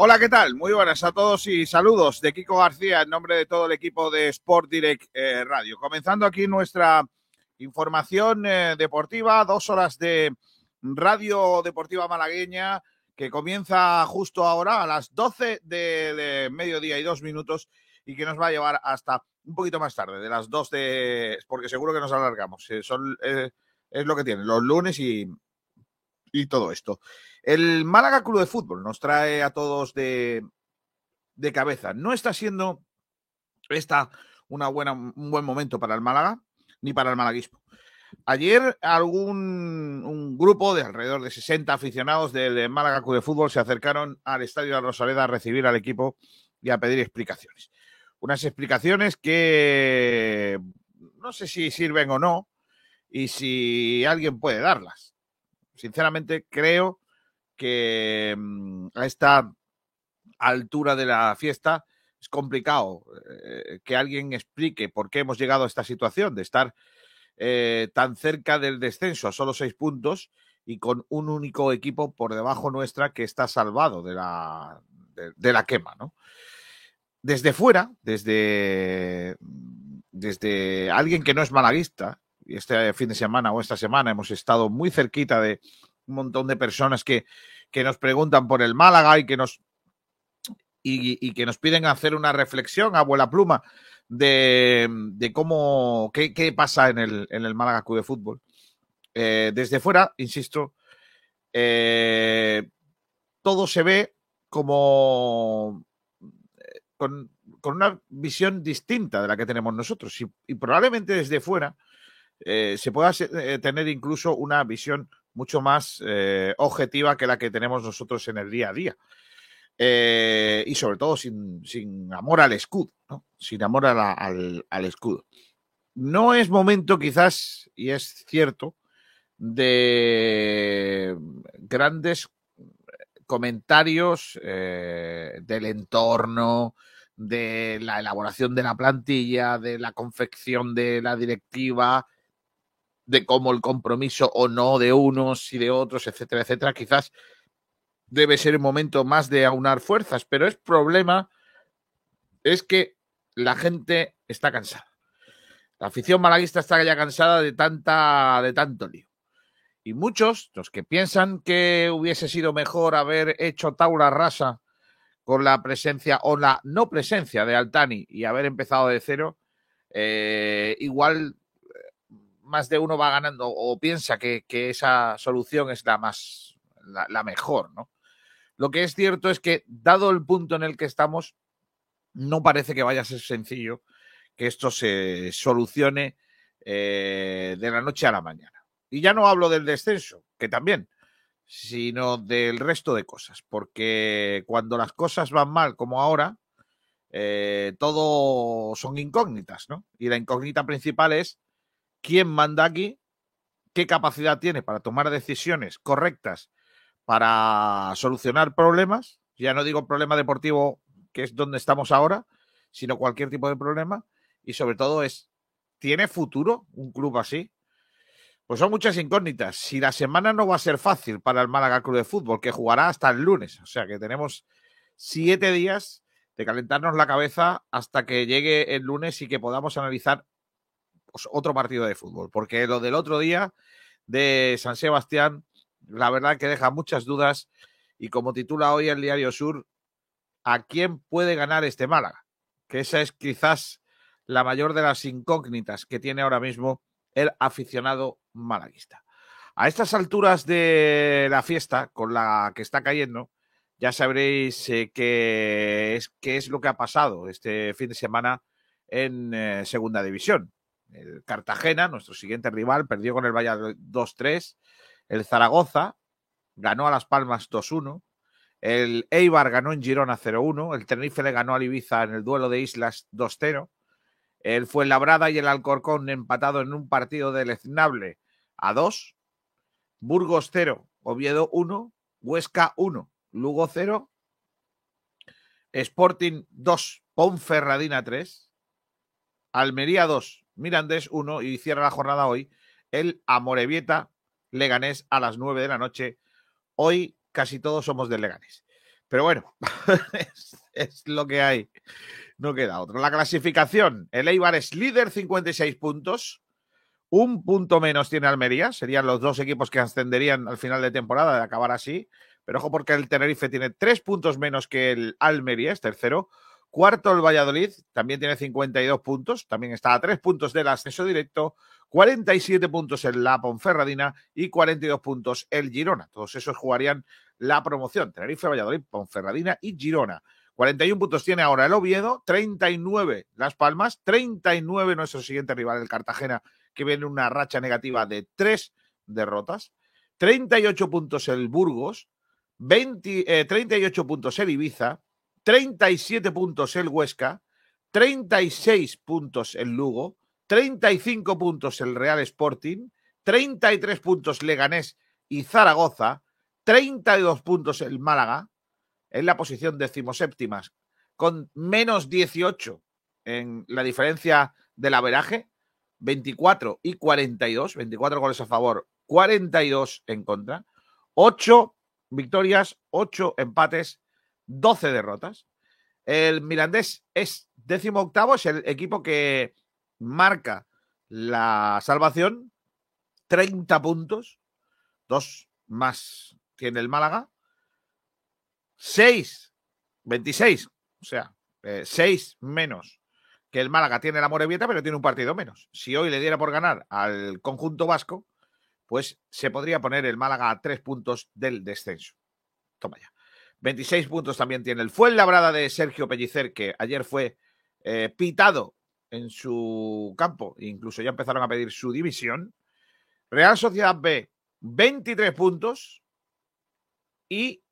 Hola, ¿qué tal? Muy buenas a todos y saludos de Kiko García en nombre de todo el equipo de Sport Direct eh, Radio. Comenzando aquí nuestra información eh, deportiva, dos horas de radio deportiva malagueña que comienza justo ahora a las 12 de, mediodía y dos minutos y que nos va a llevar hasta un poquito más tarde, de las 2 de... porque seguro que nos alargamos. Eh, son, es lo que tienen, los lunes y, y todo esto. El Málaga Club de Fútbol nos trae a todos de, de cabeza. No está siendo esta una buena, un buen momento para el Málaga ni para el malaguismo. Ayer algún un grupo de alrededor de 60 aficionados del Málaga Club de Fútbol se acercaron al Estadio de Rosaleda a recibir al equipo y a pedir explicaciones. Unas explicaciones que no sé si sirven o no y si alguien puede darlas. Sinceramente creo que mm, a esta altura de la fiesta es complicado eh, que alguien explique por qué hemos llegado a esta situación de estar eh, tan cerca del descenso a solo seis puntos y con un único equipo por debajo nuestra que está salvado de la, de, la quema. ¿no? Desde fuera, desde, desde alguien que no es malaguista, este fin de semana o esta semana hemos estado muy cerquita de un montón de personas que, que nos preguntan por el Málaga y que nos y, que nos piden hacer una reflexión, abuela pluma, de, de cómo, qué, qué, pasa en el, en el Málaga Club de Fútbol. Eh, desde fuera, insisto, eh, todo se ve como eh, con, con, una visión distinta de la que tenemos nosotros. Y, y probablemente desde fuera se pueda tener incluso una visión mucho más objetiva que la que tenemos nosotros en el día a día. Eh, y sobre todo sin, sin, amor al escudo, sin amor al, al, escudo. No es momento quizás, y es cierto, de grandes comentarios eh, del entorno, de la elaboración de la plantilla, de la confección de la directiva, de cómo el compromiso o no de unos y de otros, etcétera, etcétera. Quizás debe ser el momento más de aunar fuerzas, pero el problema es que la gente está cansada. La afición malaguista está ya cansada de tanta de tanto lío. Y muchos, los que piensan que hubiese sido mejor haber hecho taula rasa con la presencia o la no presencia de Altani y haber empezado de cero, eh, igual más de uno va ganando o piensa que, esa solución es la más la mejor, ¿no? Lo que es cierto es que, dado el punto en el que estamos, no parece que vaya a ser sencillo que esto se solucione eh, de la noche a la mañana. Y ya no hablo del descenso, que también, sino del resto de cosas, porque cuando las cosas van mal como ahora, eh, todo son incógnitas, ¿no? Y la incógnita principal es quién manda aquí, qué capacidad tiene para tomar decisiones correctas para solucionar problemas, ya no digo problema deportivo, que es donde estamos ahora, sino cualquier tipo de problema, y sobre todo es, ¿tiene futuro un club así? Pues son muchas incógnitas. Si la semana no va a ser fácil para el Málaga Club de Fútbol, que jugará hasta el lunes, o sea que tenemos siete días de calentarnos la cabeza hasta que llegue el lunes y que podamos analizar otro partido de fútbol, porque lo del otro día de San Sebastián la verdad que deja muchas dudas y como titula hoy el Diario Sur, ¿a quién puede ganar este Málaga? Que esa es quizás la mayor de las incógnitas que tiene ahora mismo el aficionado malaguista. A estas alturas de la fiesta, con la que está cayendo, ya sabréis eh, qué, es, qué es lo que ha pasado este fin de semana en eh, Segunda División. El Cartagena, nuestro siguiente rival, perdió con el Valladolid 2-3 el Zaragoza ganó a Las Palmas 2-1. El Eibar ganó en Girona 0-1. El Tenerife le ganó a Ibiza en el duelo de Islas 2-0. El Fuenlabrada y el Alcorcón empatado en un partido deleznable a 2. Burgos 0, Oviedo 1, Huesca 1, Lugo 0, Sporting 2, Ponferradina 3, Almería 2, Mirandés 1 y cierra la jornada hoy el Amorebieta Leganés a las 9 de la noche. Hoy casi todos somos de Leganés. Pero bueno, es, lo que hay. No queda otro. La clasificación. El Eibar es líder, 56 puntos. Un punto menos tiene Almería. Serían los dos equipos que ascenderían al final de temporada de acabar así. Pero ojo porque el Tenerife tiene tres puntos menos que el Almería, es tercero. Cuarto el Valladolid, también tiene 52 puntos, también está a tres puntos del ascenso directo. 47 puntos en la Ponferradina y 42 puntos el Girona. Todos esos jugarían la promoción. Tenerife, Valladolid, Ponferradina y Girona. 41 puntos tiene ahora el Oviedo, 39 Las Palmas, 39 nuestro siguiente rival, el Cartagena, que viene una racha negativa de tres derrotas, 38 puntos el Burgos, 20, 38 eh, puntos el Ibiza, 37 puntos el Huesca, 36 puntos el Lugo, 35 puntos el Real Sporting, 33 puntos Leganés y Zaragoza, 32 puntos el Málaga, en la posición decimoséptima, con menos 18 en la diferencia del averaje, 24 y 42, 24 goles a favor, 42 en contra, 8 victorias, 8 empates, 12 derrotas. El Mirandés es décimo octavo, es el equipo que marca la salvación, 30 puntos, dos más tiene el Málaga, 6, 26, o sea, 6 eh, menos que el Málaga tiene la Morevieta, pero tiene un partido menos. Si hoy le diera por ganar al conjunto vasco, pues se podría poner el Málaga a 3 puntos del descenso. Toma ya. 26 puntos también tiene el Fuenlabrada de Sergio Pellicer, que ayer fue eh, pitado en su campo, incluso ya empezaron a pedir su división. Real Sociedad B, 23 puntos y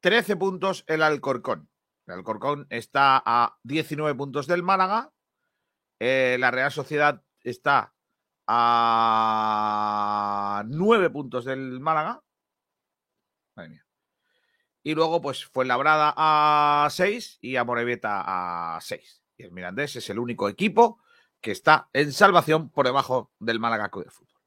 13 puntos el Alcorcón. El Alcorcón está a 19 puntos del Málaga. Eh, la Real Sociedad está a 9 puntos del Málaga. Madre mía. Y luego, pues, fue Labrada a 6 y a Morevieta a 6 el Mirandés es el único equipo que está en salvación por debajo del Málaga Club de Fútbol.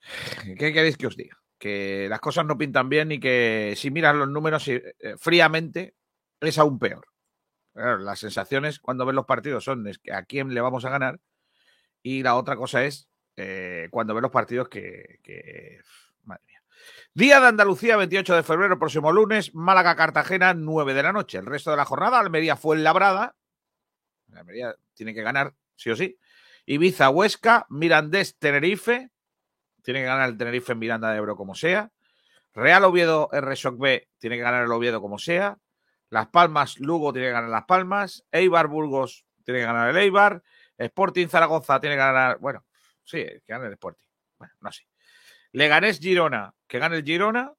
¿Qué queréis que os diga? Que las cosas no pintan bien y que si miras los números eh, fríamente es aún peor. las sensaciones cuando ves los partidos son que a quién le vamos a ganar y la otra cosa es eh, cuando ves los partidos que... Día de Andalucía, 28 de febrero, próximo lunes, Málaga-Cartagena, 9 de la noche. El resto de la jornada, Almería fue labrada. Almería tiene que ganar, sí o sí. Ibiza-Huesca, Mirandés-Tenerife. Tiene que ganar el Tenerife en Miranda de Ebro como sea. Real Oviedo, r B, tiene que ganar el Oviedo como sea. Las Palmas, Lugo tiene que ganar Las Palmas. Eibar, Burgos, tiene que ganar el Eibar. Sporting Zaragoza tiene que ganar, bueno, sí, que ganar el Sporting. Bueno, no sé. Leganés Girona, que gane el Girona.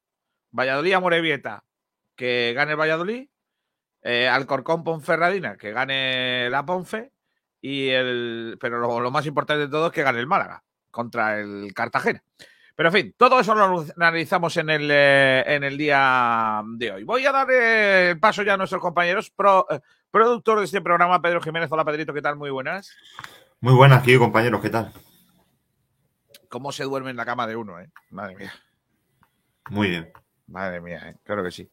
Valladolid Morevieta, que gane el Valladolid. Eh, Alcorcón Ponferradina, que gane la Ponfe. Y el, pero lo, más importante de todo es que gane el Málaga contra el Cartagena. Pero en fin, todo eso lo analizamos en el, eh, en el día de hoy. Voy a dar el paso ya a nuestros compañeros. Eh, productor de este programa, Pedro Jiménez. Hola, Pedrito, ¿qué tal? Muy buenas. Muy buenas, aquí, compañeros, ¿qué tal? Cómo se duerme en la cama de uno, ¿eh? Madre mía. Muy bien. Madre mía, ¿eh? claro que sí.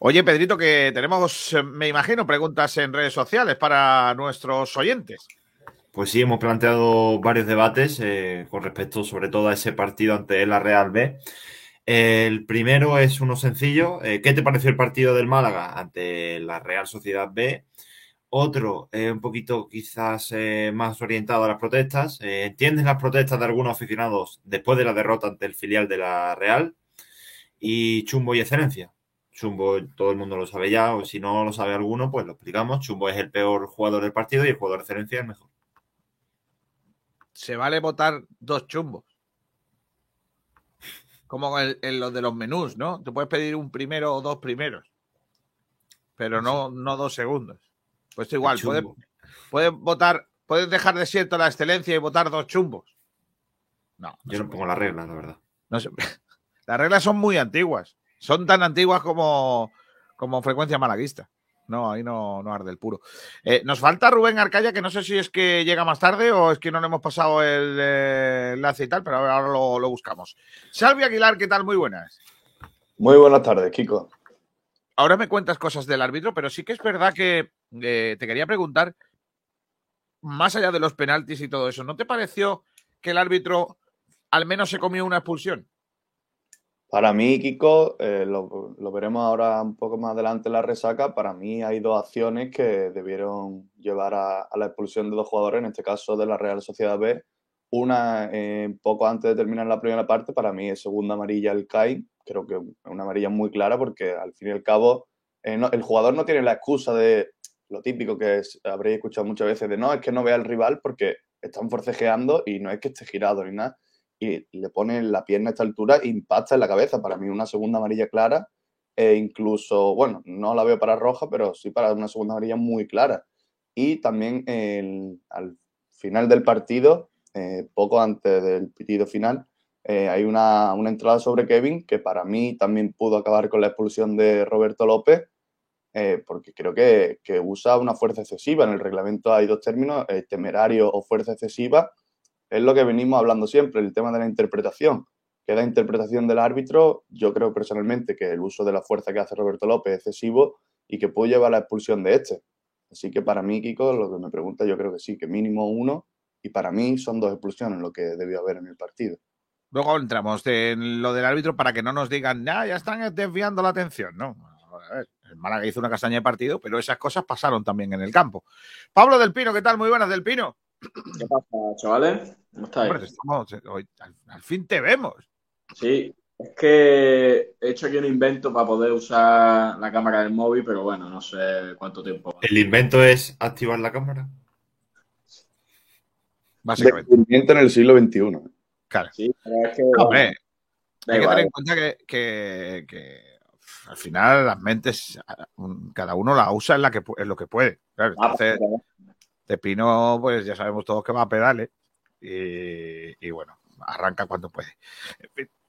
Oye, Pedrito, que tenemos, eh, me imagino, preguntas en redes sociales para nuestros oyentes. Pues sí, hemos planteado varios debates eh, con respecto sobre todo a ese partido ante la Real B. El primero es uno sencillo. ¿Qué te pareció el partido del Málaga ante la Real Sociedad B? Otro, eh, un poquito quizás eh, más orientado a las protestas. Eh, ¿Entiendes las protestas de algunos aficionados después de la derrota ante el filial de la Real? Y Chumbo y Excelencia. Chumbo, todo el mundo lo sabe ya, o si no lo sabe alguno, pues lo explicamos. Chumbo es el peor jugador del partido y el jugador de Excelencia es el mejor. Se vale votar dos chumbos. Como en, los de los menús, ¿no? Te puedes pedir un primero o dos primeros. Pero no, no dos segundos. Pues igual, puedes, votar, puedes dejar desierto la excelencia y votar dos chumbos. No. Yo no pongo las reglas, la verdad. No Las reglas son muy antiguas. Son tan antiguas como, como frecuencia malaguista. No, ahí no, no arde el puro. Eh, nos falta Rubén Arcaya, que no sé si es que llega más tarde o es que no le hemos pasado el eh, enlace y tal, pero ahora lo, lo buscamos. Salvi Aguilar, ¿qué tal? Muy buenas. Muy buenas tardes, Kiko. Ahora me cuentas cosas del árbitro, pero sí que es verdad que eh, te quería preguntar, más allá de los penaltis y todo eso, ¿no te pareció que el árbitro al menos se comió una expulsión? Para mí, Kiko, eh, lo, veremos ahora un poco más adelante en la resaca. Para mí hay dos acciones que debieron llevar a, la expulsión de dos jugadores, en este caso de la Real Sociedad B. Una eh, poco antes de terminar la primera parte, para mí es segunda amarilla el CAI. Creo que es una amarilla muy clara porque al fin y al cabo eh, el jugador no tiene la excusa de lo típico que habréis escuchado muchas veces de no, es que no vea al rival porque están forcejeando y no es que esté girado ni nada y le pone la pierna a esta altura e impacta en la cabeza. Para mí una segunda amarilla clara e incluso, bueno, no la veo para roja, pero sí para una segunda amarilla muy clara. Y también al final del partido, eh, poco antes del pitido final, eh, hay una, entrada sobre Kevin que para mí también pudo acabar con la expulsión de Roberto López, eh, porque creo que, que, usa una fuerza excesiva. En el reglamento hay dos términos, temerario o fuerza excesiva, es lo que venimos hablando siempre, el tema de la interpretación. Que la interpretación del árbitro, yo creo personalmente que el uso de la fuerza que hace Roberto López es excesivo y que puede llevar a la expulsión de este. Así que para mí, Kiko, lo que me pregunta, yo creo que sí, que mínimo uno, y para mí son dos expulsiones lo que debió haber en el partido. Luego entramos en lo del árbitro para que no nos digan, ya, ya están desviando la atención, ¿no? A ver, el Málaga hizo una castaña de partido, pero esas cosas pasaron también en el campo. Pablo Del Pino, ¿qué tal? Muy buenas, Del Pino. ¿Qué pasa, chavales? ¿Cómo estáis? al, fin te vemos. Sí, es que he hecho aquí un invento para poder usar la cámara del móvil, pero bueno, no sé cuánto tiempo. ¿El invento es activar la cámara? Básicamente. El invento en el siglo XXI. Claro. Sí, es que, hay que tener en cuenta que, al final las mentes, cada uno la usa en, la que, en lo que puede. Claro, ah, entonces, de Pino, pues ya sabemos todos que va a pedales. Y, bueno, arranca cuando puede.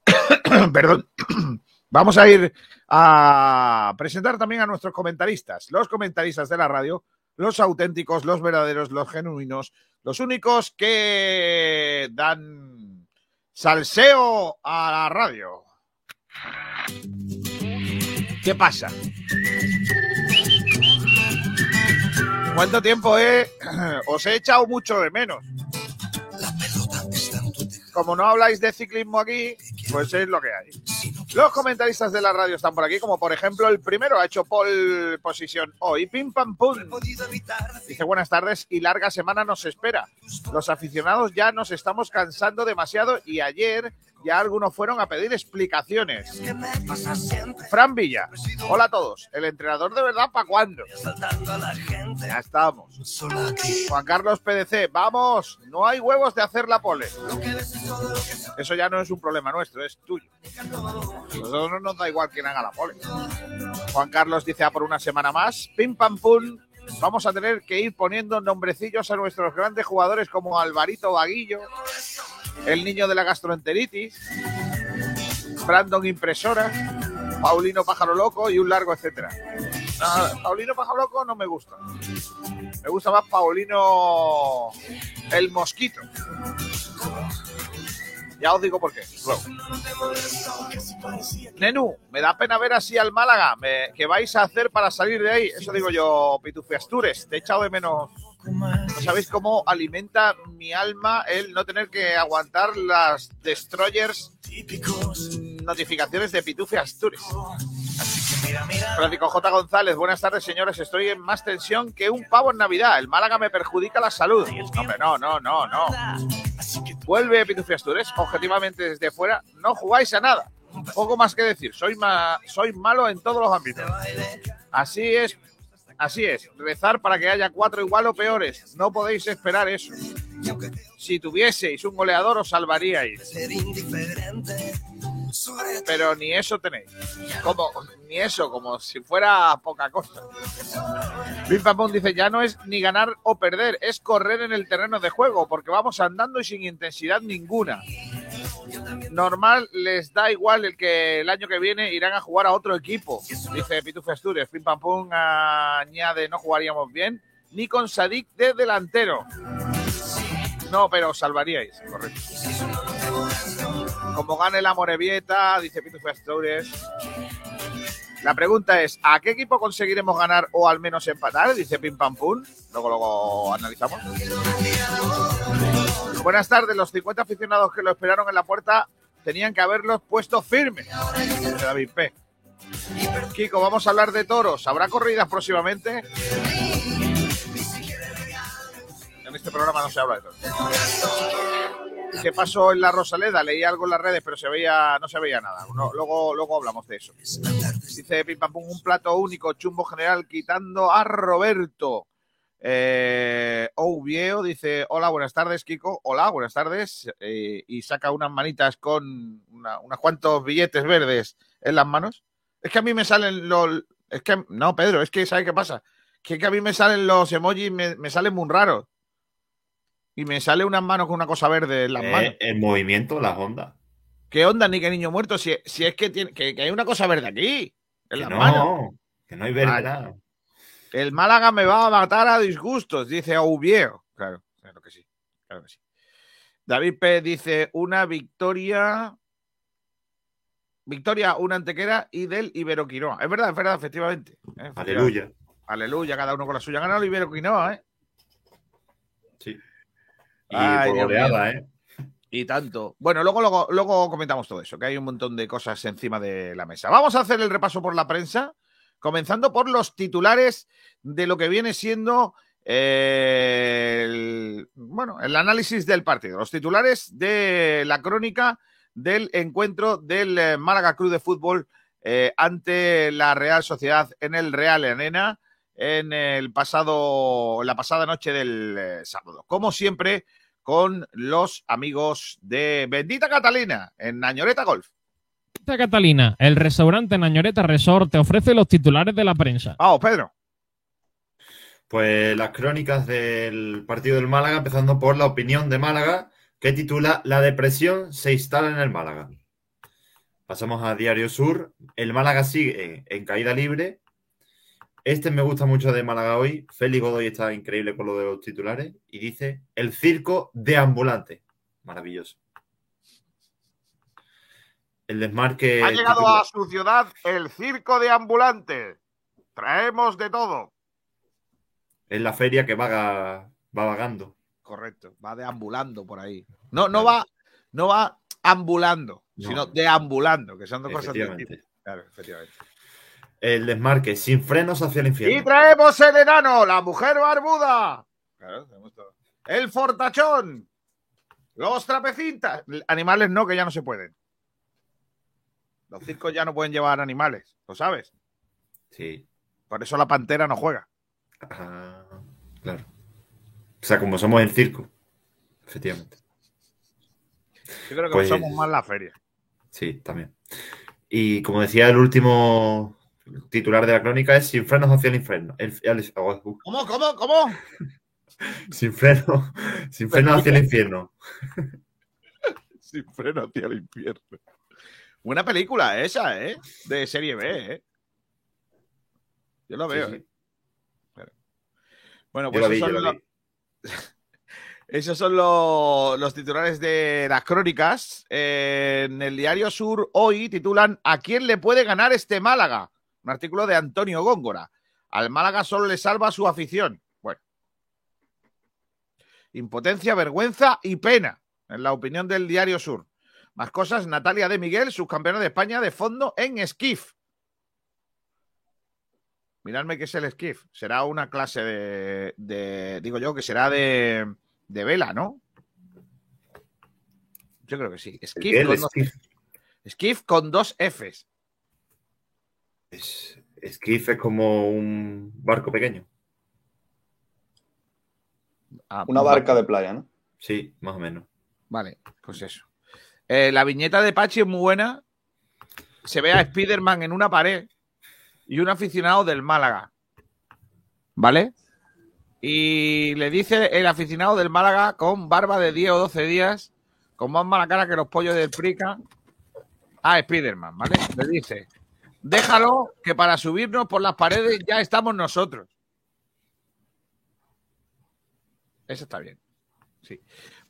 Perdón. Vamos a ir a presentar también a nuestros comentaristas, los comentaristas de la radio, los auténticos, los verdaderos, los genuinos, los únicos que dan salseo a la radio. ¿Qué pasa? ¿Cuánto tiempo he? Os he echado mucho de menos. Como no habláis de ciclismo aquí, pues es lo que hay. Los comentaristas de la radio están por aquí, como por ejemplo el primero ha hecho pole posición hoy, pim pam pum. Dice buenas tardes y larga semana nos espera. Los aficionados ya nos estamos cansando demasiado y ayer ya algunos fueron a pedir explicaciones. Fran Villa, hola a todos. ¿El entrenador de verdad para cuándo? Ya estamos. Juan Carlos PDC, vamos, no hay huevos de hacer la pole. Eso ya no es un problema nuestro, es tuyo. Nosotros no nos da igual quién haga la pole. Juan Carlos dice, ah, por una semana más, pim pam pum, vamos a tener que ir poniendo nombrecillos a nuestros grandes jugadores como Alvarito Vaguillo, el niño de la gastroenteritis, Brandon Impresora, Paulino Pájaro Loco y un largo etcétera. Paulino Pájaro Loco no me gusta. Me gusta más Paulino el Mosquito. Ya os digo por qué. Nenu, me da pena ver así al Málaga. ¿Qué vais a hacer para salir de ahí? Eso digo yo, Pitufiastures. Te he echado de menos ¿No sabéis cómo alimenta mi alma el no tener que aguantar las destroyers notificaciones de Pitufi Astures? Francisco J. González, buenas tardes, señores. Estoy en más tensión que un pavo en Navidad. El Málaga me perjudica la salud. Hombre, no, no, no, no. Vuelve Pitufi Astures. Objetivamente, desde fuera, no jugáis a nada. Poco más que decir. Soy, soy malo en todos los ámbitos. Así es, Así es, rezar para que haya cuatro igual o peores. No podéis esperar eso. Si tuvieseis un goleador os salvaríais. Pero ni eso tenéis. Como, ni eso, como si fuera poca cosa. Luis Papón dice, ya no es ni ganar o perder, es correr en el terreno de juego, porque vamos andando y sin intensidad ninguna normal les da igual el que el año que viene irán a jugar a otro equipo. Dice Pitufo Asturias. Pim Pam Pum añade no jugaríamos bien. Ni con Sadik de delantero. No, pero salvaríais, correcto. como gane la Morevieta, dice Pitufo Astures. La pregunta es, ¿a qué equipo conseguiremos ganar o al menos empatar? Dice Pim Pam Pum. Luego, luego analizamos. Buenas tardes. Los 50 aficionados que lo esperaron en la puerta tenían que haberlos puesto firmes. Dice David P. Kiko, vamos a hablar de toros. ¿Habrá corridas próximamente? En este programa no se habla de toros. ¿Qué pasó en la Rosaleda? Leí algo en las redes, pero se veía, no se veía nada. Luego, luego hablamos de eso. Dice Pim Pam Pum, un plato único, chumbo general, quitando a Roberto. Eh, Ouvieo dice, hola, buenas tardes, Kiko. Hola, buenas tardes. Eh, y saca unas manitas con una- unos cuantos billetes verdes en las manos. Es que a mí me salen los... Es que, no, Pedro, es que ¿sabes qué pasa? Que, que a mí me salen los emojis, me, me salen muy raros. Y me sale unas manos con una cosa verde en las Eh, manos. el movimiento, las ondas. ¿Qué onda, ni que niño muerto? Si, si es que, tiene, que, que hay una cosa verde aquí, en Que las no, manos. que no hay verde Vale. El Málaga me va a matar a disgustos, dice Aubieo. Claro, claro que sí. Claro que sí. David P. dice una victoria. Victoria, una antequera y del Ibero Quinoa. Es verdad, es verdad, efectivamente. Eh, efectivamente. Aleluya. Aleluya, cada uno con la suya. Gana el Ibero Quinoa, ¿eh? Sí. Y Ay, por Dios goleada, ¿eh? Y tanto. Bueno, luego, luego, luego comentamos todo eso, que hay un montón de cosas encima de la mesa. Vamos a hacer el repaso por la prensa, comenzando por los titulares de lo que viene siendo eh, el, bueno, el análisis del partido. Los titulares de la crónica del encuentro del eh, Málaga Club de Fútbol eh, ante la Real Sociedad en el Real Arena en el pasado, la pasada noche del sábado. Como siempre, con los amigos de Bendita Catalina en Nañoreta Golf. Catalina, el restaurante Nañoreta Resort te ofrece los titulares de la prensa. Vamos, Pedro. Pues las crónicas del partido del Málaga, empezando por la opinión de Málaga, que titula La depresión se instala en el Málaga. Pasamos a Diario Sur. El Málaga sigue en caída libre. Este me gusta mucho de Málaga hoy. Félix Godoy está increíble con lo de los titulares. Y dice: El circo de ambulante. Maravilloso. El desmarque. ha llegado a su ciudad el circo de ambulantes. Traemos de todo. Es la feria que vaga, va vagando. Correcto, va deambulando por ahí. No, no va, no va ambulando, No. sino deambulando, que son dos cosas Efectivamente. distintas. Claro, efectivamente. El desmarque sin frenos hacia el Y infierno. traemos el enano, la mujer barbuda. Claro, tenemos todo. El fortachón. Los trapecintas. Animales no, que ya no se pueden. Los circos ya no pueden llevar animales, ¿lo sabes? Sí. Por eso la pantera no juega. Ah, claro. O sea, como somos el circo. Efectivamente. Yo creo que Pues- somos más la feria. Sí, también. Y como decía el último titular de la crónica es sin frenos hacia el infierno. El- el- oh, uh, ¿Cómo, cómo, cómo? sin frenos, sin frenos hacia el infierno. Sin freno hacia el infierno. Buena película esa, ¿eh? De serie B, ¿eh? Yo lo veo, Sí, sí. ¿eh? Bueno, pues vi, esos son, esos los titulares de las crónicas. Eh, en el Diario Sur hoy titulan ¿A quién le puede ganar este Málaga? Un artículo de Antonio Góngora. Al Málaga solo le salva su afición. Bueno. Impotencia, vergüenza y pena, en la opinión del Diario Sur. Más cosas, Natalia de Miguel, subcampeona de España de fondo en esquif. Miradme qué es el esquif. Será una clase de, de- digo yo, que será de, de vela, ¿no? Yo creo que sí. Esquif El con, dos, esquif. con dos Fs. Es- esquif es como un barco pequeño. Ah, Una barca de playa, ¿no? Sí, más o menos. Vale, pues eso. Eh, la viñeta de Pachi es muy buena. Se ve a Spiderman en una pared y un aficionado del Málaga. ¿Vale? Y le dice el aficionado del Málaga con barba de 10 o 12 días, con más mala cara que los pollos del Prica, a Spiderman, ¿vale? Le dice, déjalo que para subirnos por las paredes ya estamos nosotros. Eso está bien. Sí.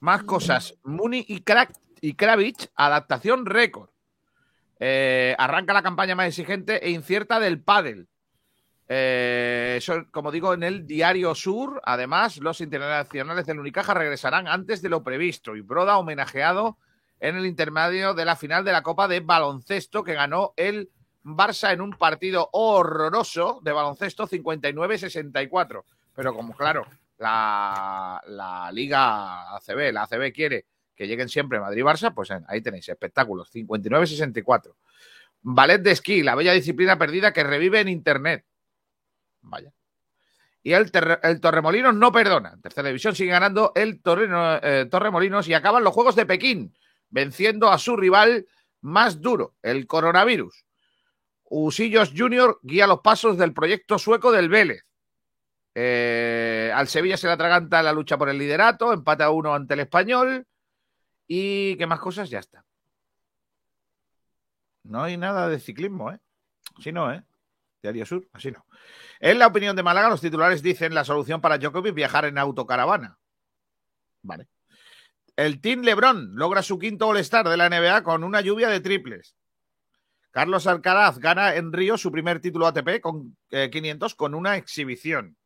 Más cosas. Muni y Crack y Kravitz, adaptación récord. Eh, arranca la campaña más exigente e incierta del pádel. Eh, como digo, en el Diario Sur. Además, los internacionales del Unicaja regresarán antes de lo previsto. Y Broda homenajeado en el intermedio de la final de la Copa de Baloncesto que ganó el Barça en un partido horroroso de baloncesto 59-64. Pero como claro, la, la Liga ACB, la ACB quiere que lleguen siempre Madrid-Barça, pues ahí tenéis espectáculos 59-64. Ballet de esquí, la bella disciplina perdida que revive en Internet. Vaya. Y el, Torremolinos no perdona. En tercera división sigue ganando el eh, Torremolinos y acaban los Juegos de Pekín, venciendo a su rival más duro, el coronavirus. Usillos Junior guía los pasos del proyecto sueco del Vélez. Eh, al Sevilla se le atraganta la lucha por el liderato, empate a uno ante el español. ¿Y qué más cosas? Ya está. No hay nada de ciclismo, ¿eh? Así no, ¿eh? Diario Sur, así no. En la opinión de Málaga, los titulares dicen la solución para Djokovic viajar en autocaravana. Vale. El Team LeBron logra su quinto All-Star de la NBA con una lluvia de triples. Carlos Alcaraz gana en Río su primer título ATP con 500 eh, con una exhibición.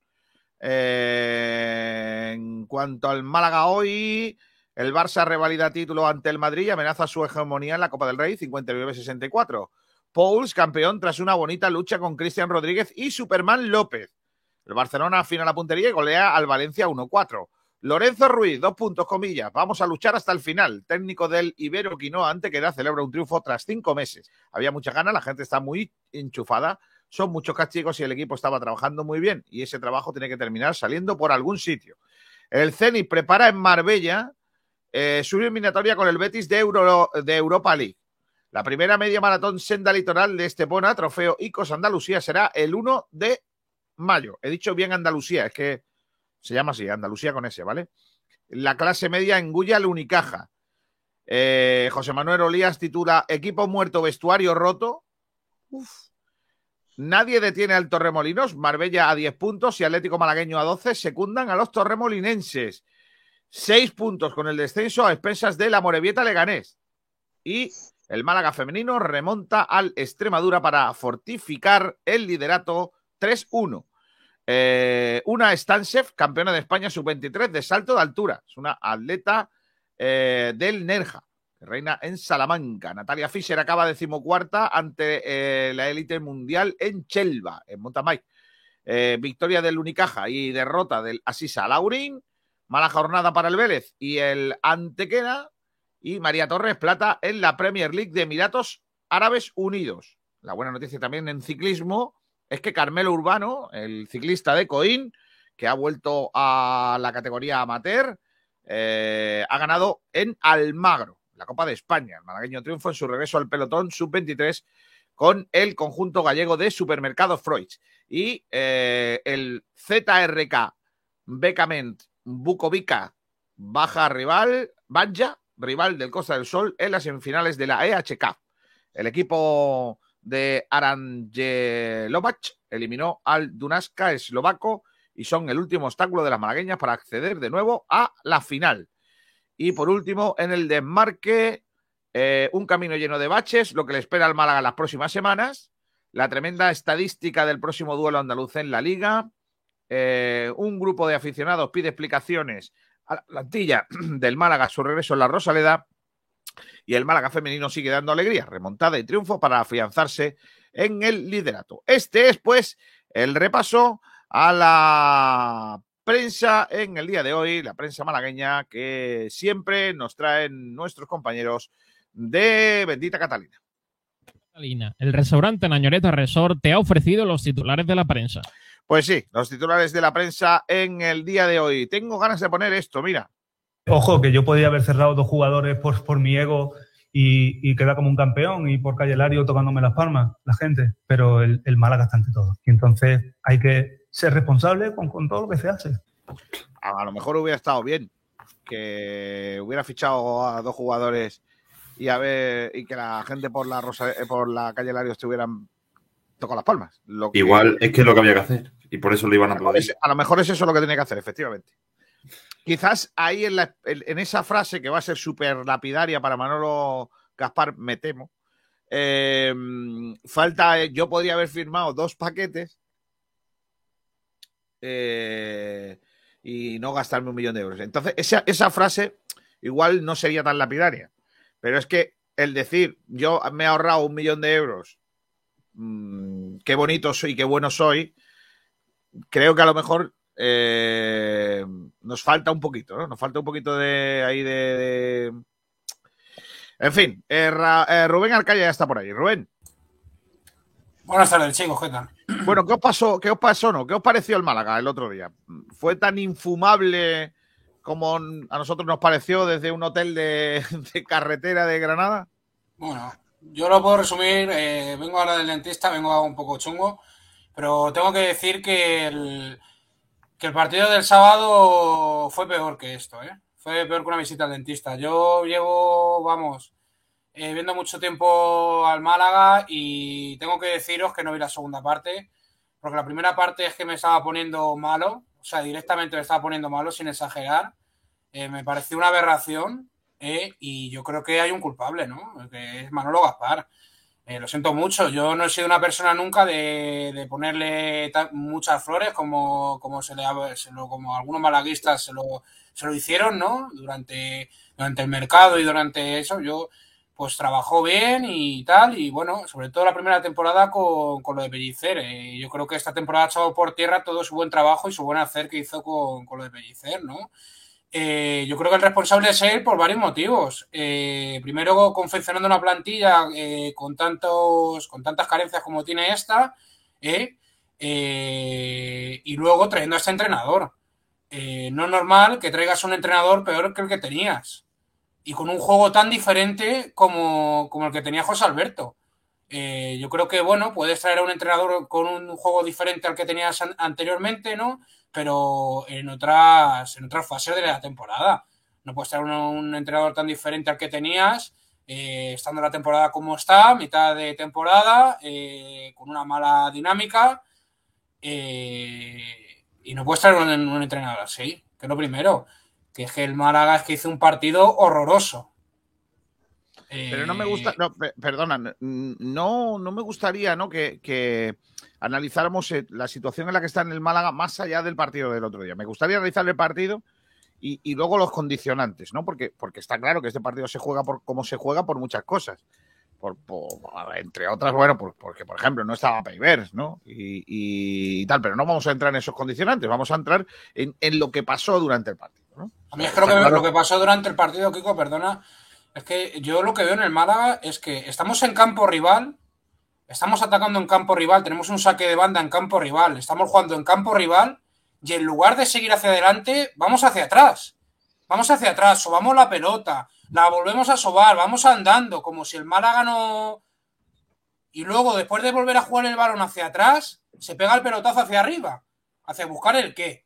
Eh, en cuanto al Málaga hoy, el Barça revalida título ante el Madrid y amenaza su hegemonía en la Copa del Rey 59-64. Pauls, campeón tras una bonita lucha con Cristian Rodríguez y Superman López. El Barcelona afina la puntería y golea al Valencia 1-4. Lorenzo Ruiz, dos puntos, comillas. Vamos a luchar hasta el final. Técnico del Ibero Quinoa Antequera celebra un triunfo tras cinco meses. Había mucha ganas, la gente está muy enchufada. Son muchos castigos y el equipo estaba trabajando muy bien. Y ese trabajo tiene que terminar saliendo por algún sitio. El Zenit prepara en Marbella eh, su eliminatoria con el Betis de, Euro, de Europa League. La primera media maratón senda litoral de Estepona, trofeo ICOS Andalucía, será el 1 de mayo. He dicho bien Andalucía, es que se llama así, Andalucía con ese, ¿vale? La clase media en Guya, el Unicaja. Eh, José Manuel Olías titula Equipo muerto, vestuario roto. Uf. Nadie detiene al Torremolinos. Marbella a 10 puntos y Atlético Malagueño a 12 secundan a los torremolinenses. 6 puntos con el descenso a expensas de la Morevieta Leganés. Y el Málaga femenino remonta al Extremadura para fortificar el liderato 3-1. Eh, una Stansev, campeona de España sub-23 de salto de altura. Es una atleta eh, del Nerja, que reina en Salamanca. Natalia Fischer acaba decimocuarta ante eh, la élite mundial en Chelva, en Montamay. victoria del Unicaja y derrota del Asisa Laurín. Mala jornada para el Vélez y el Antequera. Y María Torres Plata en la Premier League de Emiratos Árabes Unidos. La buena noticia también en ciclismo es que Carmelo Urbano, el ciclista de Coín, que ha vuelto a la categoría amateur, eh, ha ganado en Almagro, la Copa de España. El malagueño triunfo en su regreso al pelotón sub-23 con el conjunto gallego de supermercados Freud. Y eh, el ZRK Becament Bukovica baja rival, Banja, rival del Costa del Sol, en las semifinales de la EHK. El equipo de Aranjelovac eliminó al Dunaska eslovaco y son el último obstáculo de las malagueñas para acceder de nuevo a la final. Y por último, en el desmarque, eh, un camino lleno de baches, lo que le espera al Málaga las próximas semanas, la tremenda estadística del próximo duelo andaluz en la liga, eh, un grupo de aficionados pide explicaciones a la plantilla del Málaga su regreso en la Rosaleda y el Málaga femenino sigue dando alegría, remontada y triunfo para afianzarse en el liderato. Este es, pues, el repaso a la prensa en el día de hoy, la prensa malagueña que siempre nos traen nuestros compañeros de Bendita Catalina. Catalina, el restaurante Nañoreta Resort te ha ofrecido los titulares de la prensa. Pues sí, los titulares de la prensa en el día de hoy. Tengo ganas de poner esto, mira. Ojo, que yo podía haber cerrado dos jugadores por, por mi ego y, y queda como un campeón y por Calle Lario tocándome las palmas, la gente, pero el, el Málaga está ante todo. Y entonces hay que ser responsable con, con todo lo que se hace. A, a, lo mejor hubiera estado bien que hubiera fichado a dos jugadores y a ver y que la gente por la Rosa, por la calle Lario estuvieran tocando las palmas. Lo que, Igual es que es lo que había que hacer y por eso lo iban a aplaudir. A lo mejor es eso lo que tenía que hacer, efectivamente. quizás ahí en, la- en- esa frase que va a ser súper lapidaria para Manolo Gaspar, me temo, eh, falta, eh, yo podría haber firmado dos paquetes eh, y no gastarme un millón de euros. Entonces, esa, esa frase igual no sería tan lapidaria, pero es que el decir yo me he ahorrado un millón de euros, mm, qué bonito soy, qué bueno soy, creo que a lo mejor eh, nos falta un poquito, ¿no? Nos falta un poquito de ahí de. de- En fin, eh, Ra- eh, Rubén Arcaya ya está por ahí. Rubén, Buenas tardes, chicos, ¿qué tal? bueno, ¿qué os pasó? ¿Qué os pasó? No? ¿Qué os pareció el Málaga el otro día? ¿Fue tan infumable como a nosotros nos pareció desde un hotel de, carretera de Granada? Bueno, yo lo puedo resumir. eh, vengo ahora del dentista, vengo un poco chungo, pero tengo que decir que el, que el partido del sábado fue peor que esto, ¿eh? Fue peor que una visita al dentista. Yo llevo, vamos, eh, viendo mucho tiempo al Málaga y tengo que deciros que no vi la segunda parte, porque la primera parte es que me estaba poniendo malo, o sea, directamente me estaba poniendo malo sin exagerar. Eh, me pareció una aberración eh, y yo creo que hay un culpable, ¿no? Que es Manolo Gaspar. Eh, lo siento mucho, yo no he sido una persona nunca de, de ponerle muchas flores como, como, se le, se como algunos malaguistas se lo, se lo hicieron, ¿no? Durante, durante el mercado y durante eso, yo pues trabajó bien y tal, y bueno, sobre todo la primera temporada con, con lo de Pellicer. Eh, yo creo que esta temporada ha echado por tierra todo su buen trabajo y su buen hacer que hizo con, con lo de Pellicer, ¿no? Eh, yo creo que el responsable es él por varios motivos. Eh, primero, confeccionando una plantilla con, tantos, con tantas carencias como tiene esta, y luego trayendo a este entrenador. No es normal que traigas un entrenador peor que el que tenías y con un juego tan diferente como, como el que tenía José Alberto. Eh, yo creo que, bueno, puedes traer a un entrenador con un juego diferente al que tenías an- anteriormente, ¿no? Pero en otras, en otras fases de la temporada. No puedes traer un, un entrenador tan diferente al que tenías, eh, estando la temporada como está, mitad de temporada, eh, con una mala dinámica. eh, y no puedes traer un, un entrenador así, que es lo primero. Que es que el Málaga es que hizo un partido horroroso. Pero no me Eh, gusta, no, pe- perdona, no, no me gustaría ¿no? que, que analizáramos eh, la situación en la que está en el Málaga más allá del partido del otro día. Me gustaría analizar el partido y, y luego los condicionantes, ¿no? Porque, porque está claro que este partido se juega por como se juega por muchas cosas. Por, por- entre otras, bueno, por- porque, por ejemplo, no estaba Peivers, ¿no? Y, y- y tal, pero no vamos a entrar en esos condicionantes, vamos a entrar en, en lo que pasó durante el partido. A mí es que lo que, lo que pasó durante el partido, Kiko, perdona, es que yo lo que veo en el Málaga es que estamos en campo rival, estamos atacando en campo rival, tenemos un saque de banda en campo rival, estamos jugando en campo rival y en lugar de seguir hacia adelante, vamos hacia atrás. Vamos hacia atrás, sobamos la pelota, la volvemos a sobar, vamos andando, como si el Málaga no. Y luego, después de volver a jugar el balón hacia atrás, se pega el pelotazo hacia arriba, hacia buscar el qué.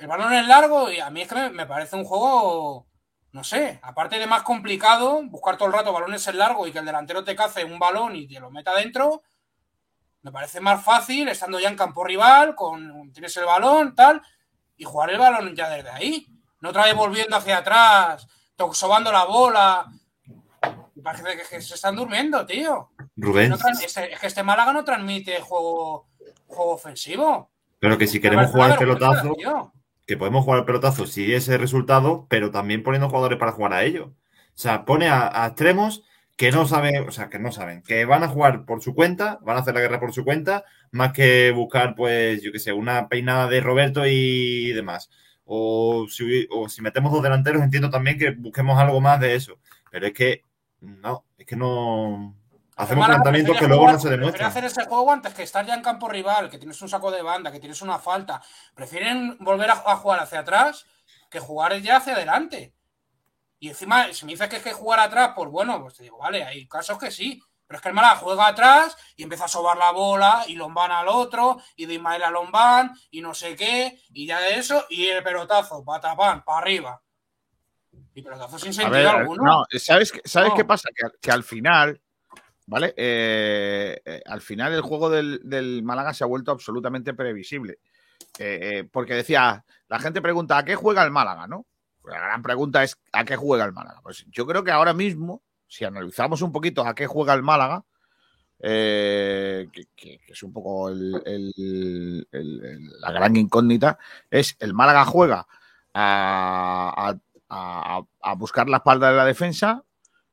El balón es largo y a mí es que me, parece un juego, no sé, aparte de más complicado, buscar todo el rato balones en largo y que el delantero te cace un balón y te lo meta dentro, me parece más fácil estando ya en campo rival, con tienes el balón, tal, y jugar el balón ya desde ahí. No otra vez volviendo hacia atrás, sobando la bola. Me parece que, se están durmiendo, tío. Rubén, No este- es que este Málaga no transmite juego, juego ofensivo. pero que si queremos jugar pelotazo. Que podemos jugar al pelotazo si ese resultado, pero también poniendo jugadores para jugar a ello. O sea, pone a, extremos que no saben, o sea, que no saben, que van a jugar por su cuenta, van a hacer la guerra por su cuenta, más que buscar, pues, yo qué sé, una peinada de Roberto y demás. O si, o si metemos dos delanteros, entiendo también que busquemos algo más de eso. Pero es que, no, es que no. Hacemos planteamientos que luego jugar- no se demuestran. hacer ese juego antes que estar ya en campo rival, que tienes un saco de banda, que tienes una falta. Prefieren volver a, a jugar hacia atrás que jugar ya hacia adelante. Y encima, si me dices que es que jugar atrás, pues bueno, pues te digo, vale, hay casos que sí. Pero es que el Málaga juega atrás y empieza a sobar la bola y Lombán al otro y de Ismael a Lombán y no sé qué y ya de eso y el pelotazo, patapán, para arriba. Y pelotazo sin sentido ver, alguno. no, ¿sabes, qué- ¿sabes No. qué pasa? Que al final, ¿vale? Eh, eh, al final el juego del, del Málaga se ha vuelto absolutamente previsible. eh, porque decía, la gente pregunta, ¿a qué juega el Málaga, no? La gran pregunta es, ¿a qué juega el Málaga? Pues yo creo que ahora mismo, si analizamos un poquito a qué juega el Málaga, que, es un poco el- el- la gran incógnita, es el Málaga juega a- a buscar la espalda de la defensa,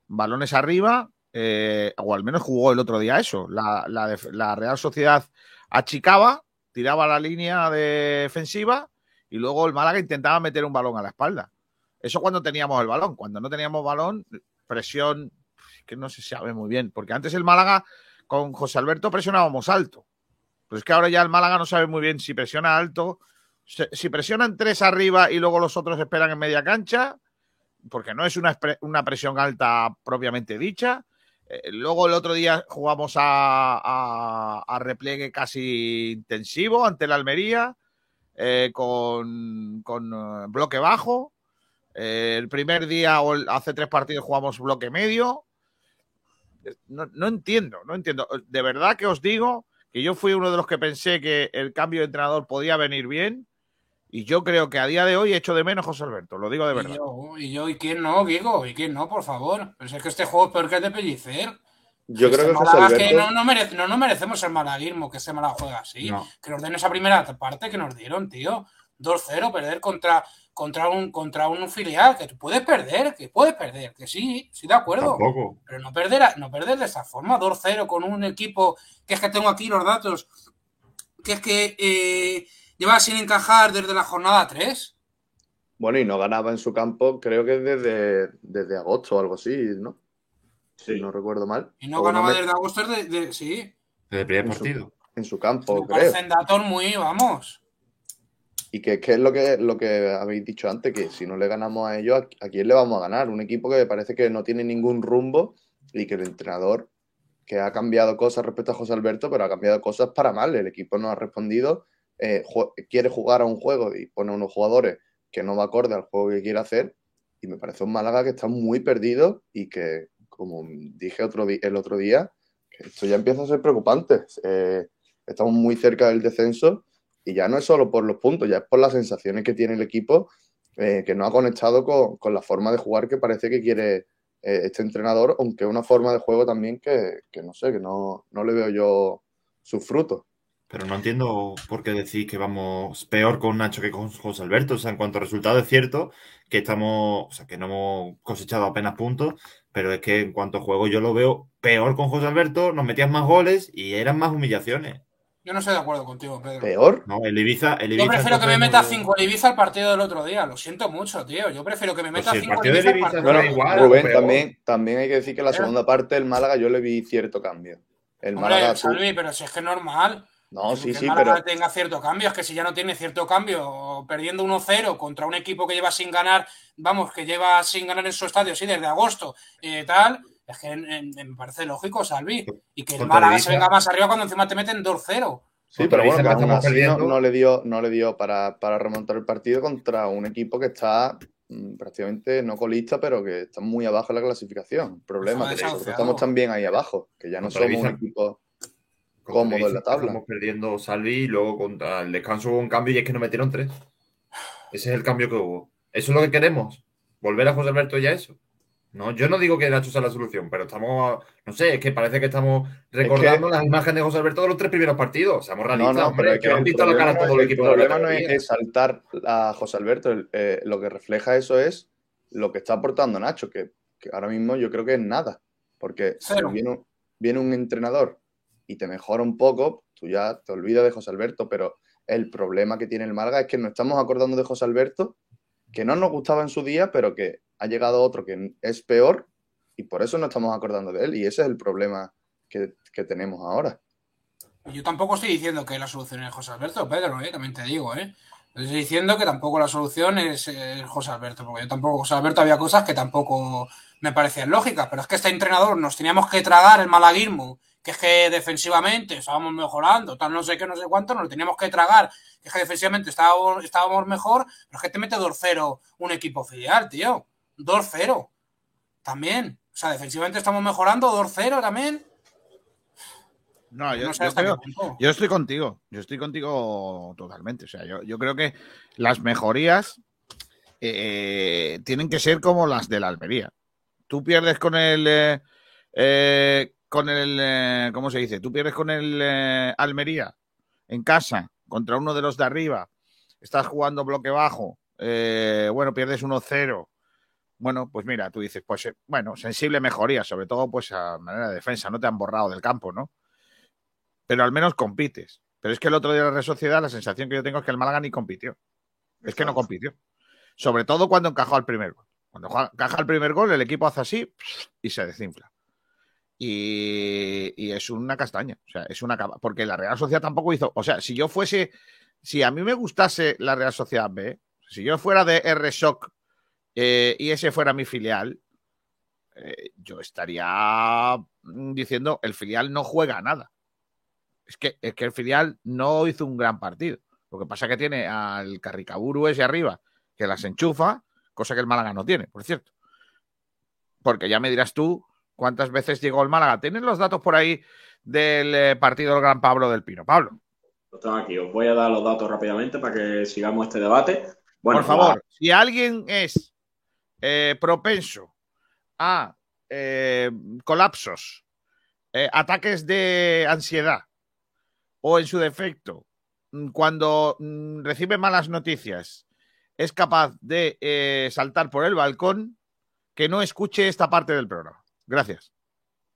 balones arriba, eh, o al menos jugó el otro día eso. La, Real Sociedad achicaba, tiraba la línea defensiva y luego el Málaga intentaba meter un balón a la espalda. Eso cuando teníamos el balón. Cuando no teníamos balón, presión, que no se sabe muy bien, porque antes el Málaga con José Alberto presionábamos alto. Pero es que ahora ya el Málaga no sabe muy bien si presiona alto, si presionan tres arriba y luego los otros esperan en media cancha, porque no es una presión alta propiamente dicha. Eh, luego el otro día jugamos a, a- repliegue casi intensivo ante el Almería, eh, con, eh, bloque bajo. El primer día hace tres partidos jugamos bloque medio. No entiendo, no entiendo. De verdad que os digo que yo fui uno de los que pensé que el cambio de entrenador podía venir bien. Y yo creo que a día de hoy echo de menos a José Alberto, lo digo de Y verdad. yo, y yo, ¿y quién no, Guigo? ¿Y quién no, por favor? Pero es que este juego es peor que el de Pellicer. Yo creo Este que José es que Alberto. no, no, merece- no, no merecemos el malaguismo que este Málaga juega así. No. Que nos den esa primera parte que nos dieron, tío. 2-0, perder contra, contra, un, contra un filial. Que tú puedes perder, que puedes perder, que sí, sí, de acuerdo. Tampoco. Pero no perder, a- no perder de esa forma, 2-0 con un equipo que es que tengo aquí los datos, que es que eh, lleva sin encajar desde la jornada 3. Bueno, y no ganaba en su campo, creo que desde, desde agosto o algo así, ¿no? Si no recuerdo mal. Y no O ganaba me- desde agosto, de, de- sí. Desde el primer En su- partido. En su campo, Me creo. parecen datos muy, vamos. Y que, que es lo que, lo que habéis dicho antes, que si no le ganamos a ellos, ¿a, a quién le vamos a ganar? Un equipo que parece que no tiene ningún rumbo y que el entrenador, que ha cambiado cosas respecto a José Alberto, pero ha cambiado cosas para mal. El equipo no ha respondido, eh, quiere jugar a un juego y pone unos jugadores que no va acorde al juego que quiere hacer. Y me parece un Málaga que está muy perdido y que, como dije otro el otro día, esto ya empieza a ser preocupante. Eh, estamos muy cerca del descenso y ya no es solo por los puntos, ya es por las sensaciones que tiene el equipo, eh, que no ha conectado con, la forma de jugar que parece que quiere eh, este entrenador, aunque una forma de juego también que, que no sé, que no, no le veo yo sus frutos. Pero no entiendo por qué decís que vamos peor con Nacho que con José Alberto. O sea, en cuanto a resultados es cierto que estamos, o sea, que no hemos cosechado apenas puntos, pero es que en cuanto a juego yo lo veo peor con José Alberto, nos metían más goles y eran más humillaciones. Yo no estoy de acuerdo contigo, Pedro. ¿Peor? No, el Ibiza, el Yo Ibiza prefiero que me meta no- 5 el Ibiza al partido del otro día. Lo siento mucho, tío. Yo prefiero que me Pues meta si el 5 partido el del Ibiza al Ibiza partido del igual, día. Rubén, también, también hay que decir que la segunda parte del Málaga yo le vi cierto cambio. El Hombre, Málaga... Salvi, pero si es que es normal. No, que sí, el sí, Málaga pero... tenga cierto cambio. Es que si ya no tiene cierto cambio, perdiendo 1-0 contra un equipo que lleva sin ganar, vamos, que lleva sin ganar en su estadio, sí, desde agosto, eh, tal, es que eh, me parece lógico, Salvi. Y que el Málaga se venga más arriba cuando encima te meten 2-0. Sí, pero bueno, que aún así no, le dio, no le dio para, para remontar el partido contra un equipo que está mm, prácticamente no colista, pero que está muy abajo en la clasificación. El problema es que nosotros estamos también ahí abajo, que ya no somos un equipo cómodo el en la tabla. Estamos perdiendo Salvi y luego contra el descanso hubo un cambio y es que nos metieron tres. Ese es el cambio que hubo. Eso es lo que queremos. Volver a José Alberto ya eso. No, yo no digo que Nacho sea la solución, pero estamos, no sé, es que parece que estamos recordando las imágenes de José Alberto de los tres primeros partidos. Seamos No, realistas, no, hombre, pero es que que no han el visto la cara no todo el es, el equipo de la problema no es exaltar a José Alberto, el- eh, lo que refleja eso es lo que está aportando Nacho, que, que ahora mismo yo creo que es nada, porque si viene un entrenador y te mejora un poco, tú ya te olvidas de José Alberto, pero el problema que tiene el Málaga es que nos estamos acordando de José Alberto, que no nos gustaba en su día, pero que ha llegado otro que es peor y por eso nos estamos acordando de él y ese es el problema que, que tenemos ahora. Yo tampoco estoy diciendo que la solución es José Alberto, Pedro, ¿eh? también te digo, ¿eh? Estoy diciendo que tampoco la solución es eh, José Alberto, porque yo tampoco, José Alberto, había cosas que tampoco me parecían lógicas, pero es que este entrenador nos teníamos que tragar el malaguismo, que es que defensivamente estábamos mejorando, tal no sé qué, no sé cuánto, nos lo teníamos que tragar, que es que defensivamente estábamos, estábamos mejor, pero es que te mete 2-0 un equipo filial, tío. 2-0. También. O sea, defensivamente estamos mejorando, 2-0 también. No, yo, No sé yo creo- estoy contigo. Yo estoy contigo totalmente. O sea, yo, yo creo que las mejorías eh, tienen que ser como las de la Almería. Tú pierdes con el. eh, eh, con el. eh, ¿Cómo se dice? Tú pierdes con el eh, Almería en casa contra uno de los de arriba. Estás jugando bloque bajo. eh, bueno, pierdes 1-0. Bueno, pues mira, tú dices, pues bueno, sensible mejoría, sobre todo pues a manera de defensa, no te han borrado del campo, ¿no? Pero al menos compites. Pero es que el otro día de la Real Sociedad, la sensación que yo tengo es que el Málaga ni compitió. Es que no compitió. Sobre todo cuando encajó al primer gol. Cuando encaja el primer gol, el equipo hace así y se desinfla. Y, es una castaña. O sea, es una Porque la Real Sociedad tampoco hizo. O sea, si yo fuese. Si a mí me gustase la Real Sociedad B, si yo fuera de R-Shock eh, y ese fuera mi filial, eh, yo estaría mm, diciendo el filial no juega nada. Es que, es que el filial no hizo un gran partido. Lo que pasa es que tiene al Carricaburu ese arriba que las enchufa, cosa que el Málaga no tiene, por cierto. Porque ya me dirás tú cuántas veces llegó el Málaga. ¿Tienen los datos por ahí del eh, partido del Gran Pablo del Pino? Pablo, Los tengo aquí. Os voy a dar los datos rápidamente para que sigamos este debate. Bueno, por favor, si alguien es eh, propenso a eh, colapsos, eh, ataques de ansiedad o en su defecto, mm, cuando mm, recibe malas noticias, es capaz de eh, saltar por el balcón, que no escuche esta parte del programa. Gracias.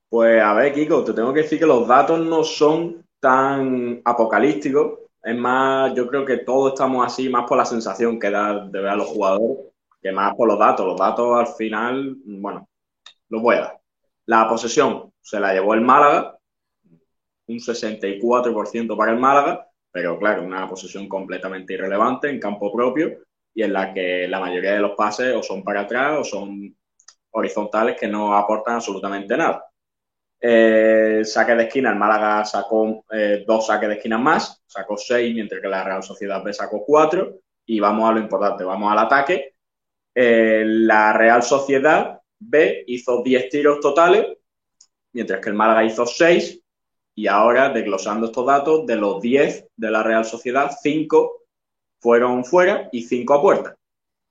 Pues a ver, Kiko, te tengo que decir que los datos no son tan apocalípticos. Es más, yo creo que todos estamos así más por la sensación que da de ver a los jugadores que más por los datos. Los datos al final, bueno, los voy a dar. La posesión se la llevó el Málaga, un 64% para el Málaga, pero claro, una posesión completamente irrelevante en campo propio y en la que la mayoría de los pases o son para atrás o son horizontales que no aportan absolutamente nada. Eh, saque de esquina, el Málaga sacó eh, dos saques de esquina más, sacó seis, mientras que la Real Sociedad B sacó cuatro. Y vamos a lo importante, vamos al ataque. Eh, la Real Sociedad B hizo 10 tiros totales, mientras que el Málaga hizo 6. Y ahora, desglosando estos datos, de los 10 de la Real Sociedad, 5 fueron fuera y 5 a puerta.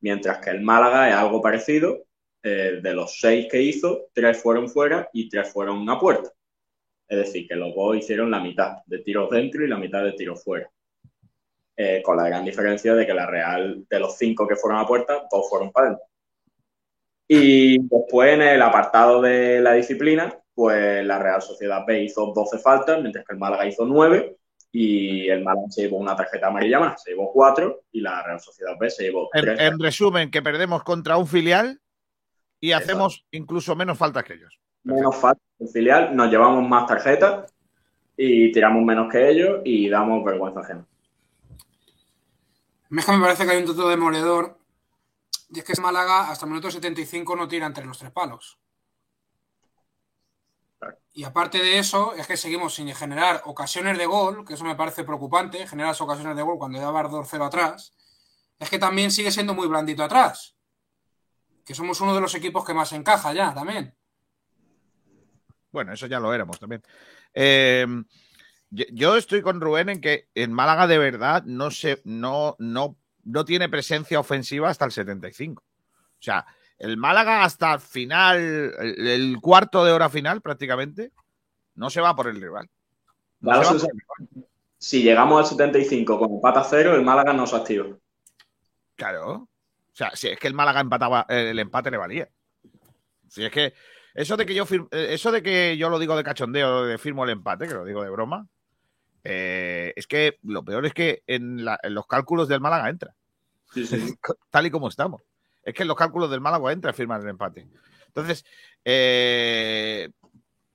Mientras que el Málaga es algo parecido, eh, de los 6 que hizo, 3 fueron fuera y 3 fueron a puerta. Es decir, que los dos hicieron la mitad de tiros dentro y la mitad de tiros fuera. Eh, con la gran diferencia de que la Real, de los 5 que fueron a puerta, 2 fueron para adentro. Y después en el apartado de la disciplina, pues la Real Sociedad B hizo 12 faltas, mientras que el Málaga hizo 9 y el Málaga se llevó una tarjeta amarilla más, se llevó 4 y la Real Sociedad B se llevó En, 3. en resumen, que perdemos contra un filial y Exacto. hacemos incluso menos faltas que ellos. menos faltas en filial, nos llevamos más tarjetas y tiramos menos que ellos y damos vergüenza ajena. Es que me parece que hay un dato demoledor. Y es que es Málaga hasta el minuto 75 no tira entre los tres palos. Y aparte de eso, es que seguimos sin generar ocasiones de gol, que eso me parece preocupante, generar esas ocasiones de gol cuando ya va 2-0 atrás. Es que también sigue siendo muy blandito atrás. Que somos uno de los equipos que más encaja ya también. Bueno, eso ya lo éramos también. Eh, yo, estoy con Rubén en que en Málaga de verdad no, se, no, no, no tiene presencia ofensiva hasta el 75. O sea, el Málaga hasta el final, el, el cuarto de hora final prácticamente, no se va por el rival. No Da la se va por sensación- el rival. Si llegamos al 75 con empate a cero, el Málaga no se activa. Claro. O sea, si es que el Málaga empataba, el empate le valía. Si es que eso de que yo eh, eso de que yo lo digo de cachondeo, de firmo el empate, que lo digo de broma, eh, es que lo peor es que en, la- en los cálculos del Málaga entra, Sí, sí. tal y como estamos. Es que en los cálculos del Málaga entra firmar el empate. Entonces, eh,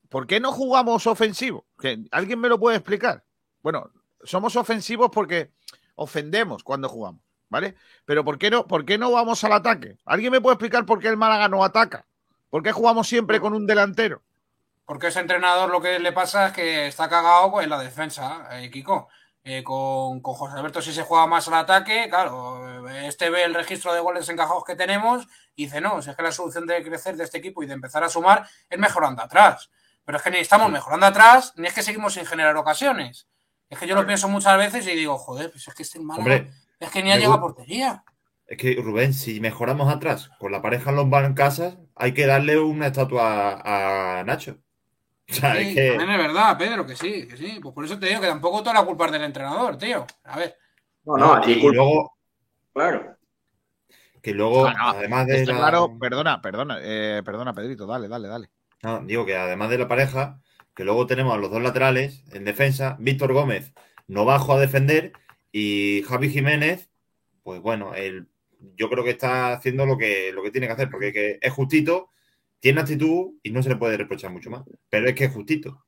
¿por qué no jugamos ofensivo? ¿Que ¿Alguien me lo puede explicar? Bueno, somos ofensivos porque ofendemos cuando jugamos, ¿vale? Pero ¿por qué no, por qué no vamos al ataque? ¿Alguien me puede explicar por qué el Málaga no ataca? ¿Por qué jugamos siempre con un delantero? Porque ese entrenador lo que le pasa es que está cagado pues, en la defensa, eh, Kiko. Eh, con, con José Alberto si se juega más al ataque, claro, este ve el registro de goles encajados que tenemos y dice, no, si es que la solución de crecer de este equipo y de empezar a sumar es mejorando atrás. Pero es que ni estamos mejorando atrás, ni es que seguimos sin generar ocasiones. Es que yo lo pienso muchas veces y digo, joder, pues es que este Málaga Hombre, es que ni ha llegado a portería. Es que, Rubén, si mejoramos atrás con la pareja en los casas, hay que darle una estatua a, a Nacho. O sea, Sí, es que. También es verdad, Pedro, que sí, que sí. Pues por eso te digo que tampoco toda la culpa es del entrenador, tío. A ver. No, no, aquí y culpa- luego, Claro. que luego, Ah, no, además de Está la- claro, perdona, perdona, eh, perdona, Pedrito, dale, dale, dale. No, digo que además de la pareja, que luego tenemos a los dos laterales en defensa, Víctor Gómez no bajo a defender y Javi Jiménez, pues bueno, él, yo creo que está haciendo lo que, lo que tiene que hacer, porque que es justito, tiene actitud y no se le puede reprochar mucho más, pero es que es justito.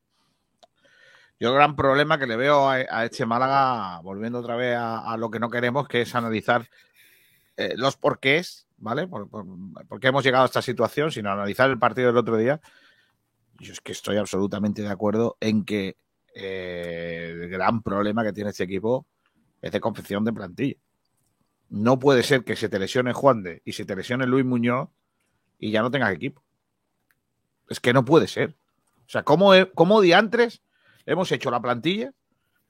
Yo el gran problema que le veo a, este Málaga, volviendo otra vez a, lo que no queremos, que es analizar eh, los porqués, ¿vale? Por qué hemos llegado a esta situación, sino analizar el partido del otro día. Yo es que estoy absolutamente de acuerdo en que eh, el gran problema que tiene este equipo es de confección de plantilla. No puede ser que se te lesione Juan de y se te lesione Luis Muñoz y ya no tengas equipo. Es que no puede ser. O sea, ¿cómo, cómo diantres hemos hecho la plantilla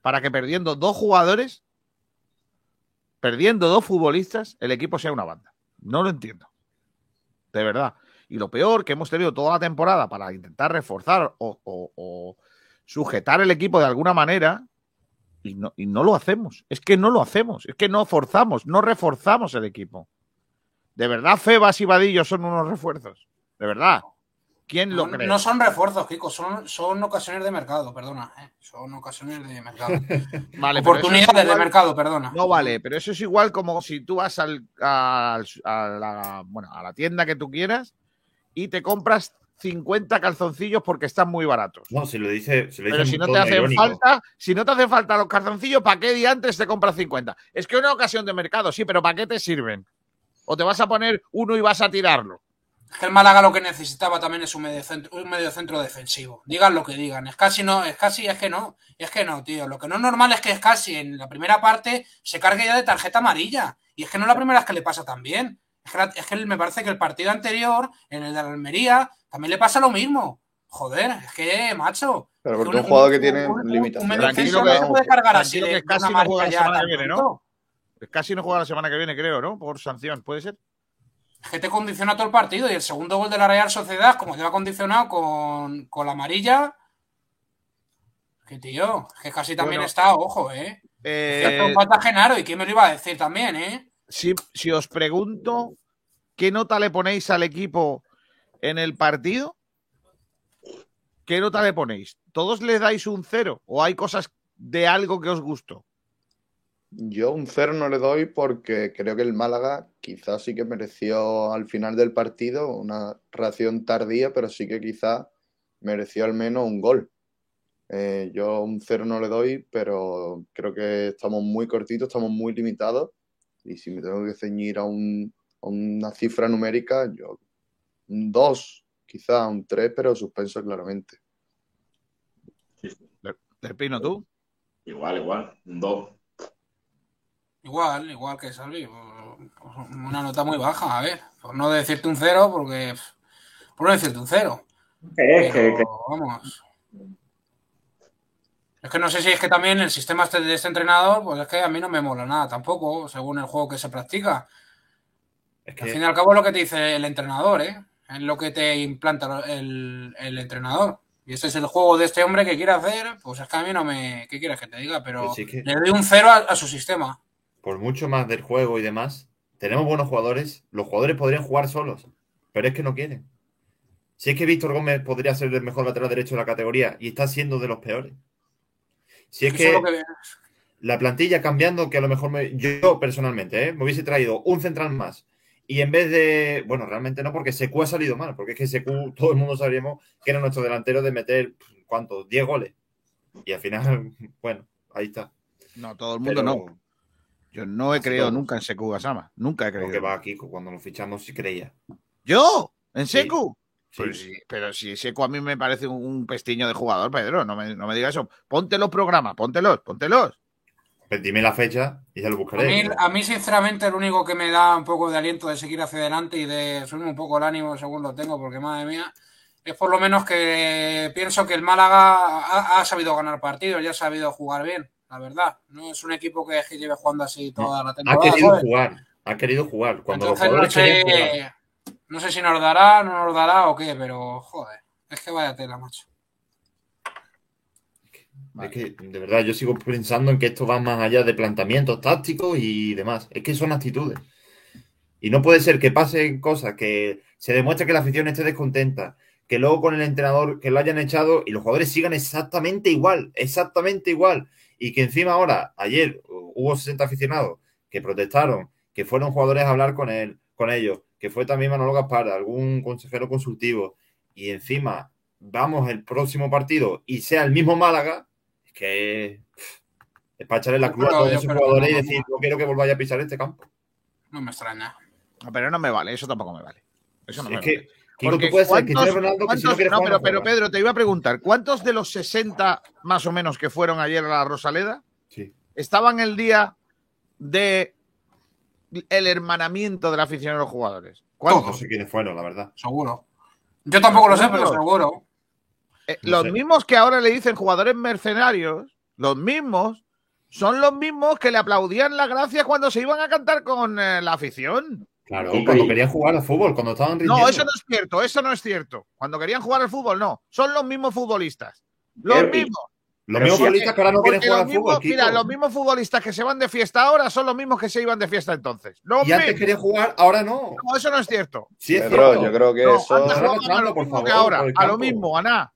para que perdiendo dos jugadores, perdiendo dos futbolistas, el equipo sea una banda? No lo entiendo. De verdad. Y lo peor que hemos tenido toda la temporada para intentar reforzar o sujetar el equipo de alguna manera y no, y no lo hacemos. Es que no lo hacemos. Es que no forzamos, no reforzamos el equipo. De verdad, Febas y Vadillo son unos refuerzos. De verdad. ¿Quién lo No, cree? no son refuerzos, Kiko, son, son ocasiones de mercado, perdona. ¿eh? Son ocasiones de mercado. Vale, es Oportunidades de mercado, perdona. No vale, pero eso es igual como si tú vas al, al- a, la, bueno, a la tienda que tú quieras y te compras 50 calzoncillos porque están muy baratos. No, si lo dice, si lo Pero dice si no te hacen irónico. falta, si no te hacen falta los calzoncillos, ¿para qué día antes te compras 50? Es que una ocasión de mercado, sí, pero ¿para qué te sirven? O te vas a poner uno y vas a tirarlo. Es que el Málaga lo que necesitaba también es un mediocentro, un mediocentro defensivo. Digan lo que digan. Es casi no, es casi, es que no. Es que no, tío. Lo que no es normal es que es casi en la primera parte se cargue ya de tarjeta amarilla. Y es que no es la primera vez que le pasa también. Es que, la- es que me parece que el partido anterior, en el de la Almería, también le pasa lo mismo. Joder, es que, macho. Pero que porque un jugador que tiene un- un limitaciones. Tranquilo no que- se puede cargar así que casi una no juega amarilla la semana que viene, ¿no? Casi no juega la semana que viene, creo, ¿no? Por sanción, ¿puede ser? Es que te condiciona todo el partido y el segundo gol de la Real Sociedad, como te va condicionado con, con la amarilla. Que tío, es que casi también Bueno, está, ojo, ¿eh? Eh, falta Genaro y quién me lo iba a decir también, ¿eh? si, si os pregunto qué nota le ponéis al equipo en el partido, ¿qué nota le ponéis? ¿Todos le dais un cero o hay cosas de algo que os gustó? Yo un cero no le doy porque creo que el Málaga quizás sí que mereció al final del partido una reacción tardía, pero sí que quizás mereció al menos un gol. Eh, yo un cero no le doy, pero creo que estamos muy cortitos, estamos muy limitados. Y si me tengo que ceñir a, un- a una cifra numérica, yo un 2, quizás un 3, pero suspenso claramente. Del Pino, tú. Igual, igual. Un 2. Igual, igual que Salvi. pues, Una nota muy baja, a ver. Por no decirte un cero, porque. Por no decirte un cero. Es que, vamos. Es que no sé si es que también el sistema este de este entrenador, pues es que a mí no me mola nada tampoco, según el juego que se practica. Es Al que fin y al cabo es lo que te dice el entrenador, ¿eh? Es lo que te implanta el, el entrenador. Y este es el juego de este hombre que quiere hacer, pues es que a mí no me... ¿Qué quieres que te diga? Pero Pues sí que- le doy un cero a, a su sistema. por mucho más del juego y demás, tenemos buenos jugadores. Los jugadores podrían jugar solos, pero es que no quieren. Si es que Víctor Gómez podría ser el mejor lateral derecho de la categoría y está siendo de los peores. Si es que- la plantilla cambiando, que a lo mejor me- yo personalmente ¿eh? me hubiese traído un central más. Y en vez de, bueno, realmente no, porque Secu ha salido mal, porque es que Secu, todo el mundo sabríamos que era nuestro delantero de meter, ¿cuántos? 10 goles. Y al final, bueno, ahí está. No, todo el mundo Pero no. Yo no he creído nunca en Seku Gasama. Nunca he creído. va aquí, cuando lo fichamos sí creía. ¿Yo? ¿En Sí. Seku? Sí. Pues sí, pero si Seco a mí me parece un, un pestiño de jugador, Pedro, no me, no me digas eso. Ponte los programas, póntelos, póntelos. Pues dime la fecha y ya lo A buscaré. mí, a mí, sinceramente, lo único que me da un poco de aliento de seguir hacia adelante y de subirme un poco el ánimo según lo tengo, porque madre mía, es por lo menos que pienso que el Málaga ha, ha sabido ganar partidos, ya ha sabido jugar bien, la verdad. No es un equipo que lleve jugando así toda la Ha temporada. querido ¿sabes? jugar, ha querido jugar. Cuando los no jugar. sé, no sé si nos dará, no nos dará o qué, pero joder, es que vaya tela, macho. Es que, de verdad, yo sigo pensando en que esto va más allá de planteamientos tácticos y demás. Es que son actitudes. Y no puede ser que pasen cosas, que se demuestre que la afición esté descontenta, que luego con el entrenador que lo hayan echado y los jugadores sigan exactamente igual, exactamente igual. Y que encima ahora, ayer hubo 60 aficionados que protestaron, que fueron jugadores a hablar con él, con ellos, que fue también Manolo Gaspar, algún consejero consultivo, y encima vamos el próximo partido y sea el mismo Málaga, que es para echarle la cruz a todos esos jugadores y no, decir, no. no quiero que volváis a pisar este campo. No me extraña. No, pero no me vale, eso tampoco me vale. Eso no es me que, vale. Kiko, Porque tú puedes ser ¿cuántos- Cristiano Ronaldo que si no cuántos- no, pero, no. Pedro, te iba a preguntar, ¿cuántos de los 60 más o menos que fueron ayer a la Rosaleda Sí. estaban el día de el hermanamiento de la afición de los jugadores? No ¿Cuántos? sé quiénes fueron, la verdad. Seguro. Yo tampoco lo sé, pero Seguro. Eh, No los sé. mismos que ahora le dicen jugadores mercenarios, los mismos, son los mismos que le aplaudían la gracia cuando se iban a cantar con eh, la afición. Claro, cuando y- querían jugar al fútbol, cuando estaban rindiendo. No, eso no es cierto, eso no es cierto. Cuando querían jugar al fútbol, no. Son los mismos futbolistas. Los y- mismos. Los mismos futbolistas que ahora no quieren jugar al fútbol, Kiko. mira, los mismos futbolistas que se van de fiesta ahora son los mismos que se iban de fiesta entonces. Los Y antes mismos. querían jugar, ahora no. No, eso no es cierto. Sí, es Pedro, cierto. yo creo que No, eso. antes jugaban a lo mismo que ahora, a lo mismo, a nada.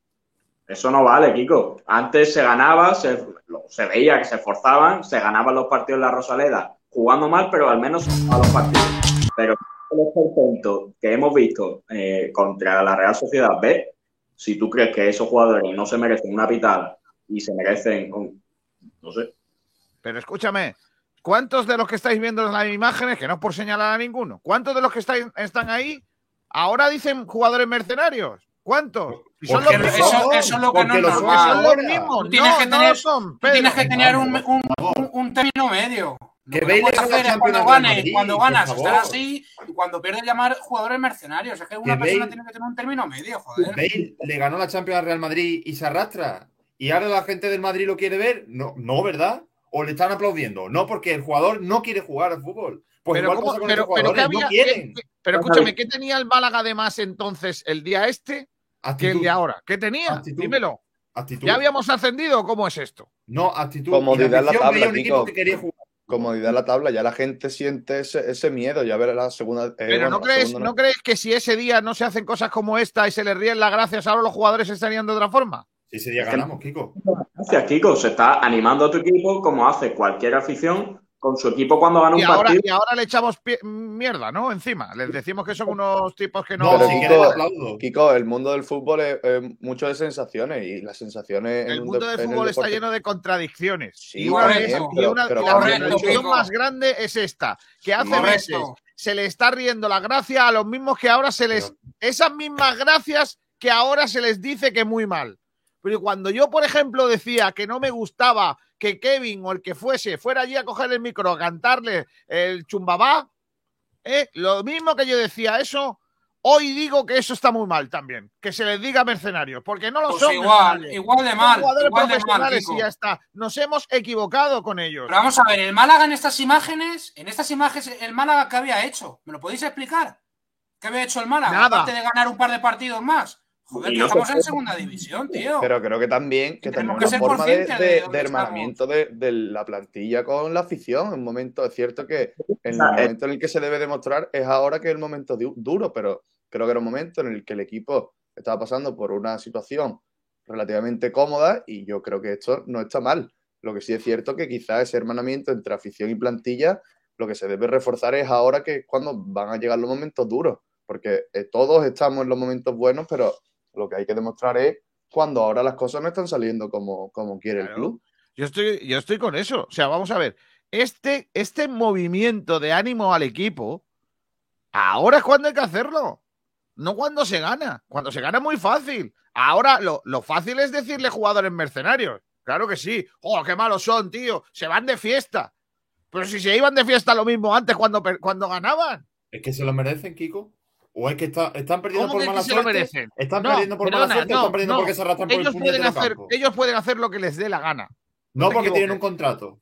Eso no vale, Kiko. Antes se ganaba, se, se veía que se esforzaban, se ganaban los partidos en la Rosaleda, jugando mal, pero al menos a los partidos. Pero el esperpento que hemos visto eh, contra la Real Sociedad B, si tú crees que esos jugadores no se merecen una pitada y se merecen no sé, Pero escúchame, ¿cuántos de los que estáis viendo en las imágenes, que no es por señalar a ninguno, cuántos de los que estáis, están ahí ahora dicen jugadores mercenarios? ¿Cuántos? Si son los mismos. eso, es lo que no es son los mismos. Tienes no, que tener- lo son, Tú tienes Pedro. que tener un, un, un- un término medio. Lo Que cuando ganes, Madrid, cuando ganas, estar así y cuando pierdes llamar jugadores mercenarios. Es que una Que persona Bale- tiene que tener un término medio, joder. Bale le ganó la Champions al Real Madrid y se arrastra. ¿Y ahora la gente del Madrid lo quiere ver? No, no ¿verdad? ¿O le están aplaudiendo? No, porque el jugador no quiere jugar al fútbol. Pues Pero, igual ¿cómo- pasa con pero, estos pero ¿qué jugadores, no quieren. qué- pero escúchame, ¿qué tenía el Málaga de más entonces el día este que el Actitud, de ahora? ¿Qué tenía? Actitud. Dímelo. actitud. ¿Ya habíamos ascendido o cómo es esto? No, actitud. Comodidad en la tabla, un Kiko. que quería jugar. Comodidad en la tabla, ya la gente siente ese, ese miedo. Ya verá la segunda. eh, Pero bueno, ¿no, crees, segunda ¿no crees que si ese día no se hacen cosas como esta y se les ríen las gracias, ahora los jugadores estarían de otra forma? Si ese día ganamos, Kiko. Gracias, Kiko. Se está animando a tu equipo como hace cualquier afición con su equipo cuando gana Y un ahora, partido. y ahora le echamos pie- mierda, ¿no? Encima. Les decimos que son unos tipos que No, no. Pero si Kiko-. Kiko, el mundo del fútbol es, es mucho de sensaciones y las sensaciones. en el un mundo de- del fútbol está lleno de contradicciones. Sí, y una, y una- pero la contradicción más grande es esta: que hace Correcto. meses se le está riendo la gracia a los mismos que ahora se les. Esas mismas gracias que ahora se les dice que muy mal. Pero cuando yo, por ejemplo, decía que no me gustaba que Kevin o el que fuese fuera allí a coger el micro a cantarle el chumbabá, ¿eh? lo mismo que yo decía eso, hoy digo que eso está muy mal también. Que se les diga mercenarios, porque no lo Pues son. igual, de Son mal. jugadores Igual de mal, y ya está. Nos hemos equivocado con ellos. Pero vamos a ver, el Málaga en estas imágenes, en estas imágenes, el Málaga, ¿qué había hecho? ¿Me lo podéis explicar? ¿Qué había hecho el Málaga? Nada. Aparte de ganar un par de partidos más. Joder, Y que no estamos se en segunda división, tío. Pero creo que también que Tenemos también que una forma de, conscientes de de- dónde de hermanamiento de, de la plantilla con la afición. Un momento, es cierto que en el momento en el que se debe demostrar es ahora que es el momento du- duro, pero creo que era un momento en el que el equipo estaba pasando por una situación relativamente cómoda y yo creo que esto no está mal. Lo que sí es cierto que quizás ese hermanamiento entre afición y plantilla lo que se debe reforzar es ahora que es cuando van a llegar los momentos duros, porque eh, todos estamos en los momentos buenos, pero lo que hay que demostrar es cuando ahora las cosas no están saliendo como, como quiere el club. Yo estoy, yo estoy con eso. O sea, vamos a ver. Este, este movimiento de ánimo al equipo, ahora es cuando hay que hacerlo. No cuando se gana. Cuando se gana es muy fácil. Ahora lo, lo fácil es decirle jugadores mercenarios. Claro que sí. ¡Oh, qué malos son, tío! Se van de fiesta. Pero si se iban de fiesta lo mismo antes cuando, cuando ganaban. Es que se lo merecen, Kiko. ¿O es que está- están perdiendo ¿Cómo por mala suerte? merecen? ¿Están No, perdiendo por perdona, mala suerte o no, están perdiendo no. porque se arrastran por el Ellos puñetero pueden, hacer, campo? ellos pueden hacer lo que les dé la gana. No, porque tienen un contrato.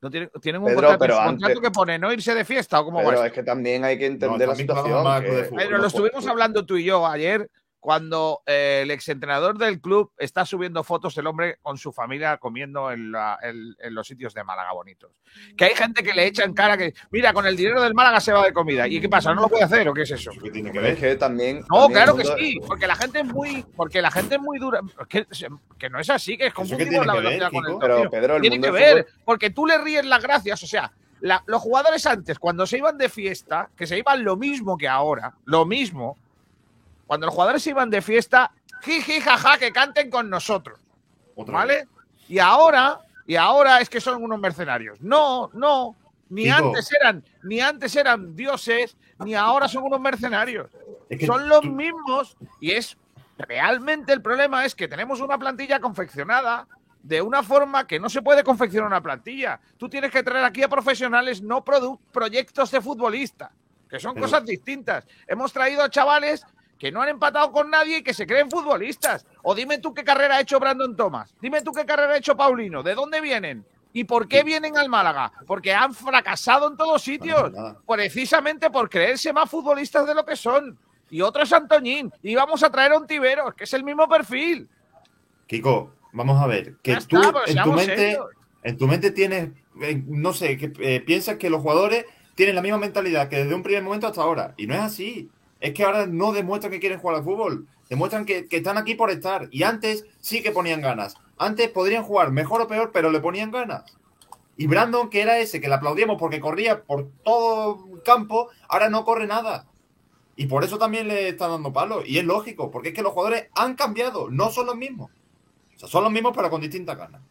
No tienen, tienen un Pedro, contrato, pero ¿su antes- contrato que pone no irse de fiesta o cómo va Pero esto? es que también hay que No, entender la situación. que-. Pero lo estuvimos hablando tú y yo ayer cuando eh, el exentrenador del club está subiendo fotos el hombre con su familia comiendo en, la- en- en los sitios de Málaga bonitos. Que hay gente que le echa en cara que, mira, con el dinero del Málaga se va de comida. ¿Y qué pasa? ¿No lo puede hacer o qué es eso? ¿Qué tiene que ver? que también. No, también claro que sí, porque la gente es muy, porque la gente es muy dura, que, que no es así, que es ¿Eso qué confundimos tiene la que ver, velocidad con el? Pero. Pedro, el Tiene mundo que del ver, fútbol- porque tú le ríes las gracias. O sea, la- los jugadores antes, cuando se iban de fiesta, que se iban lo mismo que ahora, lo mismo, cuando los jugadores se iban de fiesta, jiji, jaja, que canten con nosotros, ¿vale? Y ahora, y ahora es que son unos mercenarios. No, no, ni antes eran, ni antes eran dioses, ni ahora son unos mercenarios Es que son los tú- mismos y es realmente el problema es que tenemos una plantilla confeccionada de una forma que no se puede confeccionar una plantilla. Tú tienes que traer aquí a profesionales, no proyectos de futbolistas, que son Pero- cosas distintas. Hemos traído a chavales que no han empatado con nadie y que se creen futbolistas. O dime tú qué carrera ha hecho Brandon Thomas. Dime tú qué carrera ha hecho Paulino. ¿De dónde vienen? ¿Y por qué vienen al Málaga? Porque han fracasado en todos sitios precisamente por creerse más futbolistas de lo que son. Y otro es Antoñín. Y vamos a traer a un Tiberos, que es el mismo perfil. Kiko, vamos a ver. Que tú pero en, tu mente, serios. en tu mente tienes, eh, no sé, que eh, piensas que los jugadores tienen la misma mentalidad que desde un primer momento hasta ahora. Y no es así. Es que ahora no demuestran que quieren jugar al fútbol. Demuestran que, que están aquí por estar. Y antes sí que ponían ganas. Antes podrían jugar mejor o peor, pero le ponían ganas. Y Brandon, que era ese, que le aplaudíamos porque corría por todo el campo, ahora no corre nada. Y por eso también le están dando palos. Y es lógico, porque es que los jugadores han cambiado, no son los mismos. O sea, son los mismos, pero con distintas ganas.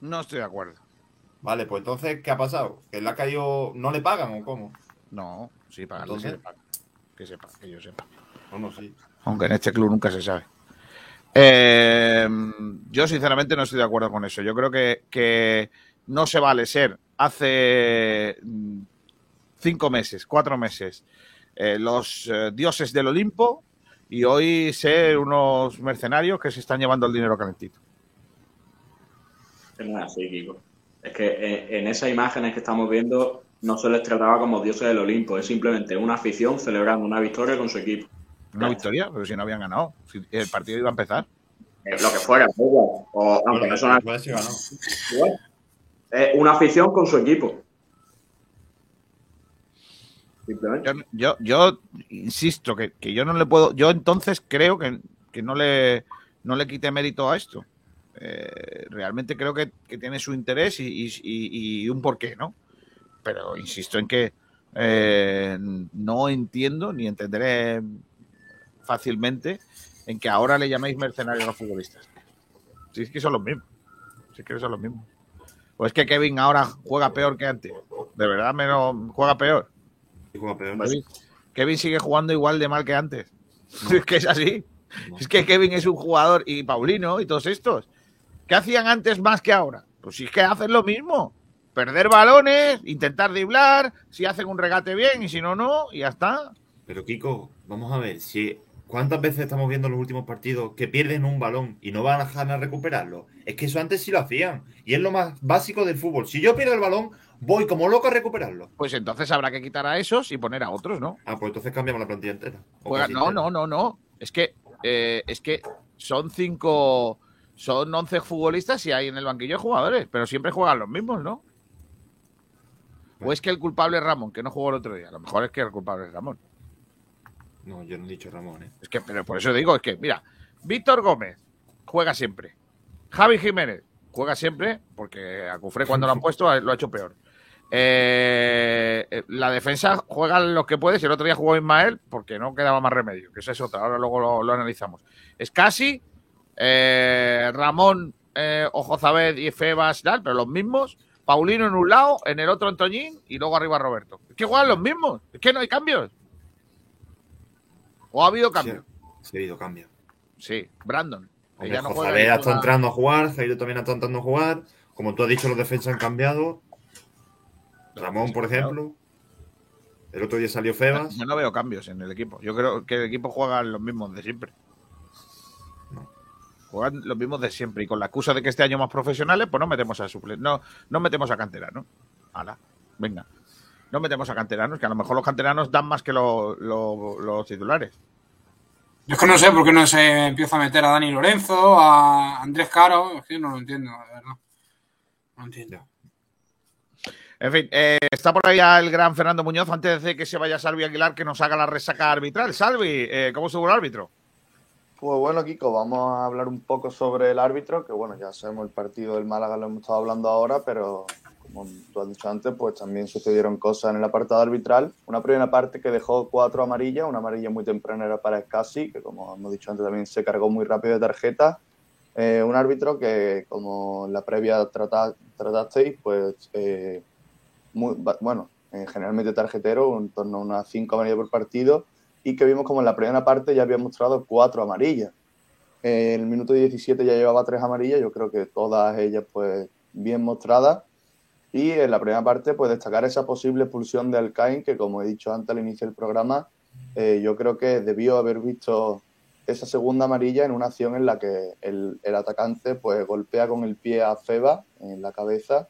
No estoy de acuerdo. Vale, pues entonces, ¿qué ha pasado? ¿Que le ha caído, no le pagan o cómo? No, sí, para Entonces- que sepa. Que sepa, que yo sepa. Sí. Aunque en este club nunca se sabe. Eh, yo sinceramente no estoy de acuerdo con eso. Yo creo que, que no se vale ser hace mm, cinco meses, cuatro meses, eh, los eh, dioses del Olimpo y hoy ser unos mercenarios que se están llevando el dinero calentito. Es así, Kiko. Es que en, en esas imágenes que estamos viendo no se les trataba como dioses del Olimpo, es simplemente una afición celebrando una victoria con su equipo. Una victoria, pero si no habían ganado. Si el partido iba a empezar. Eh, lo que fuera. O, aunque no es una, puede ser ganado. igual. Es una afición con su equipo. Simplemente. Yo, yo, yo insisto que, que yo no le puedo. Yo entonces creo que, que no, le, no le quite mérito a esto. Eh, realmente creo que, que tiene su interés y, y- y- y un porqué, ¿no? Pero insisto en que eh, no entiendo ni entenderé fácilmente en que ahora le llaméis mercenarios a los futbolistas. Si es que son los mismos. Si es que son los mismos. O es que Kevin ahora juega peor que antes. De verdad me lo juega peor. Y juega peor. Kevin, Kevin sigue jugando igual de mal que antes. Es que es así. Es que Kevin es un jugador y Paulino y todos estos. ¿Qué hacían antes más que ahora? Pues si es que hacen lo mismo. Perder balones, intentar driblar, si hacen un regate bien y si no, no, y ya está. Pero Kiko, vamos a ver, si ¿cuántas veces estamos viendo en los últimos partidos que pierden un balón y no van a dejar a recuperarlo? Es que eso antes sí lo hacían. Y es lo más básico del fútbol. Si yo pierdo el balón, voy como loco a recuperarlo. Pues entonces habrá que quitar a esos y poner a otros, ¿no? Ah, pues entonces cambiamos la plantilla entera. No, entera. no, no, no. Es que, eh, es que son cinco, son 11 futbolistas y hay en el banquillo jugadores, pero siempre juegan los mismos, ¿no? O es que el culpable es Ramón, que no jugó el otro día. A lo mejor es que el culpable es Ramón. No, yo no he dicho Ramón, ¿eh? Es que, pero por eso digo, es que, mira, Víctor Gómez juega siempre. Javi Jiménez juega siempre, porque a Cufré cuando lo han puesto lo ha hecho peor. Eh, eh, la defensa juega los que puedes. y El otro día jugó Ismael porque no quedaba más remedio, que esa es otra. Ahora luego lo, lo analizamos. Es casi eh, Ramón, eh, Ojozabed y Febas, tal, pero los mismos. Paulino en un lado, en el otro Antoñín y luego arriba Roberto. Es que juegan los mismos. Es que no hay cambios. ¿O ha habido cambios? Sí, sí ha habido cambio. Sí, Brandon. Hombre, ya no José está juega- entrando a jugar, Jairo también está entrando a jugar. Como tú has dicho, los defensas han cambiado. Ramón, por ejemplo. El otro día salió Febas. Yo no veo cambios en el equipo. Yo creo que el equipo juega los mismos de siempre. Juegan los mismos de siempre. Y con la excusa de que este año más profesionales, pues no metemos a suple. No, no metemos a canteranos. Hala, venga. No metemos a canteranos, que a lo mejor los canteranos dan más que lo- lo- los titulares. Yo es que no sé por qué no se empieza a meter a Dani Lorenzo, a Andrés Caro. Es que no lo entiendo, de verdad. No entiendo. En fin, eh, está por ahí el gran Fernando Muñoz. Antes de que se vaya Salvi Aguilar, que nos haga la resaca arbitral. Salvi, eh, ¿cómo estuvo el árbitro? Pues bueno, Kiko, vamos a hablar un poco sobre el árbitro, que bueno, ya sabemos el partido del Málaga, lo hemos estado hablando ahora, pero como tú has dicho antes, pues también sucedieron cosas en el apartado arbitral. Una primera parte que dejó cuatro amarillas, una amarilla muy temprana era para Scassi, que como hemos dicho antes también se cargó muy rápido de tarjeta. Eh, un árbitro que, como en la previa trata- tratasteis, pues eh, muy, bueno, eh, generalmente tarjetero, en torno a unas cinco amarillas por partido, y que vimos como en la primera parte ya había mostrado cuatro amarillas. En el minuto 17 ya llevaba tres amarillas, yo creo que todas ellas pues bien mostradas. Y en la primera parte pues destacar esa posible expulsión de Alcain, que como he dicho antes al inicio del programa, eh, yo creo que debió haber visto esa segunda amarilla en una acción en la que el, el atacante pues golpea con el pie a Feba en la cabeza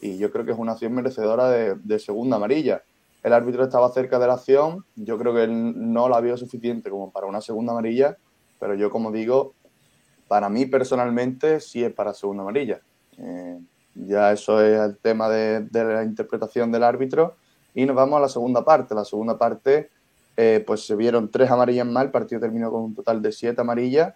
y yo creo que es una acción merecedora de, de segunda amarilla. El árbitro estaba cerca de la acción, yo creo que él no la vio suficiente como para una segunda amarilla, pero yo como digo, para mí personalmente sí es para segunda amarilla. Eh, ya eso es el tema de, la interpretación del árbitro y nos vamos a la segunda parte. La segunda parte, eh, pues se vieron tres amarillas más, el partido terminó con un total de siete amarillas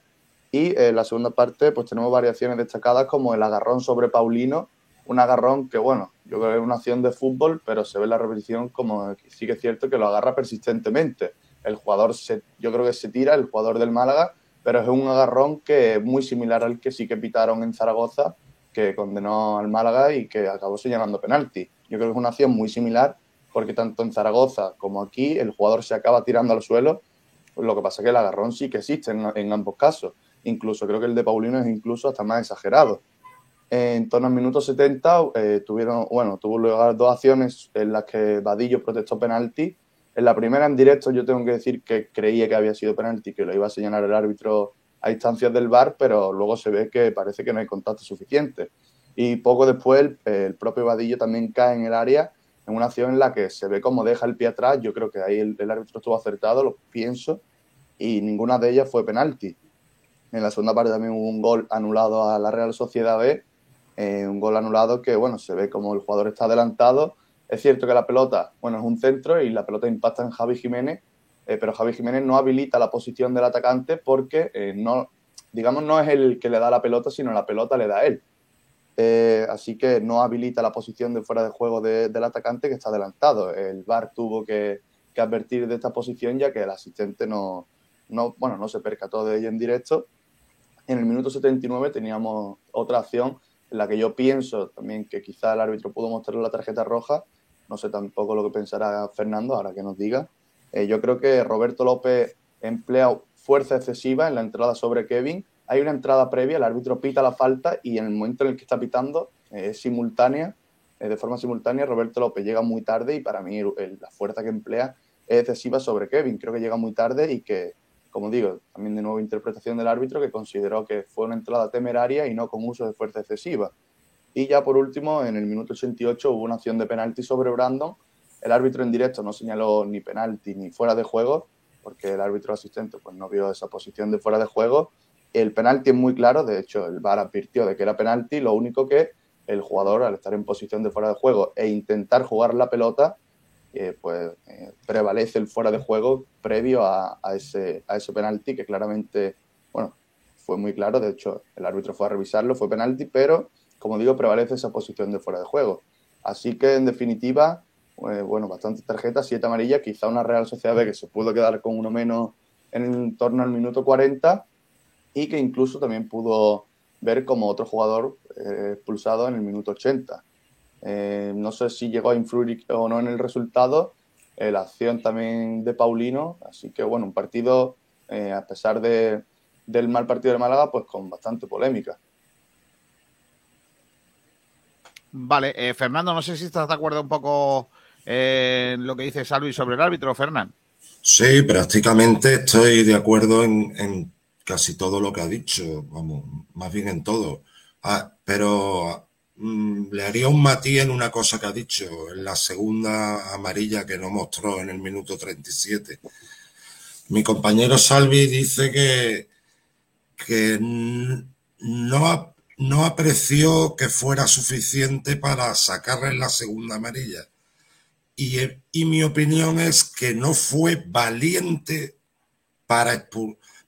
y en la segunda parte pues tenemos variaciones destacadas como el agarrón sobre Paulino, un agarrón que bueno, yo creo que es una acción de fútbol, pero se ve la repetición como sí que es cierto que lo agarra persistentemente. El jugador, se, yo creo que se tira, el jugador del Málaga, pero es un agarrón que es muy similar al que sí que pitaron en Zaragoza, que condenó al Málaga y que acabó señalando penalti. Yo creo que es una acción muy similar porque tanto en Zaragoza como aquí el jugador se acaba tirando al suelo, lo que pasa es que el agarrón sí que existe en ambos casos. Incluso creo que el de Paulino es incluso hasta más exagerado. En torno al minuto 70 eh, tuvieron, bueno, tuvo lugar dos acciones en las que Vadillo protestó penalti. En la primera en directo yo tengo que decir que creía que había sido penalti, que lo iba a señalar el árbitro a instancias del VAR, pero luego se ve que parece que no hay contacto suficiente. Y poco después el, el propio Vadillo también cae en el área en una acción en la que se ve como deja el pie atrás. Yo creo que ahí el, el árbitro estuvo acertado, lo pienso, y ninguna de ellas fue penalti. En la segunda parte también hubo un gol anulado a la Real Sociedad B, eh, un gol anulado que, bueno, se ve como el jugador está adelantado. Es cierto que la pelota, bueno, es un centro y la pelota impacta en Javi Jiménez, eh, pero Javi Jiménez no habilita la posición del atacante porque eh, no, digamos, no es el que le da la pelota, sino la pelota le da a él. Así que no habilita la posición de fuera de juego de, del atacante que está adelantado. El VAR tuvo que, advertir de esta posición ya que el asistente no, no, bueno, no se percató de ello en directo. En el minuto 79 teníamos otra acción en la que yo pienso también que quizá el árbitro pudo mostrar la tarjeta roja. No sé tampoco lo que pensará Fernando, ahora que nos diga. Eh, yo creo que Roberto López emplea fuerza excesiva en la entrada sobre Kevin. Hay una entrada previa, el árbitro pita la falta y en el momento en el que está pitando eh, es simultánea, eh, de forma simultánea, Roberto López llega muy tarde y para mí el, la fuerza que emplea es excesiva sobre Kevin. Creo que llega muy tarde y que, como digo, también de nuevo interpretación del árbitro que consideró que fue una entrada temeraria y no con uso de fuerza excesiva. Y ya por último, en el minuto 88 hubo una acción de penalti sobre Brandon. El árbitro en directo no señaló ni penalti ni fuera de juego, porque el árbitro asistente pues, no vio esa posición de fuera de juego. El penalti es muy claro, de hecho el VAR advirtió de que era penalti, lo único que el jugador al estar en posición de fuera de juego e intentar jugar la pelota, eh, pues eh, prevalece el fuera de juego previo a, ese, a ese penalti que claramente, bueno, fue muy claro, de hecho el árbitro fue a revisarlo, fue penalti, pero como digo, prevalece esa posición de fuera de juego. Así que en definitiva, eh, bueno, bastantes tarjetas, siete amarillas, quizá una Real Sociedad B que se pudo quedar con uno menos en torno al minuto 40 y que incluso también pudo ver como otro jugador eh, expulsado en el minuto 80. Eh, no sé si llegó a influir o no en el resultado, eh, la acción también de Paulino, así que bueno, un partido, eh, a pesar de, del mal partido de Málaga, pues con bastante polémica. Vale, eh, Fernando, no sé si estás de acuerdo un poco en lo que dice Salvi sobre el árbitro, Fernán. Sí, prácticamente estoy de acuerdo en, en casi todo lo que ha dicho, vamos, más bien en todo. Ah, pero le haría un matiz en una cosa que ha dicho, en la segunda amarilla que no mostró en el minuto 37. Mi compañero Salvi dice que, que no, no apreció que fuera suficiente para sacarle la segunda amarilla. Y, y, mi opinión es que no fue valiente para,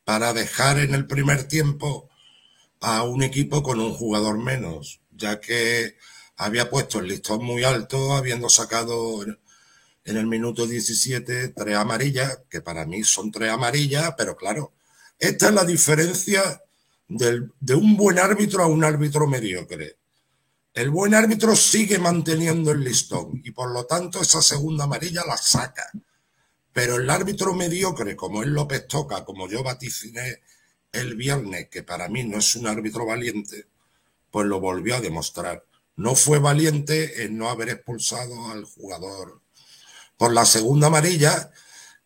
para dejar en el primer tiempo a un equipo con un jugador menos, ya que había puesto el listón muy alto, habiendo sacado en el minuto 17 tres amarillas, que para mí son tres amarillas, pero claro, esta es la diferencia de un buen árbitro a un árbitro mediocre. El buen árbitro sigue manteniendo el listón y por lo tanto esa segunda amarilla la saca. Pero el árbitro mediocre, como es López Toca, como yo vaticiné el viernes, que para mí no es un árbitro valiente, pues lo volvió a demostrar. No fue valiente en no haber expulsado al jugador por la segunda amarilla,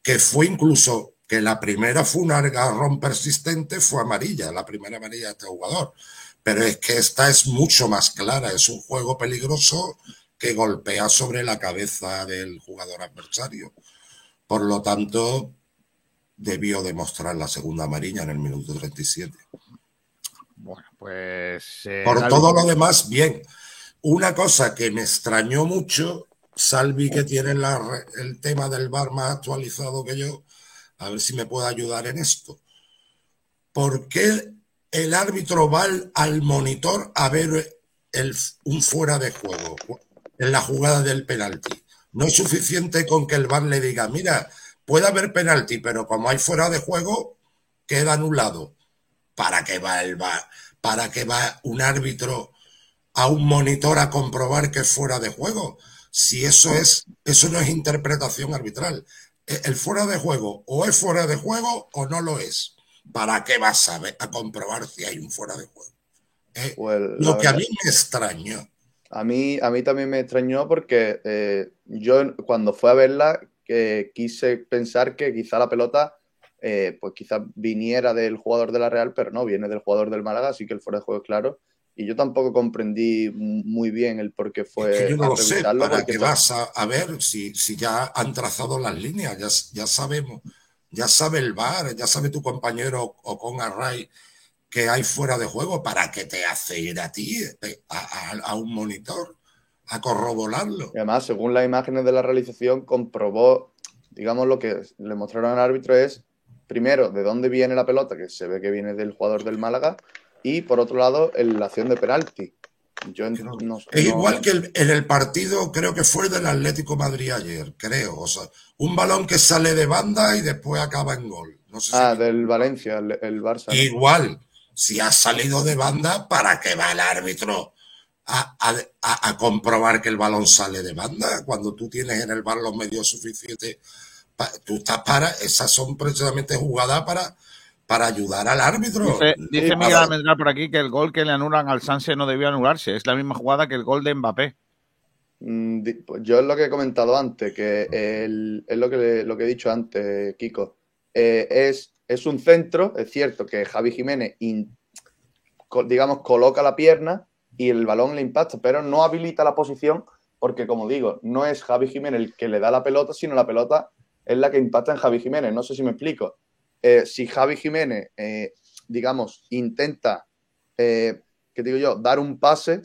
que fue incluso que la primera fue un agarrón persistente, fue amarilla, la primera amarilla de este jugador. Pero es que esta es mucho más clara, es un juego peligroso que golpea sobre la cabeza del jugador adversario. Por lo tanto, debió demostrar la segunda amarilla en el minuto 37. Pues... Eh, Por todo lo demás, bien. Una cosa que me extrañó mucho, Salvi que tiene el tema del bar más actualizado que yo, a ver si me puede ayudar en esto. ¿Por qué el árbitro va al, monitor a ver el, un fuera de juego en la jugada del penalti? No es suficiente con que el bar le diga, mira, puede haber penalti, pero como hay fuera de juego, queda anulado. ¿Para qué va el VAR? ¿Para qué va un árbitro a un monitor a comprobar que es fuera de juego? Si eso es, eso no es interpretación arbitral. E, el fuera de juego o es fuera de juego o no lo es. ¿Para qué vas a, a comprobar si hay un fuera de juego? Eh, pues, lo que a mí me extrañó. A mí, a mí también me extrañó porque eh, yo cuando fue a verla que quise pensar que quizá la pelota, eh, pues quizá viniera del jugador de la Real, pero no, viene del jugador del Málaga, así que el fuera de juego es claro. Y yo tampoco comprendí muy bien el por qué fue. Es que yo no lo sé, para que vas a, ver si, si, ya han trazado las líneas, ya, ya sabemos, ya sabe el VAR, ya sabe tu compañero o con Array que hay fuera de juego, ¿para qué te hace ir a ti, eh, a, a un monitor? a corroborarlo. Y además, según las imágenes de la realización, comprobó, digamos, lo que le mostraron al árbitro es, primero, de dónde viene la pelota, que se ve que viene del jugador del Málaga, y por otro lado, en la acción de penalti. Yo no, es igual que en el partido, creo que fue del Atlético Madrid ayer, creo. O sea, un balón que sale de banda y después acaba en gol. ah, del Valencia, el, Barça. Igual, si ha salido de banda, ¿para qué va el árbitro a, comprobar que el balón sale de banda. Cuando tú tienes en el bar los medios suficientes, tú estás para, esas son precisamente jugadas para, para ayudar al árbitro. Dice, Miguel Almendral por aquí que el gol que le anulan al Sanse no debió anularse. Es la misma jugada que el gol de Mbappé. Mm, pues yo es lo que he comentado antes, que es lo que, lo que he dicho antes, Kiko. Eh, es, es un centro, es cierto que Javi Jiménez, digamos, coloca la pierna, y el balón le impacta, pero no habilita la posición porque, como digo, no es Javi Jiménez el que le da la pelota, sino la pelota es la que impacta en Javi Jiménez. No sé si me explico. Eh, si Javi Jiménez, eh, digamos, intenta, eh, ¿qué digo yo?, dar un pase,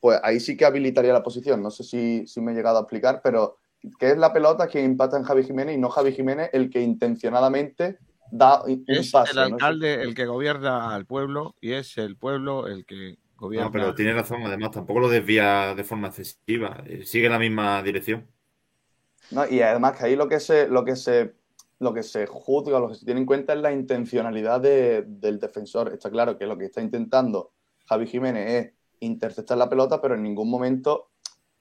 pues ahí sí que habilitaría la posición. No sé si, me he llegado a explicar, pero que es la pelota que impacta en Javi Jiménez y no Javi Jiménez el que intencionadamente da un es pase. El alcalde el que gobierna al pueblo y es el pueblo el que no, pero tiene razón, además, tampoco lo desvía de forma excesiva, eh, sigue la misma dirección. No, y además que ahí lo que se, lo que se, lo que se juzga, lo que se tiene en cuenta es la intencionalidad del defensor. Está claro que lo que está intentando Javi Jiménez es interceptar la pelota, pero en ningún momento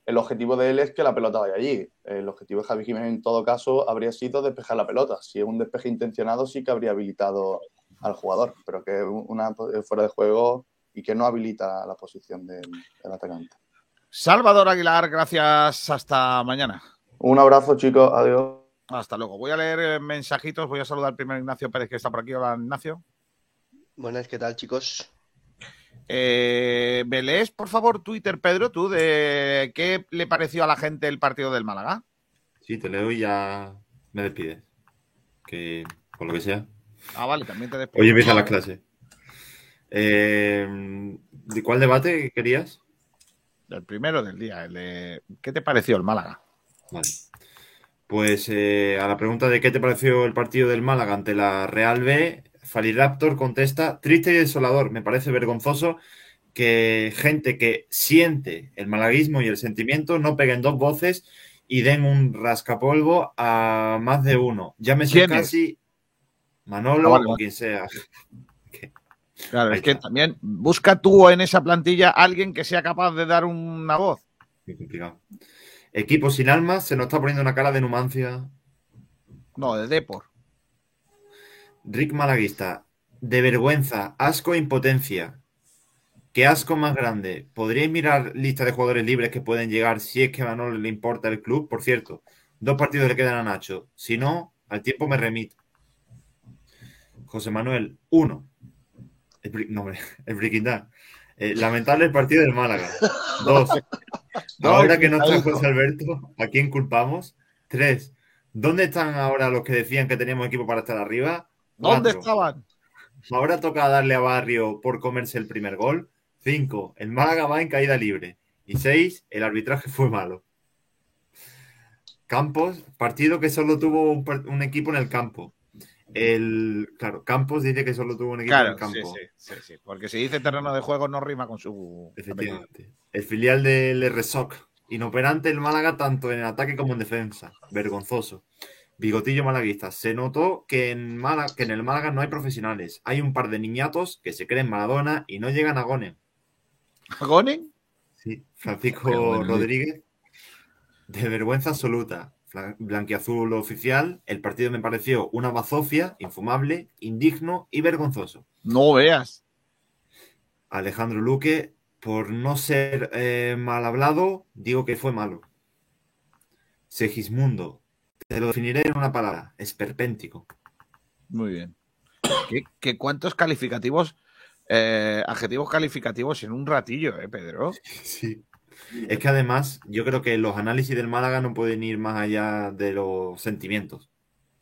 el objetivo de él es que la pelota vaya allí. El objetivo de Javi Jiménez en todo caso habría sido despejar la pelota. Si es un despeje intencionado sí que habría habilitado al jugador, pero que una fuera de juego y que no habilita la posición del, atacante. Salvador Aguilar, gracias. Hasta mañana. Un abrazo, chicos. Adiós. Hasta luego. Voy a leer eh, mensajitos. Voy a saludar primero a Ignacio Pérez, que está por aquí. Hola, Ignacio. Buenas, ¿qué tal, chicos? Eh, ¿Me lees, por favor, Twitter, Pedro, tú, de qué le pareció a la gente el partido del Málaga? Sí, te leo y ya me despides. Que, por lo que sea. Ah, vale, también te despido. Hoy empieza la clase. Eh, ¿De cuál debate querías? El primero del día. el de- ¿Qué te pareció el Málaga? Vale. Pues eh, a la pregunta de qué te pareció el partido del Málaga ante la Real B, Faliraptor contesta, triste y desolador, me parece vergonzoso que gente que siente el malaguismo y el sentimiento no peguen dos voces y den un rascapolvo a más de uno. Llámese ¿Quién es? casi Manolo Ah, vale, o quien sea. Claro, Ahí es que también busca tú en esa plantilla alguien que sea capaz de dar una voz. Complicado. Equipo sin alma, se nos está poniendo una cara de numancia. No, de Depor. Rick Malaguista, de vergüenza, asco e impotencia. ¿Qué asco más grande? ¿Podríais mirar lista de jugadores libres que pueden llegar si es que a Manolo le importa el club? Por cierto, dos partidos le quedan a Nacho. Si no, al tiempo me remito. José Manuel, uno. El, no, hombre, el Breaking Down. Eh, lamentable el partido del Málaga. Dos. Ahora que no está José Alberto, ¿a quién culpamos? Tres. ¿Dónde están ahora los que decían que teníamos equipo para estar arriba? ¿Dónde Cuatro. estaban? Ahora toca darle a Barrio por comerse el primer gol. 5. El Málaga va en caída libre. Y 6. El arbitraje fue malo. Campos, partido que solo tuvo un equipo en el campo. El, claro, Campos dice que solo tuvo un equipo en el campo. sí, sí, sí, sí, Porque si dice terreno de juego no rima con su. Efectivamente. El filial del RSOC. Inoperante el Málaga tanto en ataque como en defensa. Vergonzoso. Bigotillo malaguista. Se notó que en, Málaga, que en el Málaga no hay profesionales. Hay un par de niñatos que se creen Maradona y no llegan a Gonen. ¿Gonen? Sí, Francisco bueno, Rodríguez. De vergüenza absoluta. Blanquiazul oficial. El partido me pareció una bazofia, infumable, indigno y vergonzoso. No veas. Alejandro Luque, por no ser eh, mal hablado, digo que fue malo. Segismundo, te lo definiré en una palabra, esperpéntico. Muy bien. ¿Qué, qué cuántos calificativos, eh, adjetivos calificativos en un ratillo, eh, Pedro? Sí. Es que además, yo creo que los análisis del Málaga no pueden ir más allá de los sentimientos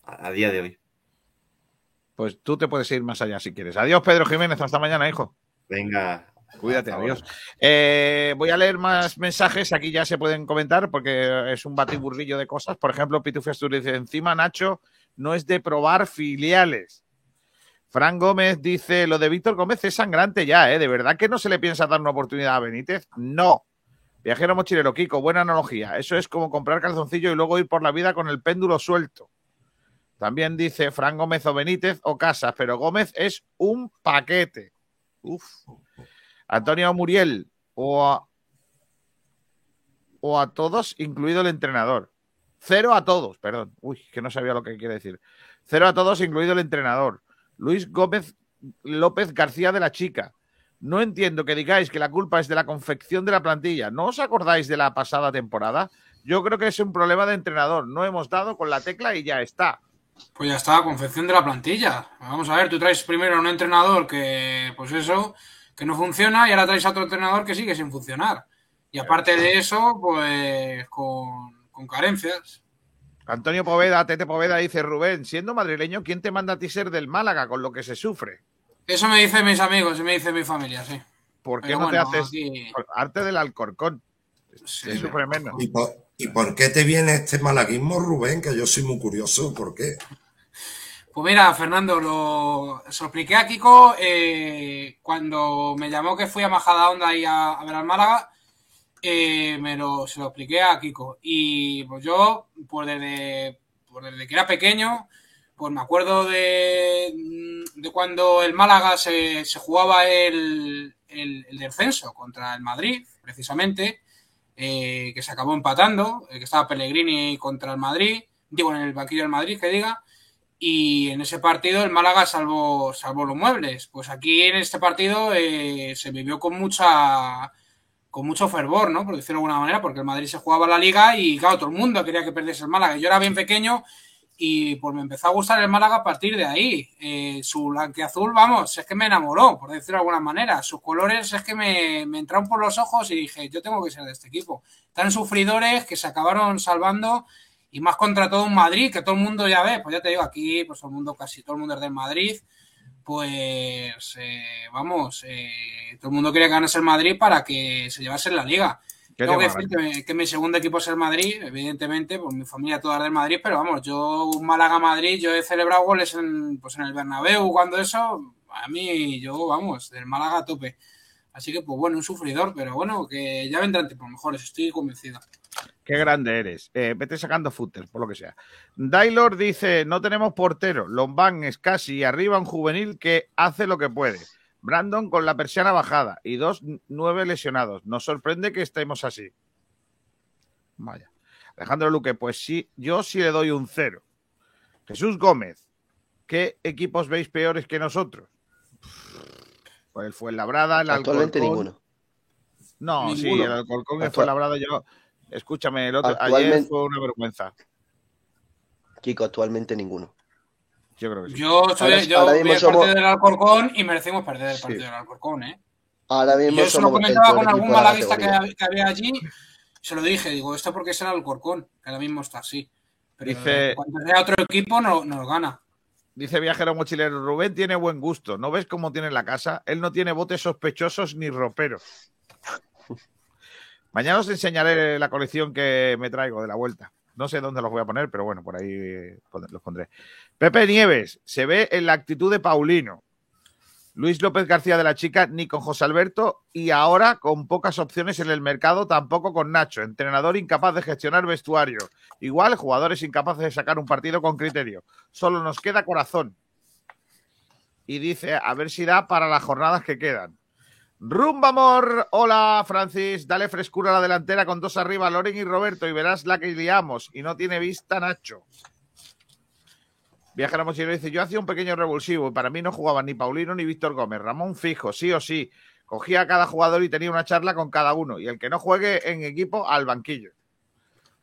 a, a día de hoy. Pues tú te puedes ir más allá si quieres. Adiós, Pedro Jiménez. Hasta mañana, hijo. Venga. Cuídate, adiós. Eh, voy a leer más mensajes. Aquí ya se pueden comentar porque es un batiburrillo de cosas. Por ejemplo, Pitufi Asturias dice: Encima, Nacho, no es de probar filiales. Fran Gómez dice: Lo de Víctor Gómez es sangrante ya, ¿eh? ¿De verdad que no se le piensa dar una oportunidad a Benítez? No. Viajero mochilero, Kiko, buena analogía. Eso es como comprar calzoncillo y luego ir por la vida con el péndulo suelto. También dice Fran Gómez o Benítez o Casas, pero Gómez es un paquete. Uf. Antonio Muriel o a, o a todos, incluido el entrenador. Cero a todos, perdón. Uy, que no sabía lo que quiere decir. Cero a todos, incluido el entrenador. Luis Gómez López García de la Chica. No entiendo que digáis que la culpa es de la confección de la plantilla. ¿No os acordáis de la pasada temporada? Yo creo que es un problema de entrenador. No hemos dado con la tecla y ya está. Pues ya está, confección de la plantilla. Vamos a ver, tú traes primero a un entrenador que, pues eso, que no funciona y ahora traes a otro entrenador que sigue sin funcionar. Y aparte de eso, pues con, con carencias. Antonio Poveda, Tete Poveda dice, Rubén, siendo madrileño, ¿quién te manda a ti ser del Málaga con lo que se sufre? Eso me dicen mis amigos y me dice mi familia, sí. ¿Por qué Pero no bueno, te haces aquí- arte del Alcorcón? Sí, menos. ¿Y por, ¿Y por qué te viene este malaguismo, Rubén? Que yo soy muy curioso. ¿Por qué? Pues mira, Fernando, lo, se lo expliqué a Kiko eh, cuando me llamó que fui a Majadahonda ahí a, a ver al Málaga. eh, me lo, se lo expliqué a Kiko. Y pues yo, pues desde, pues desde que era pequeño, pues me acuerdo de, de cuando el Málaga se, se jugaba el, el, descenso contra el Madrid, precisamente, eh, que se acabó empatando, eh, que estaba Pellegrini contra el Madrid, digo, en el banquillo del Madrid, que diga. Y en ese partido el Málaga salvó, salvó los muebles. Pues aquí en este partido eh, se vivió con mucha con mucho fervor, ¿no? Por decirlo de alguna manera, porque el Madrid se jugaba la liga y, claro, todo el mundo quería que perdiese el Málaga. Yo era bien pequeño y pues me empezó a gustar el Málaga a partir de ahí. Eh, su blanqueazul, vamos, es que me enamoró, por decirlo de alguna manera. Sus colores es que me, me entraron por los ojos y dije, yo tengo que ser de este equipo. Tan sufridores que se acabaron salvando y más contra todo un Madrid, que todo el mundo ya ve, pues ya te digo, aquí pues todo el mundo, casi todo el mundo es del Madrid, pues eh, vamos, eh, todo el mundo quiere ganarse el Madrid para que se llevase la liga. Tengo que decir que, que, mi segundo equipo es el Madrid, evidentemente, pues mi familia toda es del Madrid, pero vamos, yo un Málaga-Madrid, yo he celebrado goles en, pues en el Bernabéu, cuando eso, a mí, yo, vamos, del Málaga a tope. Así que, pues bueno, un sufridor, pero bueno, que ya vendrán tiempos mejores, estoy convencido. Qué grande eres. Eh, vete sacando footer, por lo que sea. Dailor dice: No tenemos portero. Lombán es casi arriba un juvenil que hace lo que puede. Brandon con la persiana bajada y dos nueve lesionados. Nos sorprende que estemos así. Vaya. Alejandro Luque, pues sí, yo sí le doy un cero. Jesús Gómez, ¿qué equipos veis peores que nosotros? Pues el Fuenlabrada, el Actualmente Alcorcón. ninguno. No, Ninguno. sí, el Alcorcón, el Actual- Fuenlabrada, yo. Escúchame, el otro, ayer fue una vergüenza. Kiko, actualmente ninguno. Yo creo que sí. Yo soy Ahora- yo ahora vi el mismo partido somos- del Alcorcón y merecimos perder el Sí. partido del Alcorcón, ¿eh? Ahora mismo yo se lo comentaba con algún malaguista que, que había allí, se lo dije, digo, esto porque es el Alcorcón, que ahora mismo está así. Pero Dice- cuando sea otro equipo no, nos gana. Dice viajero mochilero, Rubén tiene buen gusto. ¿No ves cómo tiene la casa? Él no tiene botes sospechosos ni roperos. Mañana os enseñaré la colección que me traigo de la vuelta. No sé dónde los voy a poner, pero bueno, por ahí eh, los pondré. Pepe Nieves, se ve en la actitud de Paulino. Luis López García de la Chica, ni con José Alberto, y ahora con pocas opciones en el mercado, tampoco con Nacho, entrenador incapaz de gestionar vestuario. Igual, jugadores incapaces de sacar un partido con criterio. Solo nos queda corazón. Y dice, a ver si da para las jornadas que quedan. Rumba amor, hola Francis, dale frescura a la delantera con dos arriba, Loren y Roberto, y verás la que liamos. Y no tiene vista Nacho. Viajero mochilero dice, yo hacía un pequeño revulsivo y para mí no jugaban ni Paulino ni Víctor Gómez. Ramón fijo, sí o sí. Cogía a cada jugador y tenía una charla con cada uno. Y el que no juegue en equipo, al banquillo.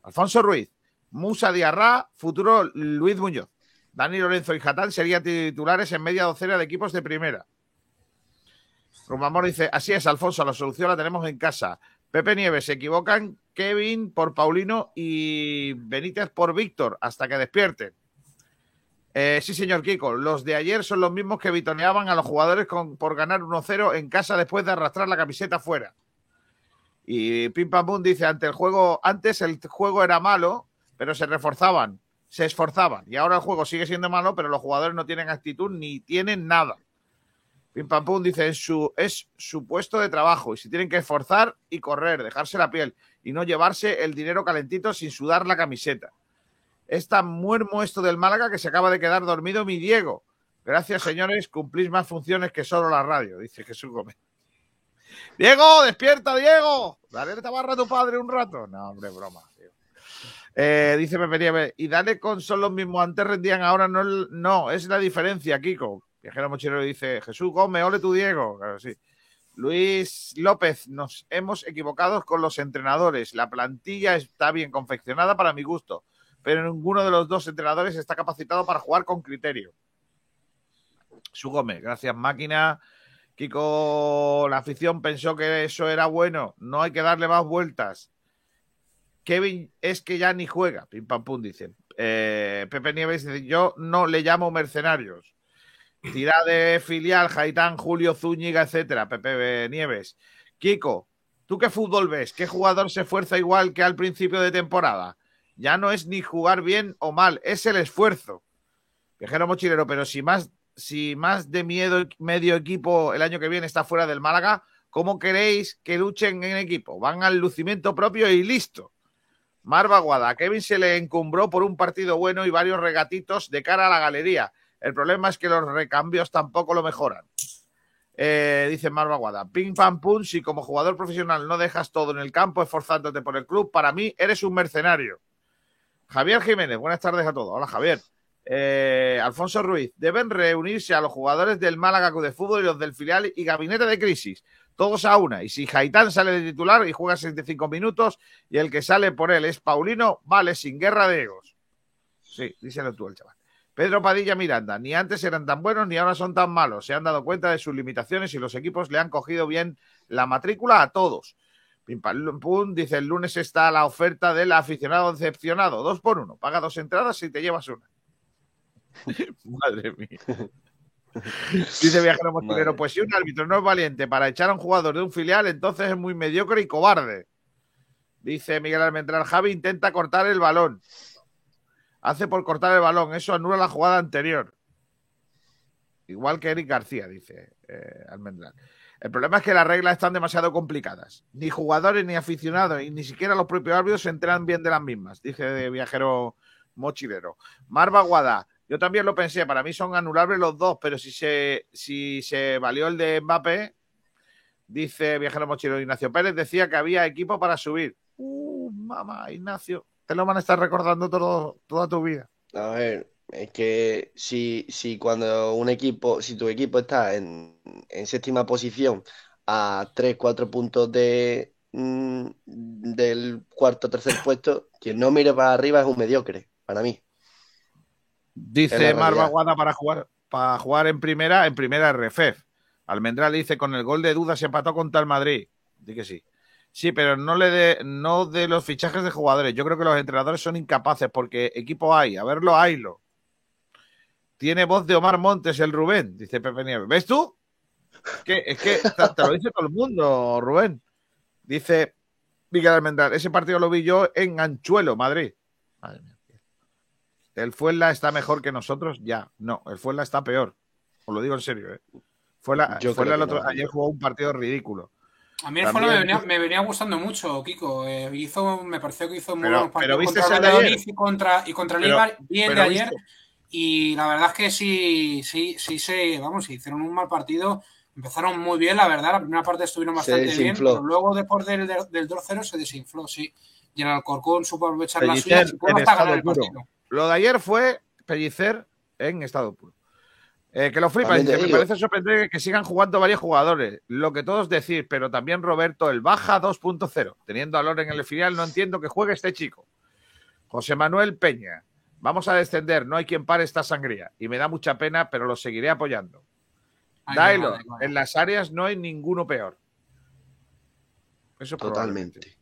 Alfonso Ruiz, Musa Diarra, futuro Luis Muñoz. Dani Lorenzo y Jatán serían titulares en media docena de equipos de primera. Rumamor dice, así es, Alfonso, la solución la tenemos en casa. Pepe Nieves, se equivocan Kevin por Paulino y Benítez por Víctor, hasta que despierten. Eh, sí, señor Kiko, los de ayer son los mismos que vitoneaban a los jugadores por ganar 1-0 en casa después de arrastrar la camiseta fuera. Y Pim Pam Pum dice, ante el juego, antes el juego era malo, pero se reforzaban, se esforzaban. Y ahora el juego sigue siendo malo, pero los jugadores no tienen actitud ni tienen nada. Pim Pam Pum dice, es su, es su puesto de trabajo y si tienen que esforzar y correr, dejarse la piel y no llevarse el dinero calentito sin sudar la camiseta. Es tan muermo esto del Málaga que se acaba de quedar dormido mi Diego. Gracias, señores, cumplís más funciones que solo la radio, dice Jesús Gómez. Diego, despierta, Diego. Dale esta barra a tu padre un rato. No, hombre, broma. tío. Eh, dice Pepe y dale con son los mismos, antes rendían, ahora no, no, es la diferencia, Kiko. Viajero Mochilero dice, Jesús Gómez, ole tu Diego. Sí. Luis López, nos hemos equivocado con los entrenadores. La plantilla está bien confeccionada para mi gusto, pero ninguno de los dos entrenadores está capacitado para jugar con criterio. Su gracias máquina. Kiko, la afición pensó que eso era bueno. No hay que darle más vueltas. Kevin es que ya ni juega. Pim pam pum, dice. Eh, Pepe Nieves dice: Yo no le llamo mercenarios. Tira de filial, Jaitán, Julio Zúñiga, etcétera. Pepe Nieves. Kiko, ¿tú qué fútbol ves? ¿Qué jugador se esfuerza igual que al principio de temporada? Ya no es ni jugar bien o mal, es el esfuerzo. Viajero mochilero, pero si más, si más de miedo medio equipo el año que viene está fuera del Málaga, ¿cómo queréis que luchen en equipo? Van al lucimiento propio y listo. Marva Guada, Kevin se le encumbró por un partido bueno y varios regatitos de cara a la galería. El problema es que los recambios tampoco lo mejoran. Eh, dice Marva Guada, ping pam pum, si como jugador profesional no dejas todo en el campo esforzándote por el club, para mí eres un mercenario. Javier Jiménez, buenas tardes a todos. Hola Javier. Eh, Alfonso Ruiz, deben reunirse a los jugadores del Málaga Club de Fútbol y los del filial y gabinete de crisis, todos a una. Y si Jaitán sale de titular y juega 65 minutos y el que sale por él es Paulino, vale, sin guerra de egos. Sí, díselo tú el chaval. Pedro Padilla Miranda, ni antes eran tan buenos ni ahora son tan malos. Se han dado cuenta de sus limitaciones y los equipos le han cogido bien la matrícula a todos. Pim, pam, pum, dice el lunes está la oferta del aficionado decepcionado. Dos por uno. Paga dos entradas y te llevas una. Madre mía. Dice Viajero Madre. pues si un árbitro no es valiente para echar a un jugador de un filial, entonces es muy mediocre y cobarde. Dice Miguel Almendral, Javi intenta cortar el balón. Hace por cortar el balón, eso anula la jugada anterior. Igual que Eric García, dice eh, Almendral. El problema es que las reglas están demasiado complicadas. Ni jugadores, ni aficionados, y ni siquiera los propios árbitros se enteran bien de las mismas, dice Viajero Mochilero. Marva Guada, yo también lo pensé, para mí son anulables los dos, pero si se, si se valió el de Mbappé, dice Viajero Mochilero, Ignacio Pérez decía que había equipo para subir. Uh, mamá, Ignacio, te lo van a estar recordando todo, toda tu vida. A ver, es que si, si cuando un equipo, si tu equipo está en, en séptima posición a 3, 4 puntos de, mm, del cuarto o tercer puesto, quien no mire para arriba es un mediocre, para mí. Dice Marva. Guada para jugar, para jugar en primera, en primera RFF. Almendral dice con el gol de duda se empató contra el Madrid. Di que sí. Sí, pero no le de, no de los fichajes de jugadores. Yo creo que los entrenadores son incapaces porque equipo hay. A verlo, haylo. Tiene voz de Omar Montes el Rubén, dice Pepe Nieves. ¿Ves tú? Es que, es que te, te lo dice todo el mundo, Rubén. Dice Miguel Almendral, ese partido lo vi yo en Anchuelo, Madrid. Madre mía. El Fuenla está mejor que nosotros, ya. No, el Fuenla está peor. Os lo digo en serio, ¿eh? Fuenla, Yo Fuenla el otro- no. ayer jugó un partido ridículo. A mí el Fuenla me venía, me venía gustando mucho, Kiko. Eh, hizo, me pareció que hizo muy Pero- buenos partidos pero ¿viste contra el? Valladolid y contra, y contra el Pero- Eibar, bien de ayer. viste- Y la verdad es que sí, sí, sí, se, vamos, sí, hicieron un mal partido. Empezaron muy bien, la verdad. La primera parte estuvieron Se bastante bien, pero luego después del, del, del 2-0 se desinfló, sí. Y el Alcorcón supo aprovechar las Pellicer hasta estado ganar el puro. partido. Lo de ayer fue Pellicer en estado puro. Eh, que lo flipa, También te dice, me parece sorprendente que sigan jugando varios jugadores. Lo que todos decir, pero también Roberto, el baja 2.0. Teniendo a Loren en el filial, no entiendo que juegue este chico. José Manuel Peña. Vamos a descender, no hay quien pare esta sangría. Y me da mucha pena, pero lo seguiré apoyando. Dailo, en las áreas no hay ninguno peor. Eso. Totalmente.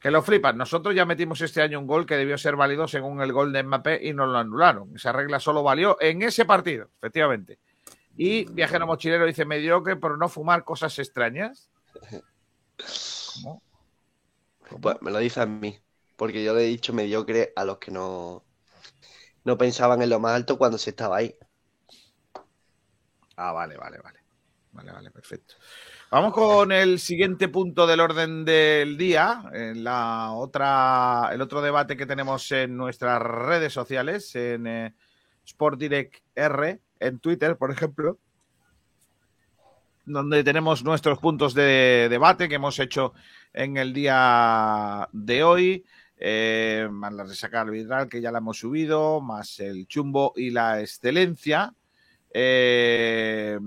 Que lo flipan. Nosotros ya metimos este año un gol que debió ser válido según el gol de Mbappé y nos lo anularon. Esa regla solo valió en ese partido, efectivamente. Y Viajero Mochilero dice mediocre por no fumar cosas extrañas. ¿Cómo? Pues me lo dice a mí, porque yo le he dicho mediocre a los que no, no pensaban en lo más alto cuando se estaba ahí. Ah, vale, vale, vale. Vale, vale, perfecto. Vamos con el siguiente punto del orden del día, en la otra, el otro debate que tenemos en nuestras redes sociales, en eh, Sport Direct R, en Twitter, por ejemplo, donde tenemos nuestros puntos de debate que hemos hecho en el día de hoy, eh, más la resaca arbitral que ya la hemos subido, más el chumbo y la excelencia. Eh,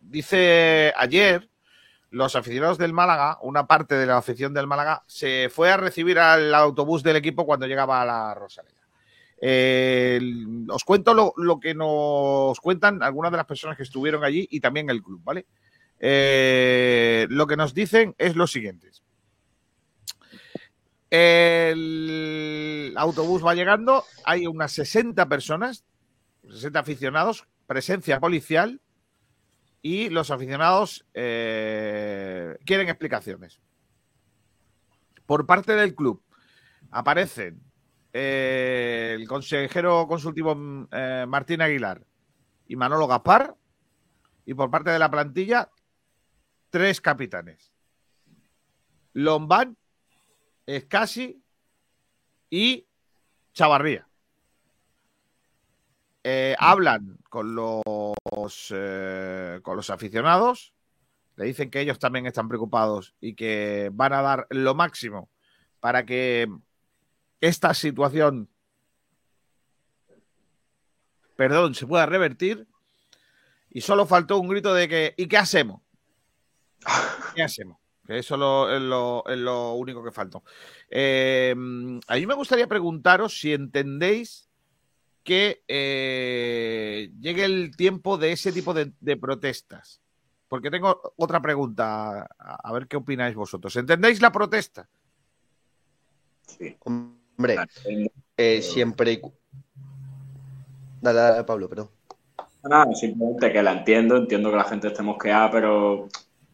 dice ayer, los aficionados del Málaga, una parte de la afición del Málaga, se fue a recibir al autobús del equipo cuando llegaba a la Rosaleda. Eh, os cuento lo, lo que nos cuentan algunas de las personas que estuvieron allí y también el club, ¿vale? Lo que nos dicen es lo siguiente. El autobús va llegando, hay unas 60 personas, 60 aficionados, presencia policial y los aficionados eh, quieren explicaciones. Por parte del club aparecen eh, el consejero consultivo eh, Martín Aguilar y Manolo Gaspar y por parte de la plantilla tres capitanes. Lombán, Escasi y Chavarría. Eh, hablan con los, eh, con los aficionados, le dicen que ellos también están preocupados y que van a dar lo máximo para que esta situación perdón, se pueda revertir. Y solo faltó un grito de que, ¿y qué hacemos? ¿Qué hacemos? Que eso lo- es, lo, es lo único que faltó. Eh, a mí me gustaría preguntaros si entendéis que eh, llegue el tiempo de ese tipo de, de protestas. Porque tengo otra pregunta, a, a ver qué opináis vosotros. ¿Entendéis la protesta? Sí. Hombre, eh, siempre. Dale, dale, Pablo, perdón. Nada, simplemente que la entiendo, entiendo que la gente esté mosqueada, pero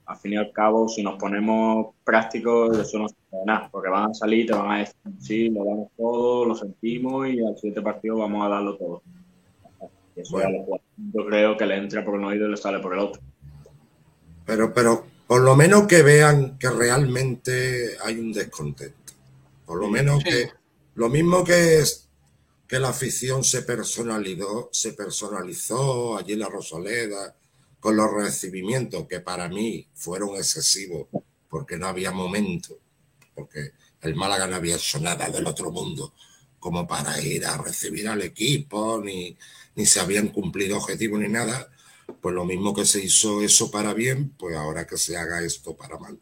al fin y al cabo, si nos ponemos prácticos, eso no sirve de nada, porque van a salir, te van a decir, sí, lo damos todo, lo sentimos y al siguiente partido vamos a darlo todo. Y eso ya Bueno. lo jugadores, yo creo que le entra por un oído y le sale por el otro. Pero, pero por lo menos que vean que realmente hay un descontento. Por lo menos Sí. que lo mismo que es que la afición se personalizó, se personalizó allí en la Rosaleda con los recibimientos que para mí fueron excesivos porque no había momento, porque el Málaga no había hecho nada del otro mundo como para ir a recibir al equipo, ni, ni se habían cumplido objetivos ni nada pues lo mismo que se hizo eso para bien, pues ahora que se haga esto para mal.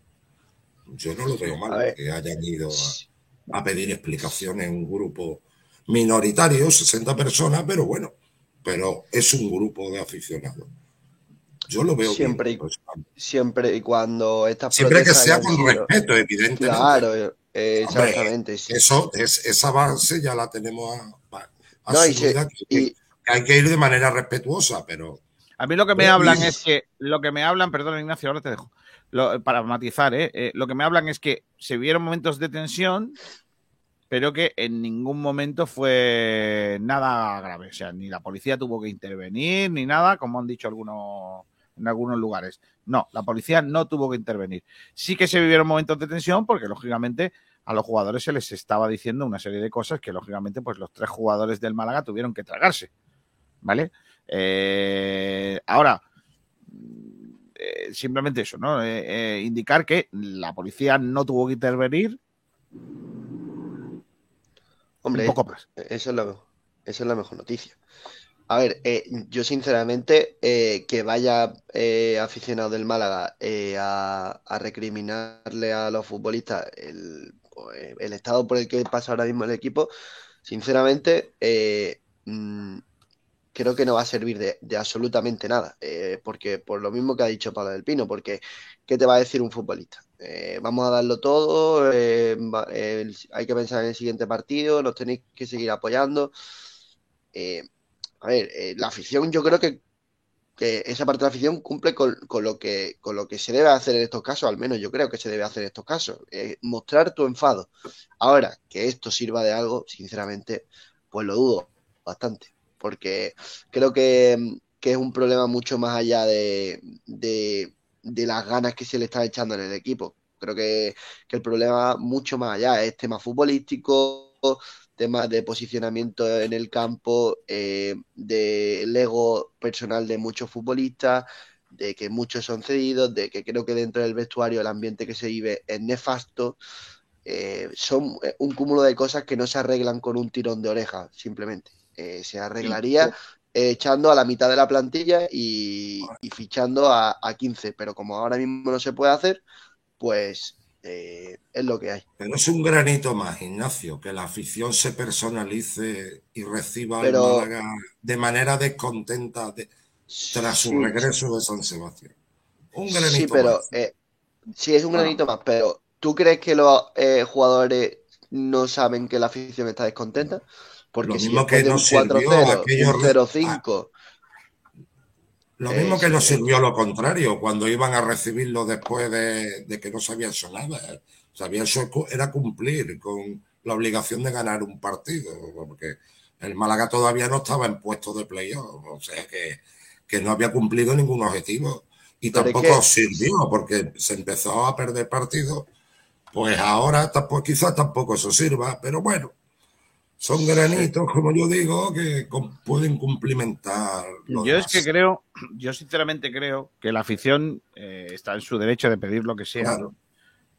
Yo no lo veo A mal que hayan ido a, a pedir explicaciones un grupo minoritario, 60 personas, pero bueno, pero es un grupo de aficionados. Yo lo veo Siempre bien. y- pues, Siempre y cuando estas siempre que sea con sido- respeto, evidentemente. Claro, eh, exactamente. sí. Eso, es, esa base ya la tenemos a, a No, y se- asumida, que- y- que hay que ir de manera respetuosa, pero A mí lo que me hablan es que, lo que me hablan, perdón Ignacio, ahora te dejo, Lo- para matizar, ¿eh? Eh, lo que me hablan es que se vieron momentos de tensión, pero que en ningún momento fue nada grave. O sea, ni la policía tuvo que intervenir, ni nada, como han dicho algunos en algunos lugares. No, la policía no tuvo que intervenir. Sí que se vivieron momentos de tensión porque, lógicamente, a los jugadores se les estaba diciendo una serie de cosas que, lógicamente, pues los tres jugadores del Málaga tuvieron que tragarse. ¿Vale? Eh, ahora, eh, simplemente eso, ¿no? Eh, indicar que la policía no tuvo que intervenir Hombre, un poco más. Eso es, lo, eso es la mejor noticia. A ver, eh, yo sinceramente eh, que vaya eh, aficionado del Málaga eh, a, a recriminarle a los futbolistas el, pues, el estado por el que pasa ahora mismo el equipo, sinceramente eh, mm, creo que no va a servir de, absolutamente nada, eh, porque por lo mismo que ha dicho Pablo del Pino, porque ¿qué te va a decir un futbolista? Eh, vamos a darlo todo, eh, eh, hay que pensar en el siguiente partido, nos tenéis que seguir apoyando. Eh, a ver, eh, la afición, yo creo que, esa parte de la afición cumple con, con lo que, con lo que se debe hacer en estos casos, al menos yo creo que se debe hacer en estos casos, eh, mostrar tu enfado. Ahora, que esto sirva de algo, sinceramente, pues lo dudo bastante, porque creo que, es un problema mucho más allá de, de, de las ganas que se le están echando en el equipo. Creo que, que el problema mucho más allá, es tema futbolístico, temas de posicionamiento en el campo, eh, del ego personal de muchos futbolistas, de que muchos son cedidos, de que creo que dentro del vestuario el ambiente que se vive es nefasto. Eh, son eh, un cúmulo de cosas que no se arreglan con un tirón de oreja, simplemente. Eh, se arreglaría echando a la mitad de la plantilla y, y fichando a, a 15, pero como ahora mismo no se puede hacer, pues eh, es lo que hay. Pero es un granito más, Ignacio, que la afición se personalice y reciba Pero- al Málaga de manera descontenta de- tras su Sí, regreso de San Sebastián. Un granito Sí, pero más. eh, sí es un granito más, pero ¿tú crees que los eh, jugadores no saben que la afición está descontenta? Porque Lo si mismo después que nos sirvió 4-0, aquellos un re- 0-5, Lo eh, mismo que nos eh. sirvió lo contrario, cuando iban a recibirlo después de, de que no se había hecho nada. Se había hecho cu- era cumplir con la obligación de ganar un partido, porque el Málaga todavía no estaba en puesto de playoff, o sea que, que no había cumplido ningún objetivo. Y tampoco sirvió, porque se empezó a perder partidos. Pues ahora tampoco, quizás tampoco eso sirva, pero bueno, son granitos, como yo digo, que com- pueden cumplimentar. lo Yo es que creo, yo sinceramente creo que la afición eh, está en su derecho de pedir lo que sea. Claro.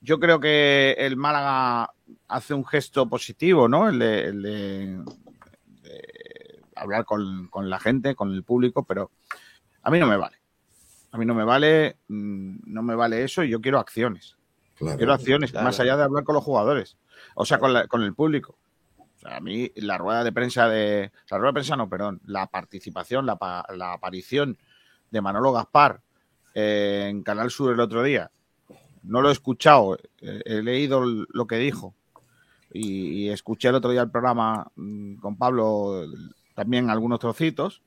Yo creo que el Málaga hace un gesto positivo, ¿no? El de, el de- de hablar con, con la gente, con el público, pero a mí no me vale. A mí no me vale, mm, no me vale eso y yo quiero acciones. Claro. Quiero acciones, claro. más allá de hablar con los jugadores. O sea, con, la- con el público. A mí la rueda de prensa de. La rueda de prensa no, perdón. La participación, la, la aparición de Manolo Gaspar eh, en Canal Sur el otro día. No lo he escuchado, eh, he leído lo que dijo. Y, escuché el otro día el programa mm, con Pablo también algunos trocitos.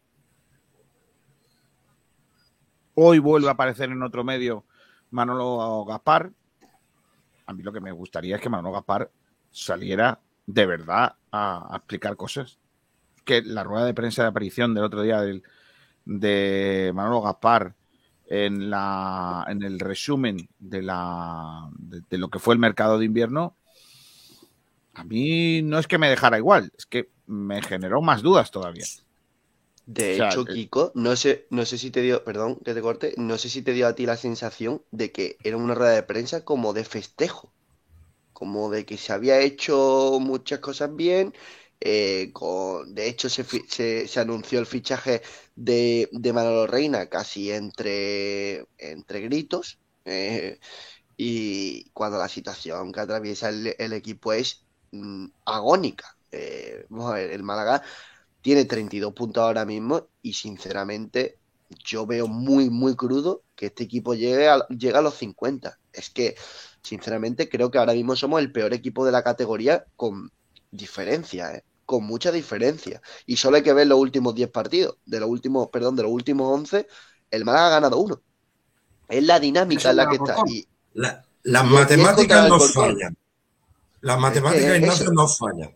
Hoy vuelve a aparecer en otro medio Manolo Gaspar. A mí lo que me gustaría es que Manolo Gaspar saliera de verdad a, a explicar cosas. Que la rueda de prensa de aparición del otro día del- de Manolo Gaspar en, la, en el resumen de, la, de, de lo que fue el mercado de invierno, a mí no es que me dejara igual, es que me generó más dudas todavía. De O sea, hecho, Kiko, no sé, no sé si te dio, perdón que te corte, no sé si te dio a ti la sensación de que era una rueda de prensa como de festejo, como de que se había hecho muchas cosas bien. eh, de hecho, se, se, se anunció el fichaje de, de Manolo Reina casi entre, entre gritos. eh, y cuando la situación que atraviesa el, el equipo es mm, agónica. Eh, vamos a ver, el Málaga tiene 32 puntos ahora mismo y sinceramente yo veo muy, muy crudo que este equipo llegue a, llegue a los 50. Es que, sinceramente, creo que ahora mismo somos el peor equipo de la categoría con diferencia, ¿eh? Con mucha diferencia. Y solo hay que ver los últimos 10 partidos. De los últimos, perdón, de los últimos 11, el Málaga ha ganado uno. Es la dinámica en la que está. Y, La- las Y- matemáticas no fallan. Las matemáticas, es- no fallan.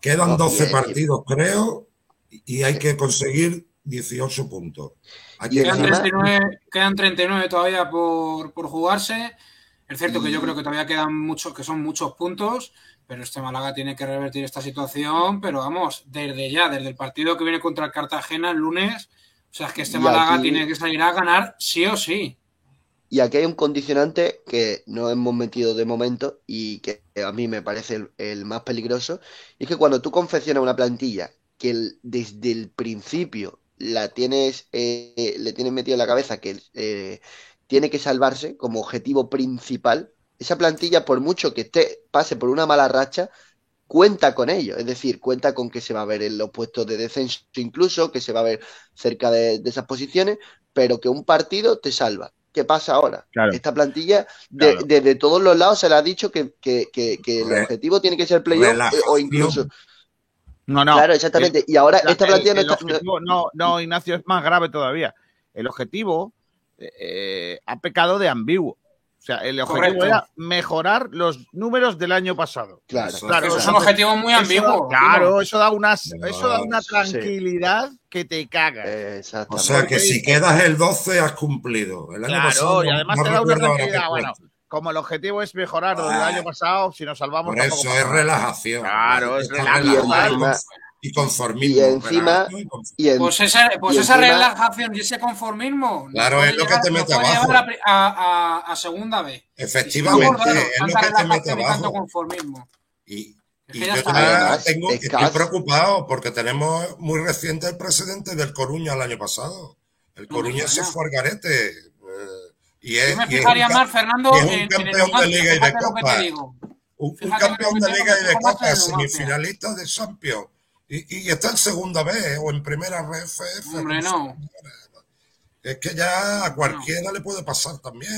Quedan No, 12 y es- partidos, creo, y hay que conseguir 18 puntos. Quedan encima- 39, quedan 39 todavía por, por jugarse. Es cierto que yo creo que todavía quedan muchos, que son muchos puntos, pero este Málaga tiene que revertir esta situación. Pero vamos, desde ya, desde el partido que viene contra el Cartagena el lunes, o sea, es que este Y Málaga aquí- tiene que salir a ganar sí o sí. Y aquí hay un condicionante que no hemos metido de momento y que a mí me parece el, el más peligroso. Y es que cuando tú confeccionas una plantilla que el- desde el principio la tienes, eh, le tienes metido en la cabeza que eh, tiene que salvarse como objetivo principal, esa plantilla, por mucho que esté, pase por una mala racha, cuenta con ello. Es decir, cuenta con que se va a ver en los puestos de descenso incluso, que se va a ver cerca de, de esas posiciones, pero que un partido te salva. ¿Qué pasa ahora? Claro. Esta plantilla, Claro. desde todos los lados se le ha dicho que, que- que- que el objetivo tiene que ser playoff eh, o incluso. No, no. claro, exactamente. Y ahora La- esta el- plantilla no el está. no- objetivo- no, no, Ignacio, es más grave todavía. El objetivo eh, ha pecado de ambiguo. O sea, el objetivo Correcto. era mejorar los números del año pasado. claro. Eso- Claro, Pero o es un objetivo muy eso- ambiguo. Claro, eso da, una, No, eso da una sí. tranquilidad que te caga. O Exactamente. sea que si quedas el 12 has cumplido. El año Claro, pasado y además no te da una tranquilidad. Bueno, como el objetivo es mejorar lo del Ah. año pasado, si nos salvamos. Por eso es relajación. Claro, es relajación. Y conformismo. y encima- y conformismo. Y en- Pues esa, pues Y esa encima- relajación y ese conformismo. Claro, es lo que te mete abajo. a, a- a- a segunda vez. Efectivamente, si no, es lo que te mete abajo. conformismo. Y, y yo Además, tengo, es estoy preocupado porque tenemos muy reciente el precedente del Coruña el año pasado. El No Coruña se extraña. fue al garete. eh, y es, Yo me fijaría más, Fernando, y es un en, en el campeón de Liga y de Copa. un, un campeón de Liga y de Copa, semifinalista de Champions. Y, y está en segunda vez o en primera RFF. Hombre, no. Es que ya a cualquiera le puede pasar también.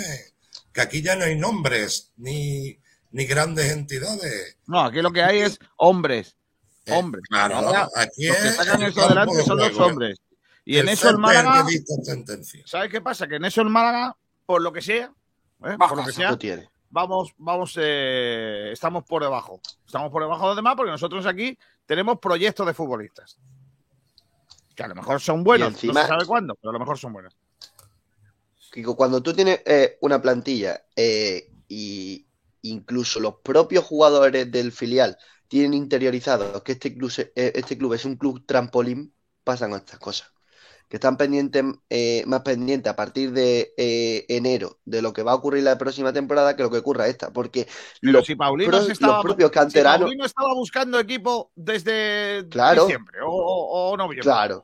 Que aquí ya no hay nombres ni, ni grandes entidades. No, aquí lo que hay es hombres. Eh, Hombres. claro, Ahora, aquí los que es sacan eso campo adelante de son los hombres. Y en eso el Málaga. ¿sabes qué pasa? Que en eso el Málaga, por lo que sea, ¿eh? Por lo que sea, vamos, vamos, eh, estamos por debajo. Estamos por debajo de los demás porque nosotros aquí tenemos proyectos de futbolistas. Que a lo mejor son buenos, encima- no se sabe cuándo, pero a lo mejor son buenos. Kiko, cuando tú tienes eh, una plantilla eh, y incluso los propios jugadores del filial tienen interiorizado que este club, eh, este club es un club trampolín, pasan estas cosas. Que están pendientes, eh, más pendientes a partir de eh, enero de lo que va a ocurrir la próxima temporada que lo que ocurra esta. Porque Pero los, si Paulino pro- estaba, los propios si canteranos. Paulino estaba buscando equipo desde Claro. diciembre o, o- o noviembre. Claro,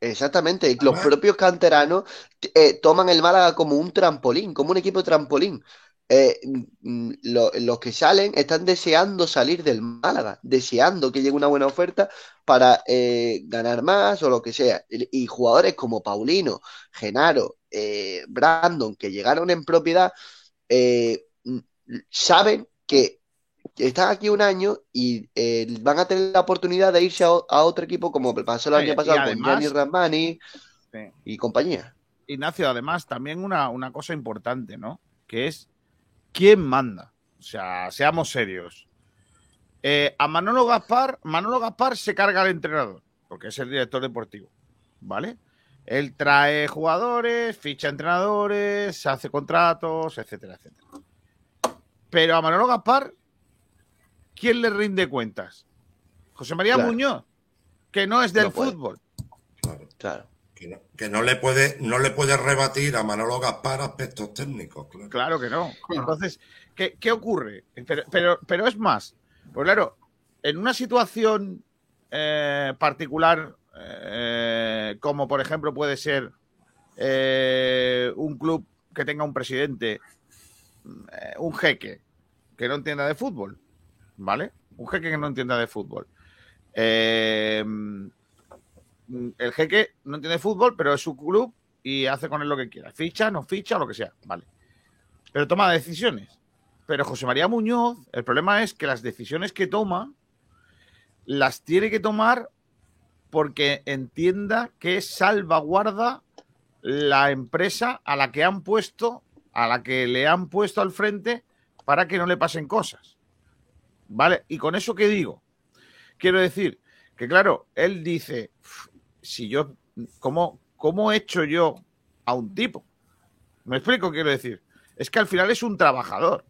exactamente. y Los propios canteranos eh, toman el Málaga como un trampolín, como un equipo trampolín. Eh, mm, lo- los que salen están deseando salir del Málaga, deseando que llegue una buena oferta para eh, ganar más o lo que sea. Y, y jugadores como Paulino, Genaro, eh, Brandon, que llegaron en propiedad, mm, saben que están aquí un año y van a tener la oportunidad de irse a, otro equipo como pasó el año pasado con Gianni Ramani Sí. y compañía. Ignacio, además, también una, una cosa importante, ¿no? Que es quién manda. O sea, seamos serios. Eh, a Manolo Gaspar, Manolo Gaspar se carga al entrenador, porque es el director deportivo, ¿vale? Él trae jugadores, ficha entrenadores, hace contratos, etcétera, etcétera. Pero a Manolo Gaspar, ¿quién le rinde cuentas? José María Claro. Muñoz, que no es del No fútbol. Claro. Que no, que no le puede, no le puede rebatir a Manolo Gaspar aspectos técnicos, claro. Claro que no. Entonces, ¿qué, qué ocurre? Pero, pero, pero es más, pues claro, en una situación eh, particular, eh, como por ejemplo puede ser eh, un club que tenga un presidente, eh, un jeque que no entienda de fútbol, ¿vale? Un jeque que no entienda de fútbol. Eh, el jeque no entiende de fútbol, pero es su club y hace con él lo que quiera. Ficha, no ficha, lo que sea, vale. Pero toma decisiones. Pero José María Muñoz, el problema es que las decisiones que toma las tiene que tomar porque entienda que salvaguarda la empresa a la que han puesto, a la que le han puesto al frente para que no le pasen cosas. ¿Vale? Y con eso qué digo? Quiero decir que, claro, él dice, "Uf, si yo, ¿cómo, ¿cómo echo yo a un tipo? ¿Me explico? Quiero decir, es que al final es un trabajador.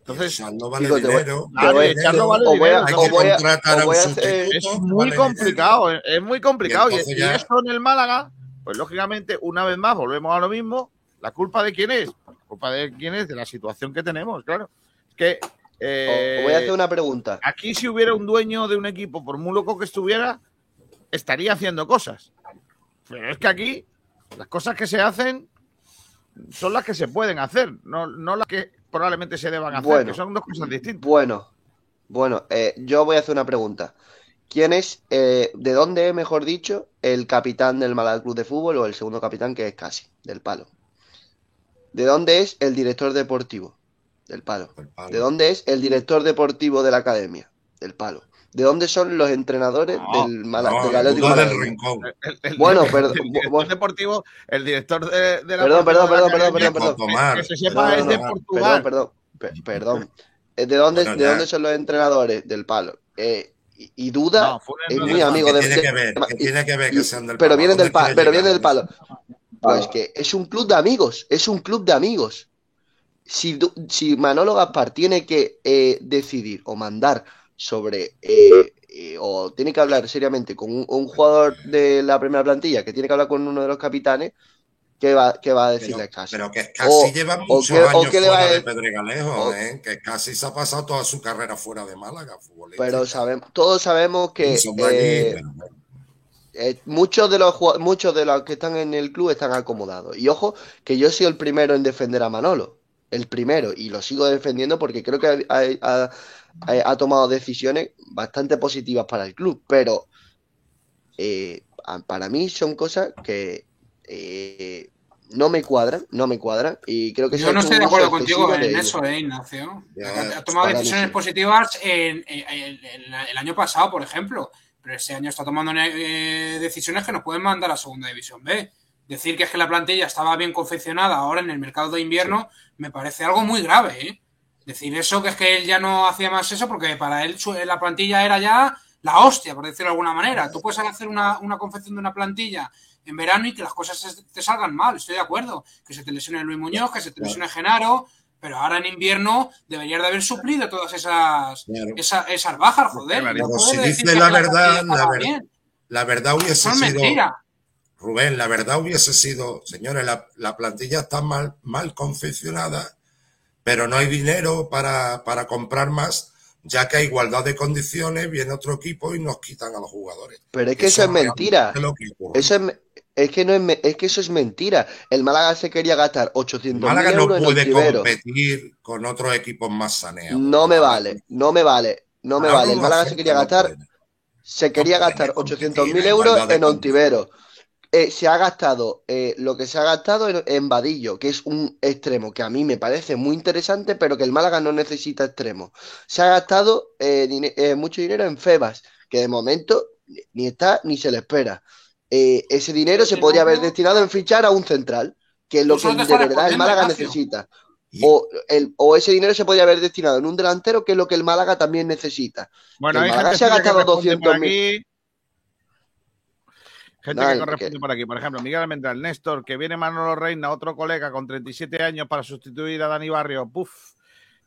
Entonces, Echarlo vale digo, dinero. voy- y vale o voy a- dinero. Hay o que voy a- contratar o a un voy a hacer- sustituto. es muy vale complicado, es- es muy complicado. Y, y ya- esto en el Málaga, pues lógicamente, una vez más, volvemos a lo mismo. ¿La culpa de quién es? La culpa de quién es de la situación que tenemos, claro. Es que eh, O- o voy a hacer una pregunta. aquí si hubiera un dueño de un equipo, por muy loco que estuviera, estaría haciendo cosas. Pero es que aquí las cosas que se hacen son las que se pueden hacer, no, no las que probablemente se deban hacer, Bueno. que son dos cosas distintas. Bueno, bueno, eh, yo voy a hacer una pregunta. ¿Quién es, eh, de dónde es, mejor dicho, el capitán del Málaga Club de Fútbol o el segundo capitán que es casi, del palo? ¿De dónde es el director deportivo? Del palo. El palo. ¿De dónde es el director deportivo de la academia? Del palo. ¿De dónde son los entrenadores No, del, Mala- No, del Atlético? Rincón. El- el- Bueno, perdón, el director deportivo, el director de, de la Perdón, perdón, perdón, perdón, perdón, perdón. Tomar. que se sepa Perdón, es de Portugal. Perdón, perdón, pe- perdón. Eh, ¿De dónde, Bueno, de dónde son los entrenadores del palo? Eh, y, y duda es muy amigo ¿Qué de, tiene que ver? ¿Qué y- tiene que ver que sean del pero palo? vienen ¿Dónde del palo, pero vienen del palo. Pues que es un club de amigos, es un club de amigos. Si Manolo Gaspar tiene que eh, decidir o mandar sobre eh, eh, o tiene que hablar seriamente con un, un jugador de la primera plantilla que tiene que hablar con uno de los capitanes, ¿qué va, qué va a decirle Pero, casi? pero que casi O- lleva muchos o años qué le va fuera de Pedregalejo, ¿eh? que casi se ha pasado toda su carrera fuera de Málaga futbolística. Pero sabemos, todos sabemos que eh, muchos de los muchos de los que están en el club están acomodados. Y ojo, que yo soy el primero en defender a Manolo. El primero, y lo sigo defendiendo porque creo que ha, ha- ha- ha tomado decisiones bastante positivas para el club. Pero eh, para mí son cosas que eh, no me cuadran, no me cuadran. Y creo que Yo no estoy de acuerdo contigo en de eso, eh, Ignacio. Ya, ha tomado decisiones sí. positivas en, en- en- en el año pasado, por ejemplo, pero este año está tomando eh, decisiones que nos pueden mandar a Segunda División B. Decir que es que la plantilla estaba bien confeccionada ahora en el mercado de invierno me parece algo muy grave. ¿eh? Decir eso, que es que él ya no hacía más eso, porque para él su- la plantilla era ya la hostia, por decirlo de alguna manera. Tú puedes hacer una, una confección de una plantilla en verano y que las cosas se- te salgan mal, estoy de acuerdo. Que se te lesione Luis Muñoz, que se te lesione Genaro, pero ahora en invierno deberías de haber suplido todas esas, Claro. esas bajas, joder. Claro, No si dice la verdad, la verdad. bien. la verdad hubiese sido. mentira. Rubén, la verdad hubiese sido, señores, la, la plantilla está mal, mal confeccionada, pero no hay dinero para, para comprar más, ya que a igualdad de condiciones viene otro equipo y nos quitan a los jugadores. Pero es que eso es mentira. Es. Eso es, es que no es, es que eso es mentira. El Málaga se quería gastar 800 Málaga no euros en puede competir con otros equipos más saneados. No me vale, no me vale, no me vale. El no Málaga se quería que no gastar, se quería No gastar competir 800.000 en euros en condiciones. Eh, se ha gastado eh, lo que se ha gastado en, en Vadillo, que es un extremo que a mí me parece muy interesante, pero que el Málaga no necesita extremo. Se ha gastado eh, eh, mucho dinero en Febas, que de momento ni- está ni se le espera. Eh, ese dinero se podría haber destinado en fichar a un central, que es lo Tú que de verdad el Málaga necesita. O, el, o ese dinero se podría haber destinado en un delantero, que es lo que el Málaga también necesita. Bueno, El Málaga se ha gastado responde por 200.000. aquí. Gente que que- corresponde por aquí. Por ejemplo, Miguel Almendral, Néstor, que viene Manolo Reina, otro colega con 37 años para sustituir a Dani Barrio. Puf.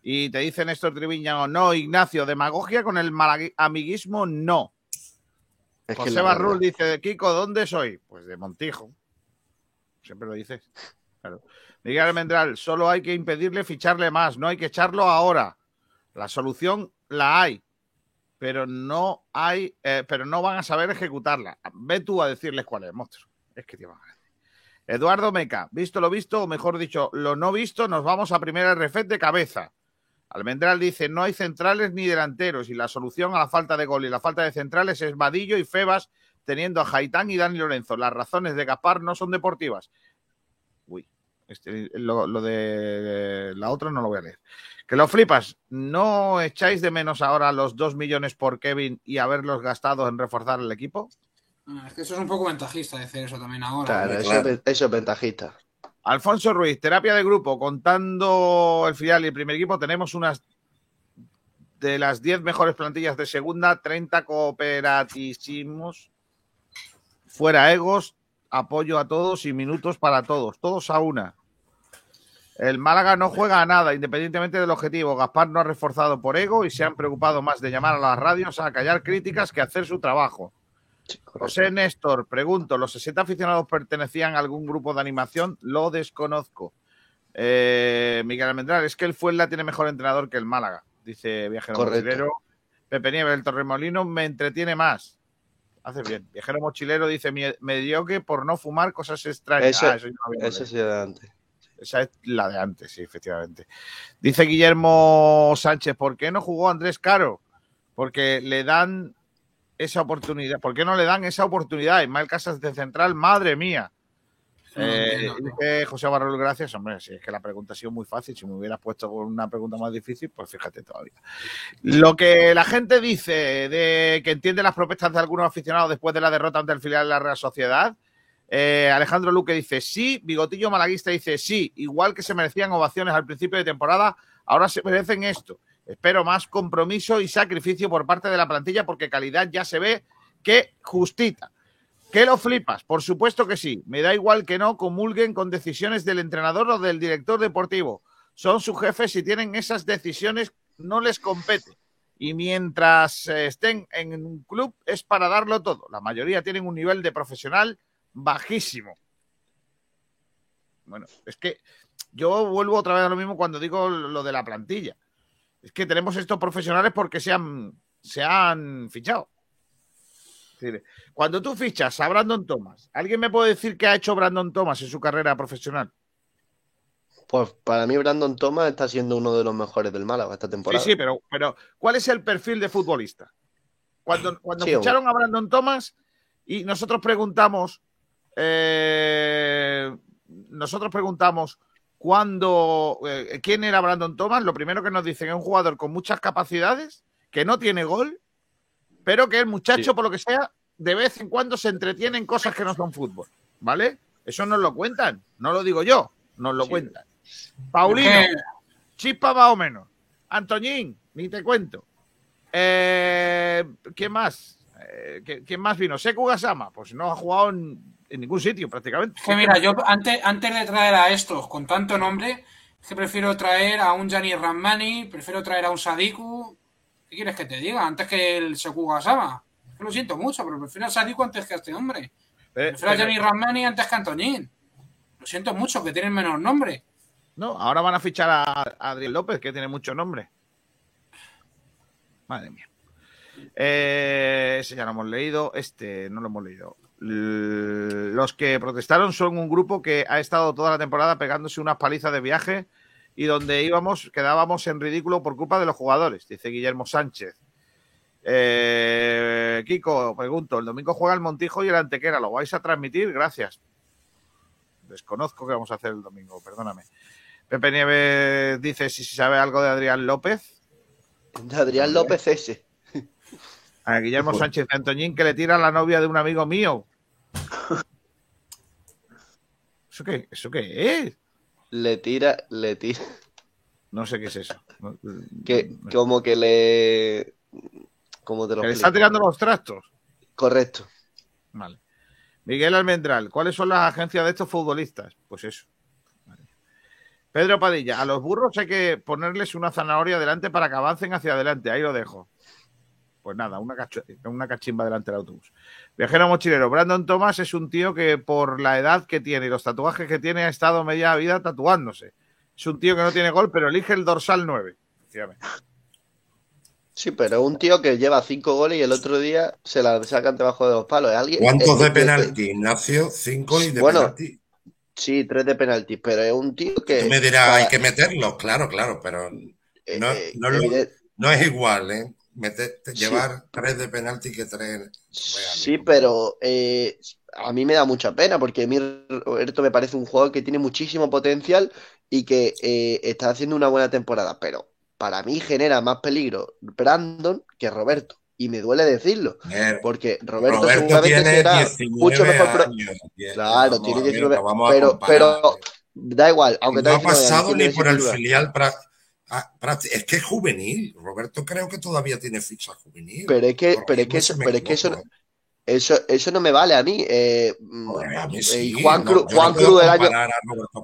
Y te dice Néstor Triviño, no, Ignacio, demagogia con el amiguismo, no. Es José Barrul dice, Kiko, ¿dónde soy? Pues de Montijo. Siempre lo dices. Claro. Miguel Almendral, solo hay que impedirle ficharle más, no hay que echarlo ahora. La solución la hay, pero no hay, eh, pero no van a saber ejecutarla. Ve tú a decirles cuál es, monstruo. Es que te van a. Eduardo Meca, visto lo visto, o mejor dicho, lo no visto, nos vamos a primera RFET de cabeza. Almendral dice, no hay centrales ni delanteros y la solución a la falta de gol y la falta de centrales es Vadillo y Febas teniendo a Jaitán y Dani Lorenzo. Las razones de Gaspar no son deportivas. Uy, este, lo, lo de la otra no lo voy a leer. Que lo flipas. ¿No echáis de menos ahora los dos millones por Kevin y haberlos gastado en reforzar el equipo? Ah, Es que eso es un poco ventajista decir eso también ahora. Claro, eso, Claro. es- eso es ventajista. Alfonso Ruiz, terapia de grupo, contando el filial y el primer equipo, tenemos unas de las 10 mejores plantillas de segunda, 30 cooperatísimos, fuera egos, apoyo a todos y minutos para todos, todos a una. El Málaga no juega a nada, independientemente del objetivo. Gaspar no ha reforzado por ego y se han preocupado más de llamar a las radios a callar críticas que hacer su trabajo. José Néstor, pregunto, ¿los 60 aficionados pertenecían a algún grupo de animación? Lo desconozco. Eh, Miguel Almendral, es que el Fuenla tiene mejor entrenador que el Málaga, dice Viajero Correcto. Mochilero. Pepe Nieves, el Torremolino me entretiene más. Hace bien. Viajero Mochilero dice, "Me- mediocre por no fumar cosas extrañas. Eso- Ah, eso Eso sí de antes. Esa es la de antes, sí, efectivamente. Dice Guillermo Sánchez, ¿por qué no jugó Andrés Caro? Porque le dan esa oportunidad. ¿Por qué no le dan esa oportunidad? Ismael Casas de Central, madre mía. Eh, dice José Barrol, gracias. Hombre, si es que la pregunta ha sido muy fácil. Si me hubieras puesto una pregunta más difícil, pues fíjate todavía. Lo que la gente dice de que entiende las propuestas de algunos aficionados después de la derrota ante el filial de la Real Sociedad. Eh, Alejandro Luque dice sí, Bigotillo Malaguista dice sí, igual que se merecían ovaciones al principio de temporada, ahora se merecen esto. Espero más compromiso y sacrificio por parte de la plantilla porque calidad ya se ve que justita. ¿Qué lo flipas? Por supuesto que sí. Me da igual que no comulguen con decisiones del entrenador o del director deportivo. Son sus jefes y tienen esas decisiones, no les compete. Y mientras eh, estén en un club es para darlo todo. La mayoría tienen un nivel de profesional bajísimo. Bueno, es que yo vuelvo otra vez a lo mismo cuando digo lo de la plantilla. Es que tenemos estos profesionales porque se han, se han fichado. Decir, cuando tú fichas a Brandon Thomas, ¿alguien me puede decir qué ha hecho Brandon Thomas en su carrera profesional? Pues para mí Brandon Thomas está siendo uno de los mejores del Málaga esta Sí, temporada. sí, pero, pero ¿cuál es el perfil de futbolista? Cuando, cuando Sí, ficharon a Brandon Thomas y nosotros preguntamos, eh, nosotros preguntamos cuándo, eh, quién era Brandon Thomas, lo primero que nos dicen es un jugador con muchas capacidades, que no tiene gol, pero que el muchacho, Sí. por lo que sea, de vez en cuando se entretiene en cosas que no son fútbol, ¿vale? Eso nos lo cuentan, no lo digo yo, nos lo Sí. cuentan. Paulino, Eh, Chispa más o menos. Antoñín, ni te cuento. Eh, ¿Quién más? Eh, ¿qui- ¿Quién más vino? Seku Gasama. Pues no ha jugado en, en ningún sitio prácticamente. Es que mira, yo antes, antes de traer a estos con tanto nombre, es que prefiero traer a un Gianni Ramani, prefiero traer a un Sadiku. ¿Qué quieres que te diga? Antes que el Sekuga Sama. Lo siento mucho, pero prefiero a Sadiku antes que a este hombre. Eh, Prefiero a pero- Johnny Ramani antes que a Antoñín. Lo siento mucho, que tienen menos nombre. No, ahora van a fichar a a Adrián López, que tiene mucho nombre. Madre mía. Eh, ese ya lo hemos leído. Este no lo hemos leído. Los que protestaron son un grupo que ha estado toda la temporada pegándose unas palizas de viaje y donde íbamos, quedábamos en ridículo por culpa de los jugadores, dice Guillermo Sánchez. Eh, Kiko, pregunto, el domingo juega el Montijo y el Antequera, ¿lo vais a transmitir? Gracias. Desconozco qué vamos a hacer el domingo, perdóname. Pepe Nieves dice si se sabe algo de Adrián López. De Adrián López ese. A Guillermo Sánchez de Antoñín que le tira a la novia de un amigo mío. ¿Eso qué, ¿Eso qué es? Le tira, le tira. No sé qué es eso. No- Que como que le. ¿Cómo te lo Que le está tirando los trastos. Correcto. Vale. Miguel Almendral, ¿cuáles son las agencias de estos futbolistas? Pues eso. Vale. Pedro Padilla, a los burros hay que ponerles una zanahoria delante para que avancen hacia adelante. Ahí lo dejo. Pues nada, una, cacho- una cachimba delante del autobús. Viajero mochilero, Brandon Thomas es un tío que por la edad que tiene y los tatuajes que tiene ha estado media vida tatuándose. Es un tío que no tiene gol, pero elige el dorsal 9. Efectivamente. Sí, pero es un tío que lleva cinco goles y el otro día se la sacan debajo de los palos. ¿Es alguien? ¿Cuántos eh, de eh, penalti, Ignacio? Cinco y de Bueno, penalti. Sí, tres de penalti, pero es un tío que. Tú me dirás, para- hay que meterlos, claro, claro, pero eh, no, eh, no lo- evidente- no es igual, ¿eh? Sí. Llevar tres de penalti que tres. Sí, pero eh, a mí me da mucha pena porque a mí Roberto me parece un jugador que tiene muchísimo potencial y que eh, está haciendo una buena temporada, pero para mí genera más peligro Brandon que Roberto. Y me duele decirlo, porque Roberto, Roberto seguramente tiene será 19 mucho mejor. pro- años. Tiene- Claro, tiene a ver, 19, no vamos a pero, pero da igual, aunque no ha tenga 19 años, pasado ni por el 19. filial. pra- Es que es juvenil. Roberto creo que todavía tiene ficha juvenil. Pero es que, pero es que eso, pero es que eso, eso, eso no me vale a mí. Eh, mm, Joder, a mí eh, Juan no, Cruz, Juan Cruz el año,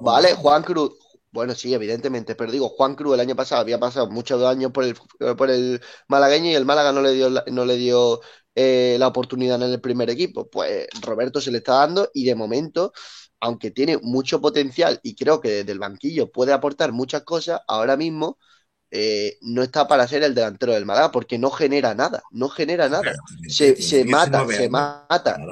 Vale. Juan Cruz. Bueno, sí, evidentemente, pero digo, Juan Cruz el año pasado había pasado muchos años por el, por el malagueño y el Málaga no le dio, no le dio eh, la oportunidad en el primer equipo. Pues Roberto se le está dando y de momento, aunque tiene mucho potencial y creo que desde el banquillo puede aportar muchas cosas, ahora mismo eh, no está para ser el delantero del Málaga porque no genera nada, no genera nada. Se, se mata, 19 se mata.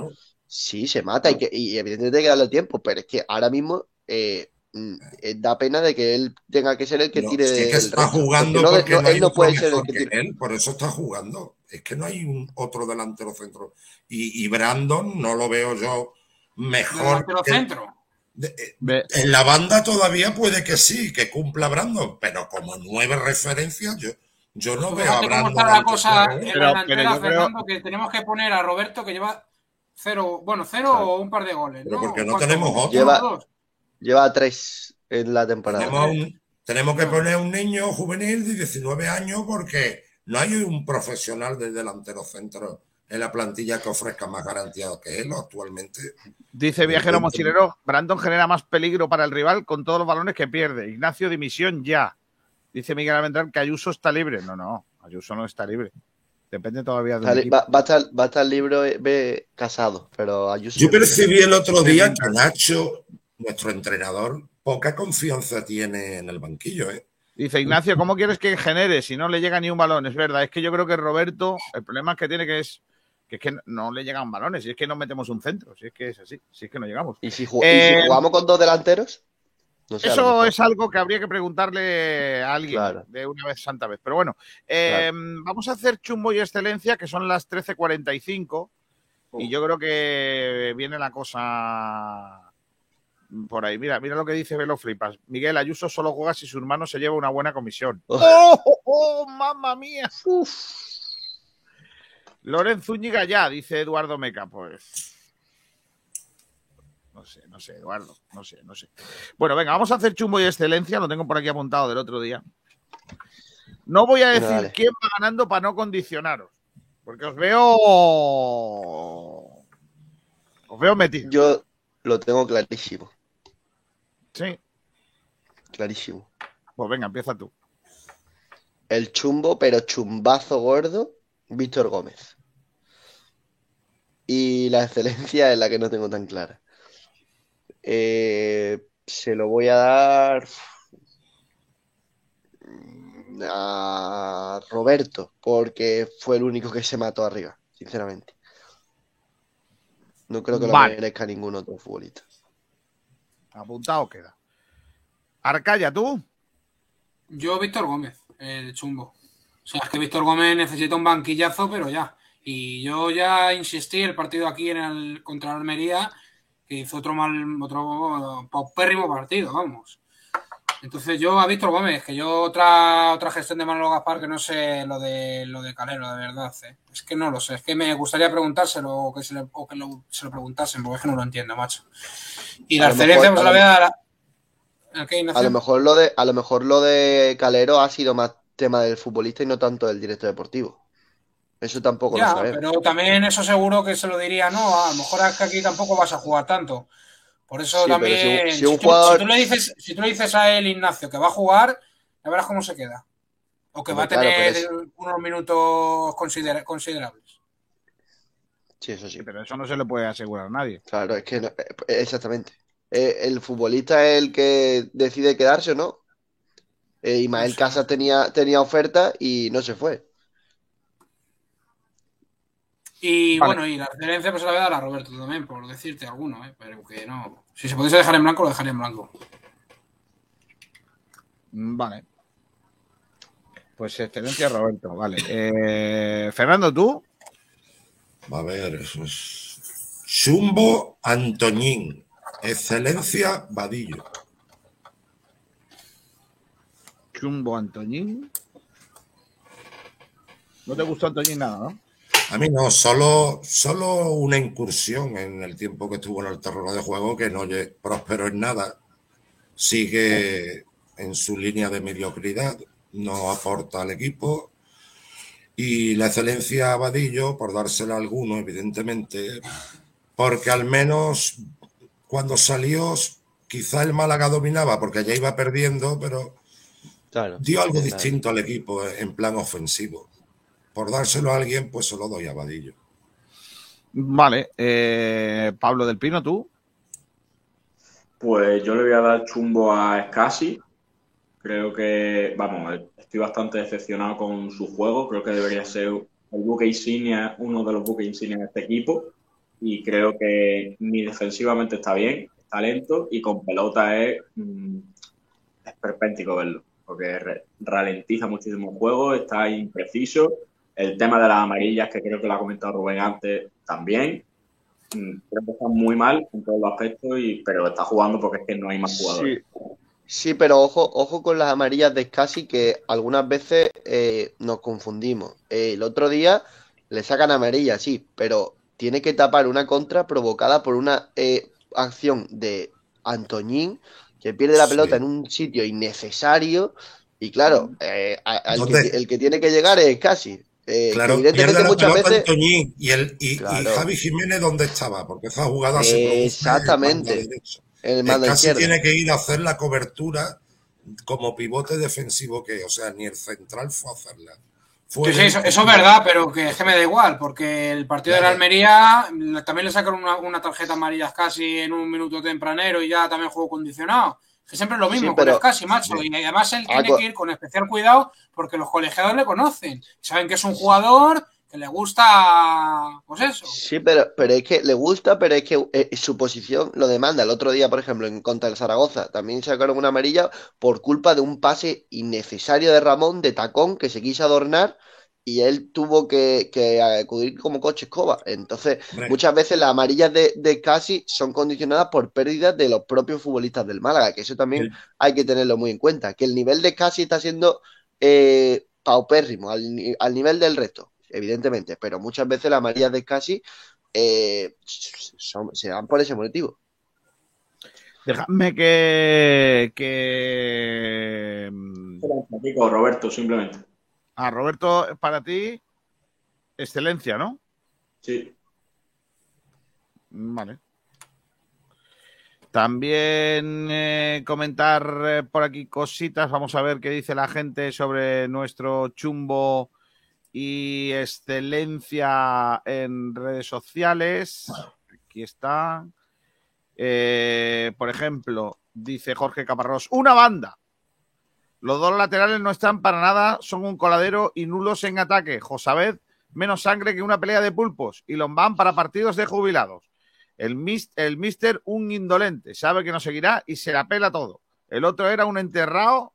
Sí, se mata y, que, y evidentemente hay que darle tiempo, pero es que ahora mismo eh, mm, eh, da pena de que él tenga que ser el que No, tire sí del que está jugando porque no, porque no- no hay él no puede ser el que tire. él, por eso está jugando. Es que no hay un otro delantero centro. Y, y Brandon no lo veo yo mejor. Que- centro. de- eh, en la banda todavía puede que sí, que cumpla Brandon, pero como nueve referencias, yo, yo no veo a cómo Brandon. está la antes cosa que en. Pero- pero creo- tenemos que poner a Roberto que lleva cero, bueno, cero o un par de goles, Pero ¿no? porque no ¿Cuántos tenemos otro. Lleva-. Lleva tres en la temporada. Tenemos, un- tenemos que poner un niño juvenil de 19 años porque no hay un profesional de delantero centro en la plantilla que ofrezca más garantías que él actualmente. Dice Viajero Mochilero, Brandon genera más peligro para el rival con todos los balones que pierde. Ignacio, dimisión ya. Dice Miguel Almendral que Ayuso está libre. No, no, Ayuso no está libre. Depende todavía equipo. Va, va a estar, va a estar libre casado, pero Ayuso. Yo percibí el otro día que Nacho, nuestro entrenador, poca confianza tiene en el banquillo. ¿eh? Dice Ignacio, ¿cómo quieres que genere si no le llega ni un balón? Es verdad, es que yo creo que Roberto, el problema que tiene que es que es que no le llegan balones, si es que no metemos un centro, si es que es así, si es que no llegamos. ¿Y si, Eh, y si jugamos con dos delanteros? No sé, Eso es algo que habría que preguntarle a alguien Claro. de una vez santa vez. Pero bueno, eh, vamos a hacer chumbo y excelencia, que son las 13.45. Y yo creo que viene la cosa por ahí. Mira, mira lo que dice Velo Flipas. Miguel Ayuso solo juega si su hermano se lleva una buena comisión. Oh. ¡Oh, oh, mamma mía! Loren Zúñiga ya, dice Eduardo Meca. Pues. No sé, no sé, Eduardo. No sé, no sé. Bueno, venga, vamos a hacer chumbo y excelencia. Lo tengo por aquí apuntado del otro día. No voy a decir dale. quién va ganando para no condicionaros. Porque os veo. Os veo metido. Yo lo tengo clarísimo, Sí. clarísimo. Pues venga, empieza tú. El chumbo, pero chumbazo gordo, Víctor Gómez. y la excelencia es la que no tengo tan clara. Eh, se lo voy a dar a Roberto, porque fue el único que se mató arriba, sinceramente. No creo que lo Vale. merezca ningún otro futbolista. Apuntado queda. Arcaya, ¿tú? Yo, Víctor Gómez, el chumbo. O sea, es que Víctor Gómez necesita un banquillazo, pero ya. Y yo ya insistí el partido aquí en el contra Almería, que hizo otro mal, otro paupérrimo partido, vamos. Entonces yo a Víctor Gómez, que yo otra otra gestión de Manolo Gaspar que no sé lo de lo de Calero, de verdad. eh. Es que no lo sé, es que me gustaría preguntárselo o que se, le, o que lo- se lo preguntasen, porque es que no lo entiendo, macho. Y la excelencia, pues la voy a dar a- ¿El qué, A lo mejor lo de, a lo mejor lo de Calero ha sido más tema del futbolista y no tanto del director deportivo. Eso tampoco Ya, lo sabemos. pero también eso seguro que se lo diría, no, a lo mejor es que aquí tampoco vas a jugar tanto. Por eso Sí, también, si tú, jugador- si tú le dices, si tú le dices a él, Ignacio, que va a jugar, ya verás cómo se queda. O que Hombre, va a claro, tener unos minutos considera- considerables. Sí, eso sí. Sí, pero eso no se le puede asegurar a nadie. Claro, es que no- eh, exactamente. Eh, el futbolista es el que decide quedarse o no. Eh, Ismael Casas tenía, tenía oferta y no se fue. Y Vale. bueno, y la excelencia pues se la voy a dar a Roberto también, por decirte alguno, ¿eh? pero que no. Si se pudiese dejar en blanco, lo dejaría en blanco. Mm, Vale. Pues excelencia, Roberto. Vale. Eh, Fernando, ¿tú? A ver, eso es- Chumbo Antoñín. Excelencia Vadillo. Chumbo Antoñín. ¿No te gustó Antoñín nada? A mí no, solo, solo una incursión en el tiempo que estuvo en el terreno de juego que no prosperó en nada. Sigue en su línea de mediocridad, no aporta al equipo. Y la excelencia a Vadillo, por dársela a alguno, evidentemente, porque al menos cuando salió, quizá el Málaga dominaba, porque ya iba perdiendo, pero Claro. dio algo Claro. distinto al equipo en plan ofensivo. Por dárselo a alguien, pues se lo doy a Vadillo. Vale. eh, Pablo del Pino, ¿tú? Pues yo le voy a dar chumbo a Scassi. Creo que, vamos, estoy bastante decepcionado con su juego. Creo que debería ser el buque insignia, uno de los buques insignia de este equipo. Y creo que ni defensivamente está bien, está lento y con pelota es, mm, es perpéntico verlo. Porque ralentiza muchísimo el juego, está impreciso. El tema de las amarillas, que creo que lo ha comentado Rubén antes, también. Mm, Creo que está muy mal en todos los aspectos, y, pero está jugando porque es que no hay más jugadores. Sí, pero ojo, ojo con las amarillas de Scassi que algunas veces eh, nos confundimos. El otro día le sacan amarilla, sí, pero tiene que tapar una contra provocada por una eh, acción de Antoñín que pierde la Sí. pelota en un sitio innecesario y claro, eh, el que tiene que llegar es Scassi. Eh, Claro, evidentemente muchas pelota veces... Antoñín y, el, y, y Claro. Javi Jiménez, ¿dónde estaba? Porque esa jugada se produce Exactamente. en el mando casi izquierdo. tiene que ir a hacer la cobertura como pivote defensivo que, o sea, ni el central fue a hacerla. Fue Sí, sí, eso, eso es verdad, pero que, es que me da igual, porque el partido de la. Almería también le sacaron una, una tarjeta amarilla casi en un minuto tempranero y ya también juego condicionado. Que siempre es lo mismo Sí, pero- el casi, macho. Sí. Y además él Ah, tiene que ir con especial cuidado porque los colegiados le conocen. Saben que es un jugador que le gusta, pues eso. Sí, pero, pero es que le gusta, pero es que eh, su posición lo demanda. El otro día, por ejemplo, en contra del Zaragoza, también sacaron una amarilla por culpa de un pase innecesario de Ramón de tacón que se quiso adornar y él tuvo que, que acudir como coche escoba. Entonces, Hombre, muchas veces las amarillas de, de Casi son condicionadas por pérdidas de los propios futbolistas del Málaga, que eso también hay que tenerlo muy en cuenta. Que el nivel de Casi está siendo eh, paupérrimo al, al nivel del resto, evidentemente, pero muchas veces las amarillas de Casi eh, son- se dan por ese motivo. Dejadme que. que mm, Roberto, simplemente. a Roberto, para ti, excelencia, ¿no? Sí. Vale. También eh, comentar eh, por aquí cositas. Vamos a ver qué dice la gente sobre nuestro chumbo y excelencia en redes sociales. Aquí está. Eh, por ejemplo, dice Jorge Caparrós, una banda. Los dos laterales no están para nada, son un coladero y nulos en ataque. Josabed, menos sangre que una pelea de pulpos. Y Lombán para partidos de jubilados. El, el mister, un indolente, sabe que no seguirá y se la pela todo. El otro era un enterrado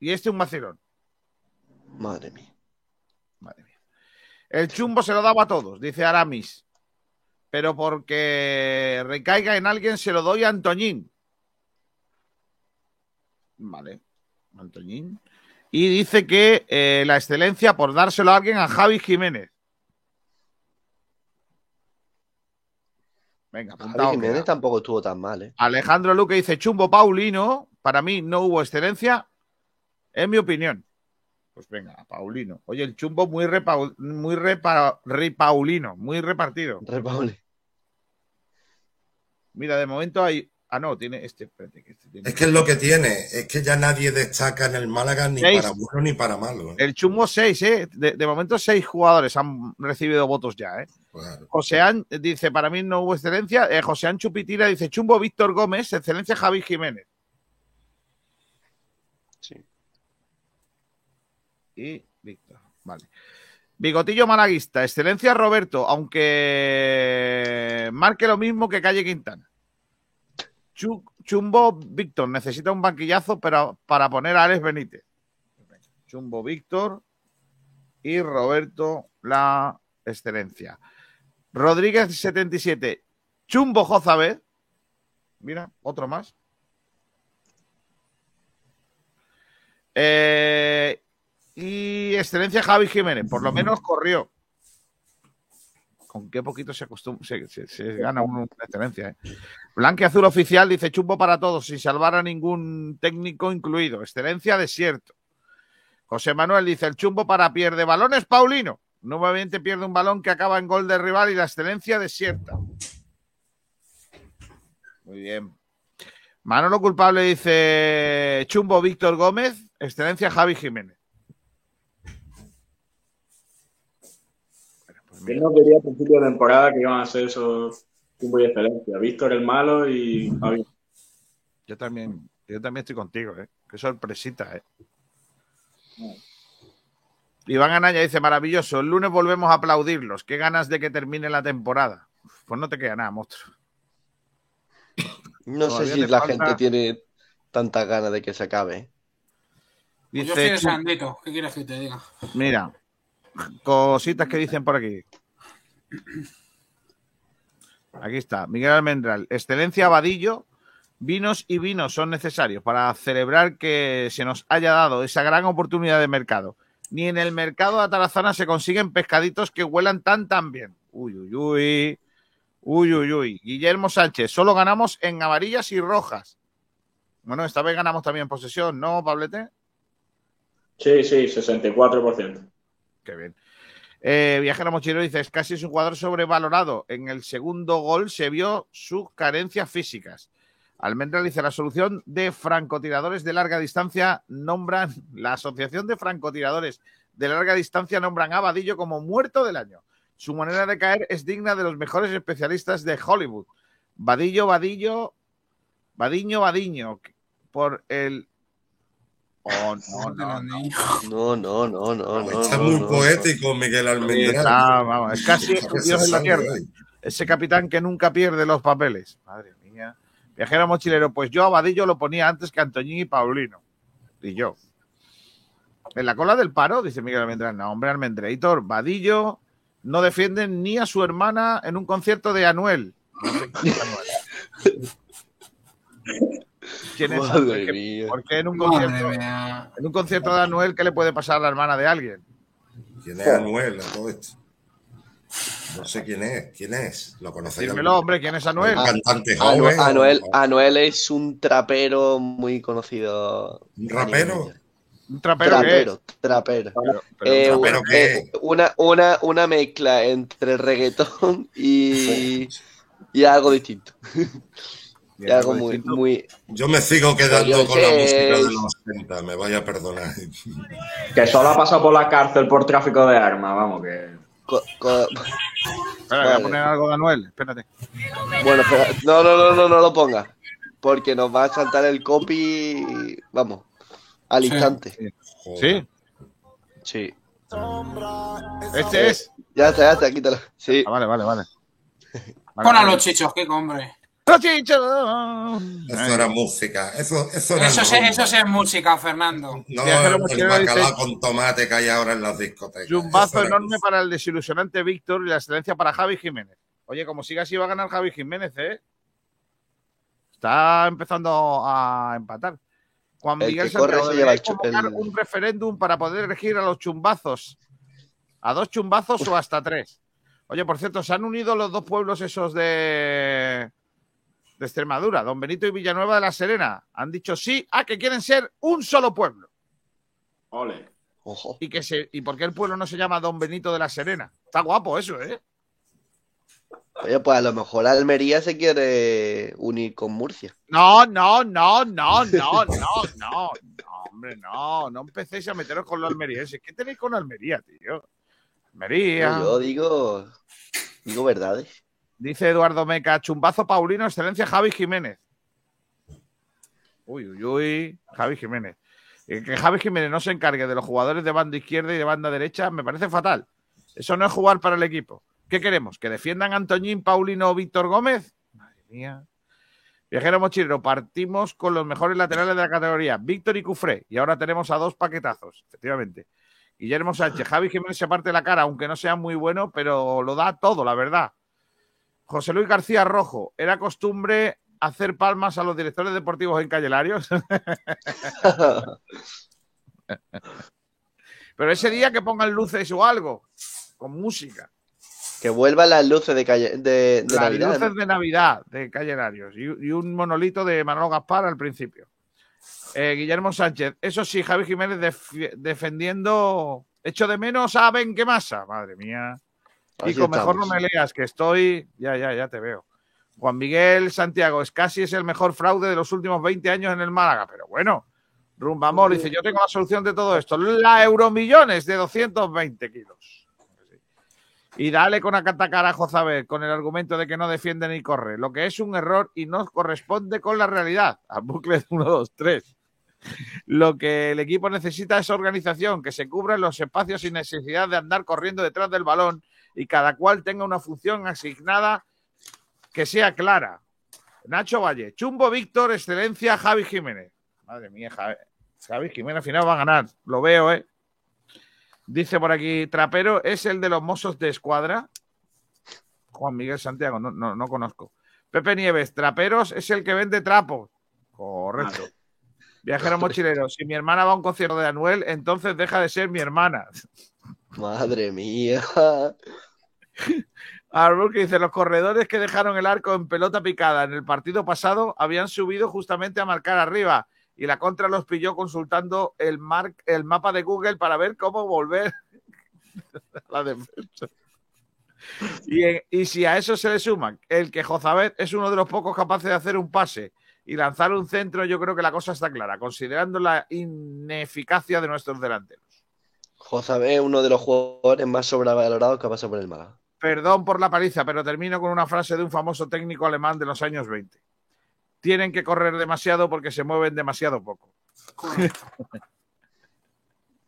y este un vacilón. Madre mía. Madre mía. El chumbo se lo daba a todos, dice Aramis. Pero porque recaiga en alguien se lo doy a Antoñín. Vale, Antoñín. Y dice que eh, la excelencia por dárselo a alguien a Javi Jiménez. Venga, Javi Jiménez tampoco estuvo tan mal, ¿eh? Alejandro Luque dice Chumbo Paulino. Para mí no hubo excelencia, en mi opinión. Pues venga, Paulino. Oye, el chumbo muy, repa- muy repa- repaulino, muy repartido. Repauli. Mira, de momento hay. Ah, no, tiene este. espérate, que este tiene- Es que es lo que tiene, es que ya nadie destaca en el Málaga ni Seis. para bueno ni para malo. ¿eh? El chumbo 6, ¿eh? De, de momento seis jugadores han recibido votos ya, ¿eh? Claro. Joseán dice, para mí no hubo excelencia. Eh, Joseán Chupitira dice, chumbo Víctor Gómez, excelencia Javi Jiménez. Y Víctor. Vale. Bigotillo Malaguista, excelencia Roberto, aunque marque lo mismo que Calle Quintana. Chu- Chumbo Víctor necesita un banquillazo pero para poner a Alex Benítez. Chumbo Víctor y Roberto la excelencia. Rodríguez 77, Chumbo Jozabed. Mira, otro más. Eh, y excelencia Javi Jiménez, por lo menos corrió. Con qué poquito se, se, se- se gana una excelencia. ¿eh? Blanque Azul Oficial dice chumbo para todos, sin salvar a ningún técnico incluido. Excelencia desierto. José Manuel dice el chumbo para pierde balones Paulino. Nuevamente pierde un balón que acaba en gol de rival y la excelencia desierta. Muy bien. Manolo culpable dice Chumbo Víctor Gómez, excelencia Javi Jiménez. Bueno, pues Yo no quería a principio de temporada que iban a ser esos tiempos de excelencia. Víctor el malo y Javi. yo también, yo también estoy contigo, ¿eh? Qué sorpresita, ¿eh? Iván Anaya dice, maravilloso, el lunes volvemos a aplaudirlos. Qué ganas de que termine la temporada. Pues no te queda nada, monstruo. No sé si la falta- gente tiene tantas ganas de que se acabe. Yo Dice, estoy Chu- desandito. ¿Qué quieres que te diga? Mira, cositas que dicen por aquí. Aquí está, Miguel Almendral. Excelencia Vadillo. Vinos y vinos son necesarios para celebrar que se nos haya dado esa gran oportunidad de mercado. Ni en el mercado de Atarazana se consiguen pescaditos que huelan tan tan bien. Uy, uy, uy. Uy, uy, uy. Guillermo Sánchez, solo ganamos en amarillas y rojas. Bueno, esta vez ganamos también posesión, ¿no, Pablete? Sí, sí, 64%. Qué bien. Eh, Viajero Mochilero dice, es casi un jugador sobrevalorado. En el segundo gol se vio sus carencias físicas. Almendral dice, la solución de francotiradores de larga distancia nombran, la Asociación de Francotiradores de larga distancia nombran a Vadillo como muerto del año. Su manera de caer es digna de los mejores especialistas de Hollywood. Vadillo, Vadillo, Vadiño, Vadiño, por el... Oh, no, no, no. No, no, no, no, no. Está no, muy no. poético, Miguel Almendral. Está, vamos, es casi dios en la tierra. ahí. Ese capitán que nunca pierde los papeles. Madre mía. Viajero mochilero, pues yo a Vadillo lo ponía antes que Antoñín y Paulino. Y yo. En la cola del paro, dice Miguel Almendral. No, hombre, Almendreitor, Vadillo no defienden ni a su hermana en un concierto de Anuel. No sé es Anuel. ¿Quién es Madre Anuel? ¿Qué- mía. ¿Por qué en un, Madre concierto, mía. en un concierto de Anuel qué le puede pasar a la hermana de alguien? ¿Quién es Anuel a todo esto? No sé quién es. ¿Quién es? ¿Lo conocéis? Dímelo, hombre, ¿quién es Anuel? Cantante. Anuel, o- Anuel es un trapero muy conocido. ¿Un rapero? mundial. ¿Un trapero qué es? Trapero, trapero. Pero- pero Eh, un un- ¿Trapero trapero- qué? eh, una, una, una mezcla entre reggaetón y, y algo distinto. Y algo muy, muy. Yo me sigo quedando con la música de los 80, me vaya a perdonar. Que solo ha pasado por la cárcel por tráfico de armas, vamos, que. co- co- Espera, voy a poner algo de Anuel, espérate. Bueno, espera. No, no, no, no, no lo ponga. Porque nos va a saltar el copy. Vamos. Al Sí. instante. ¿Sí? Sí. ¿Este es? Ya está, ya está, quítalo. Sí. Ah, vale, vale, vale. Vale, Pon a vale. los chichos, qué hombre. Eso era música, eso, eso era Eso sí, rumba. eso sí es música, Fernando. No el, bacalao con tomate que hay ahora en las discotecas. Eso era enorme música. para el desilusionante Víctor y la excelencia para Javi Jiménez. Oye, como siga así va a ganar Javi Jiménez, ¿eh? Está empezando a empatar. Juan El Miguel chu- convocar el- un referéndum para poder elegir a los chumbazos. ¿A dos chumbazos o hasta tres? Oye, por cierto, se han unido los dos pueblos esos de, de Extremadura, Don Benito y Villanueva de la Serena. Han dicho sí a que quieren ser un solo pueblo. Ole. Ojo. ¿Y, que se, ¿Y por qué el pueblo no se llama Don Benito de la Serena? Está guapo eso, ¿eh? Oye, pues a lo mejor Almería se quiere unir con Murcia. No, no, no, no, no, no, no. No, hombre, no. No empecéis a meteros con los almerienses. ¿Qué tenéis con Almería, tío? Almería. Yo digo. Digo verdades. Dice Eduardo Meca, chumbazo Paulino, excelencia Javi Jiménez. Uy, uy, uy, Javi Jiménez. Eh, Que Javi Jiménez no se encargue de los jugadores de banda izquierda y de banda derecha me parece fatal. Eso no es jugar para el equipo. ¿Qué queremos? ¿Que defiendan Antoñín, Paulino o Víctor Gómez? Madre mía. Viajero mochilero, partimos con los mejores laterales de la categoría, Víctor y Cufré, y ahora tenemos a dos paquetazos, efectivamente. Guillermo Sánchez, Javi Jiménez se parte la cara, aunque no sea muy bueno, pero lo da todo, la verdad. José Luis García Rojo, ¿era costumbre hacer palmas a los directores deportivos en Cayelarios? Pero ese día que pongan luces o algo, con música. que vuelvan las luces de, calle, de, de Las Navidad. luces de Navidad de Cayelarios y, y un monolito de Manolo Gaspar al principio. Eh, Guillermo Sánchez, eso sí, Javi Jiménez def- defendiendo. Echo de menos a Ben Masa. Madre mía. Kiko, mejor no me leas, que estoy. Ya, ya, ya te veo. Juan Miguel Santiago, es casi es el mejor fraude de los últimos 20 años en el Málaga, pero bueno. Rumbamor dice: Yo tengo la solución de todo esto. La Euromillones de 220 kilos. Y dale con atacar a Jozabel con el argumento de que no defiende ni corre, lo que es un error y no corresponde con la realidad. A bucle 1, 2, 3. Lo que el equipo necesita es organización, que se cubran los espacios sin necesidad de andar corriendo detrás del balón y cada cual tenga una función asignada que sea clara. Nacho Valle, Chumbo Víctor, excelencia Javi Jiménez. Madre mía, Javi, Javi Jiménez al final va a ganar, lo veo, ¿eh? Dice por aquí, Trapero es el de los mozos de escuadra. Juan Miguel Santiago, no, no, no conozco. Pepe Nieves, Traperos es el que vende trapos. Correcto. Viajero mochilero, si mi hermana va a un concierto de Anuel, entonces deja de ser mi hermana. Madre mía. Arbol que dice, los corredores que dejaron el arco en pelota picada en el partido pasado habían subido justamente a marcar arriba y la contra los pilló consultando el, el mapa de Google para ver cómo volver a la defensa. Y, en- y si a eso se le suma el que Jozabet es uno de los pocos capaces de hacer un pase y lanzar un centro, yo creo que la cosa está clara, considerando la ineficacia de nuestros delanteros. José es uno de los jugadores más sobrevalorados que ha pasado por el Málaga. Perdón por la paliza, pero termino con una frase de un famoso técnico alemán de los años 20. Tienen que correr demasiado porque se mueven demasiado poco.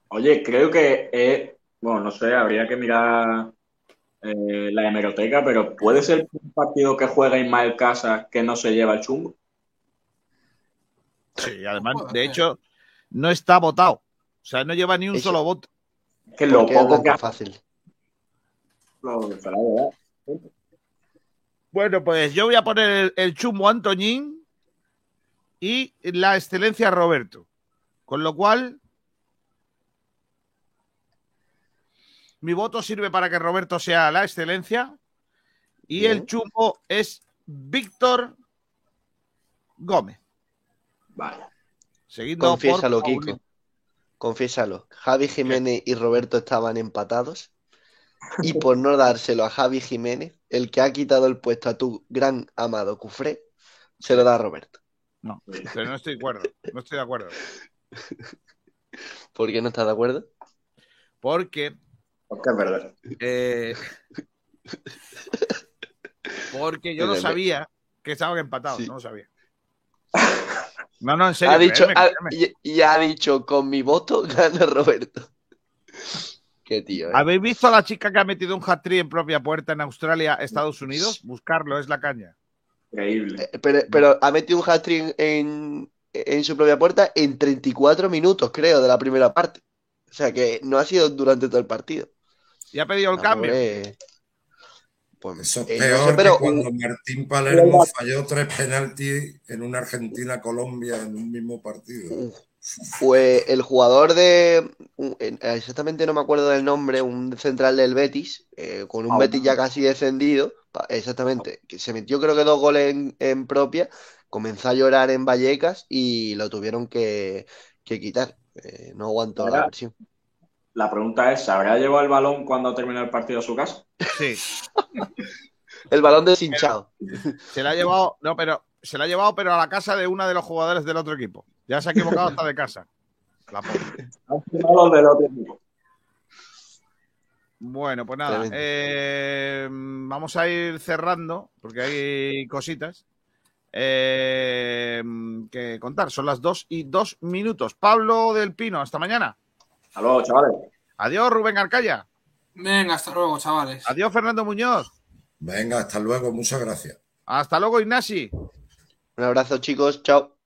Oye, creo que bueno, no sé, habría que mirar eh, la hemeroteca, pero puede ser un partido que juega Ismael Casas que no se lleva el chumbo. Sí, además, de hecho, no está votado. O sea, no lleva ni un Eso. solo voto. Que lo poco que fácil. Bueno, pues yo voy a poner el, el chumbo Antoñín y la excelencia Roberto. Con lo cual, mi voto sirve para que Roberto sea la excelencia y Bien. el chumbo es Víctor Gómez. Vale. Seguido por Confiésalo. Kiko. Confiésalo. Javi Jiménez y Roberto estaban empatados. Y por no dárselo a Javi Jiménez, el que ha quitado el puesto a tu gran amado Cufré, se lo da a Roberto. No, pero no estoy de acuerdo. No estoy de acuerdo. ¿Por qué no estás de acuerdo? Porque. Porque es verdad. eh, porque yo no sabía que estaban empatados. Sí. No lo sabía. No, no, en serio. Ha dicho, créeme, ha- créeme. y, y ha dicho, con mi voto gana Roberto. Qué tío, ¿eh? ¿Habéis visto a la chica que ha metido un hat-trick en propia puerta en Australia, Estados Unidos? Buscarlo, es la caña. Increíble. Eh, Pero, pero ha metido un hat-trick en, en su propia puerta en 34 minutos, creo, de la primera parte. O sea que no ha sido durante todo el partido. Y ha pedido el La cambio. pobre- Pues, Eso es eh, no peor sé, pero que cuando Martín Palermo falló tres penaltis en una Argentina-Colombia en un mismo partido. Uf. Pues el jugador de. Exactamente no me acuerdo del nombre, un central del Betis, eh, con un Ah, Betis ya casi descendido, exactamente, que se metió creo que dos goles en, en propia, comenzó a llorar en Vallecas y lo tuvieron que, que quitar. Eh, no aguantó la presión. La pregunta es, ¿se habrá llevado el balón cuando terminó el partido a su casa? Sí. El balón deshinchado. Se la ha llevado. No, pero. Se la ha llevado, pero a la casa de uno de los jugadores del otro equipo. Ya se ha equivocado hasta de casa. La. Bueno, pues nada. Eh, vamos a ir cerrando, porque hay cositas eh, que contar. Son las dos y dos minutos. Pablo del Pino, hasta mañana. Hasta luego, chavales. Adiós, Rubén Arcaya. Venga, hasta luego, chavales. Adiós, Fernando Muñoz. Venga, hasta luego, muchas gracias. Hasta luego, Ignasi. Un abrazo, chicos. Chao.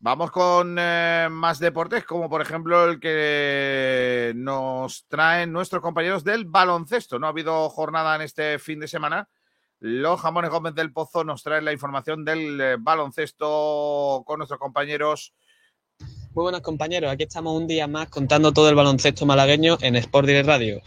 Vamos con eh, más deportes, como por ejemplo el que nos traen nuestros compañeros del baloncesto. No ha habido jornada en este fin de semana. Los jamones Gómez del Pozo nos traen la información del eh, baloncesto con nuestros compañeros. Muy buenas compañeros, aquí estamos un día más contando todo el baloncesto malagueño en Sport Direct Radio.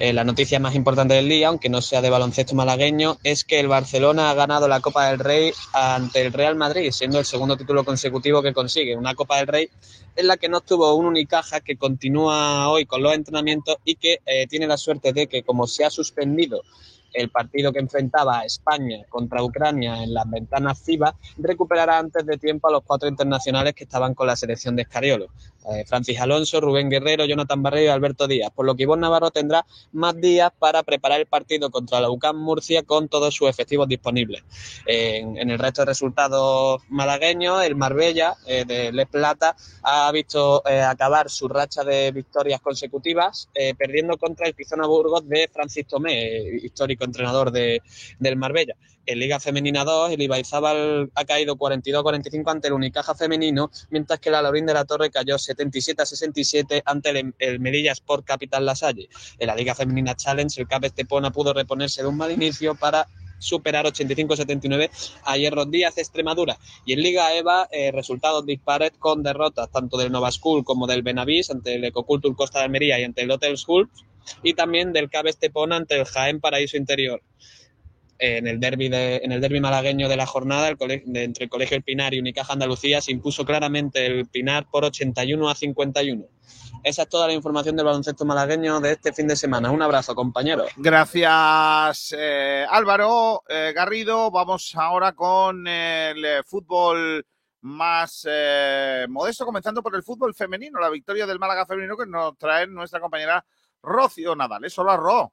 Eh, la noticia más importante del día, aunque no sea de baloncesto malagueño, es que el Barcelona ha ganado la Copa del Rey ante el Real Madrid, siendo el segundo título consecutivo que consigue. Una Copa del Rey en la que no estuvo un Unicaja que continúa hoy con los entrenamientos y que eh, tiene la suerte de que como se ha suspendido el partido que enfrentaba a España contra Ucrania en las ventanas FIBA, recuperará antes de tiempo a los cuatro internacionales que estaban con la selección de Escariolo. Eh, Francis Alonso, Rubén Guerrero, Jonathan Barrero y Alberto Díaz, por lo que Ivonne Navarro tendrá más días para preparar el partido contra la UCAM Murcia con todos sus efectivos disponibles. En, el resto de resultados malagueños, el Marbella eh, de Les Plata ha visto eh, acabar su racha de victorias consecutivas, perdiendo contra el Pizona Burgos de Francis Tomé, eh, histórico entrenador de, del Marbella. En Liga Femenina 2, el Ibaizábal ha caído 42-45 ante el Unicaja Femenino, mientras que la Laurín de la Torre cayó 77-67 ante el, el Melilla Sport Capital Lasalle. En la Liga Femenina Challenge, el CAP Estepona pudo reponerse de un mal inicio para superar 85-79 a Hierros Díaz Extremadura. Y en Liga EVA, eh, resultados dispares con derrotas tanto del Nova School como del Benavís ante el Ecocultur Costa de Almería y ante el Hotel School, y también del CAB Estepona ante el Jaén Paraíso Interior. En el derby de, en el derbi malagueño de la jornada, entre el Colegio El Pinar y Unicaja Andalucía, se impuso claramente el Pinar por 81 a 51. Esa es toda la información del baloncesto malagueño de este fin de semana. Un abrazo, compañeros. Gracias, eh, Álvaro eh, Garrido. Vamos ahora con el eh, fútbol más modesto, comenzando por el fútbol femenino, la victoria del Málaga femenino que nos trae nuestra compañera Rocío Nadal. Eso lo Ro.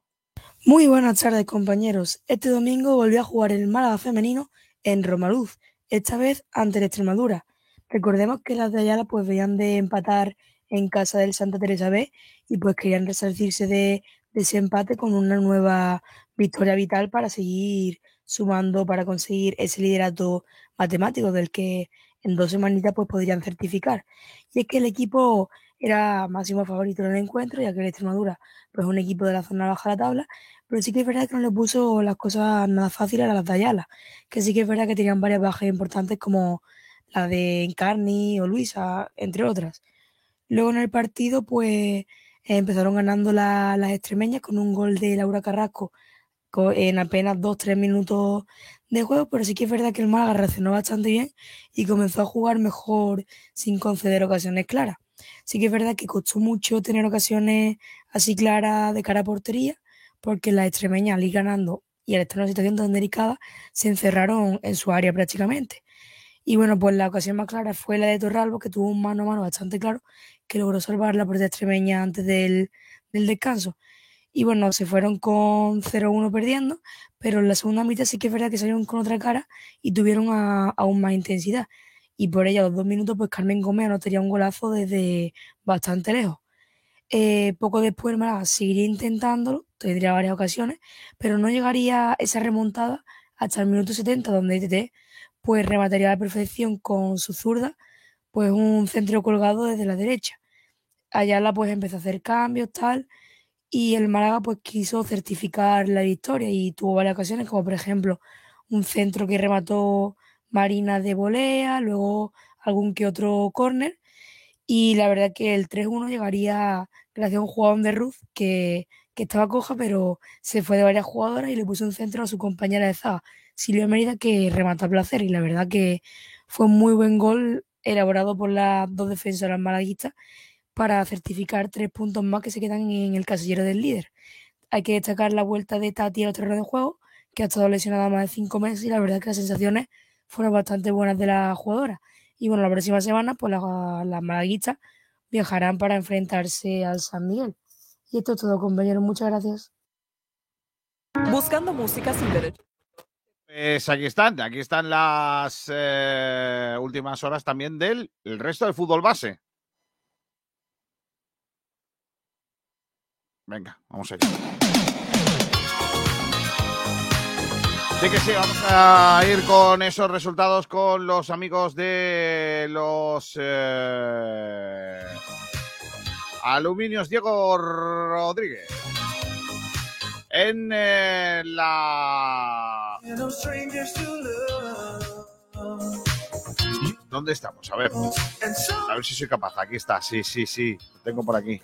Muy buenas tardes, compañeros. Este domingo volvió a jugar el Málaga femenino en Romaluz, esta vez ante Extremadura. Recordemos que las de Ayala pues veían de empatar en casa del Santa Teresa B y pues querían resarcirse de, de ese empate con una nueva victoria vital para seguir sumando para conseguir ese liderato matemático del que en dos semanitas pues podrían certificar. Y es que el equipo era máximo favorito en el encuentro, ya que el Extremadura pues es un equipo de la zona baja de la tabla, pero sí que es verdad que no le puso las cosas nada fáciles a las de que sí que es verdad que tenían varias bajas importantes como la de Encarni o Luisa, entre otras. Luego en el partido, pues empezaron ganando la- las extremeñas con un gol de Laura Carrasco co- en apenas 2-3 minutos de juego, pero sí que es verdad que el Málaga reaccionó bastante bien y comenzó a jugar mejor sin conceder ocasiones claras. Sí que es verdad que costó mucho tener ocasiones así claras de cara a portería, porque las extremeñas al ir ganando y al estar en una situación tan delicada, se encerraron en su área prácticamente. Y bueno, pues la ocasión más clara fue la de Torralbo, que tuvo un mano a mano bastante claro, que logró salvar la puerta extremeña antes del, descanso. Y bueno, se fueron con 0-1 perdiendo, pero en la segunda mitad sí que es verdad que salieron con otra cara y tuvieron aún más intensidad. Y por ello, a los dos minutos, pues Carmen Gómez anotaría un golazo desde bastante lejos. Eh, poco después el Málaga seguiría intentándolo, tendría varias ocasiones, pero no llegaría esa remontada hasta el minuto 70, donde ITT pues remataría a la perfección con su zurda, pues un centro colgado desde la derecha. Ayala pues empezó a hacer cambios, tal, y el Málaga pues quiso certificar la victoria y tuvo varias ocasiones, como por ejemplo un centro que remató Marina de volea, luego algún que otro córner, y la verdad que el 3-1 llegaría gracias a un jugador de Ruth que, que estaba coja, pero se fue de varias jugadoras y le puso un centro a su compañera de zaga, Silvia Mérida, que remató a placer. Y la verdad que fue un muy buen gol elaborado por las dos defensoras malaguistas para certificar tres puntos más que se quedan en el casillero del líder. Hay que destacar la vuelta de Tati a los terrenos de juego, que ha estado lesionada más de cinco meses y la verdad que las sensaciones fueron bastante buenas de la jugadora. Y bueno, la próxima semana, pues las, las malaguistas viajarán para enfrentarse al San Miguel. Y esto es todo, compañeros. Muchas gracias. Buscando música sin derecho. Pues aquí están, aquí están las eh, últimas horas también del el resto del fútbol base. Venga, vamos allá. Sí que sí, vamos a ir con esos resultados con los amigos de los eh, Aluminios Diego Rodríguez. En eh, la... ¿Dónde estamos? A ver. A ver si soy capaz. Aquí está. Sí, sí, sí. Tengo por aquí.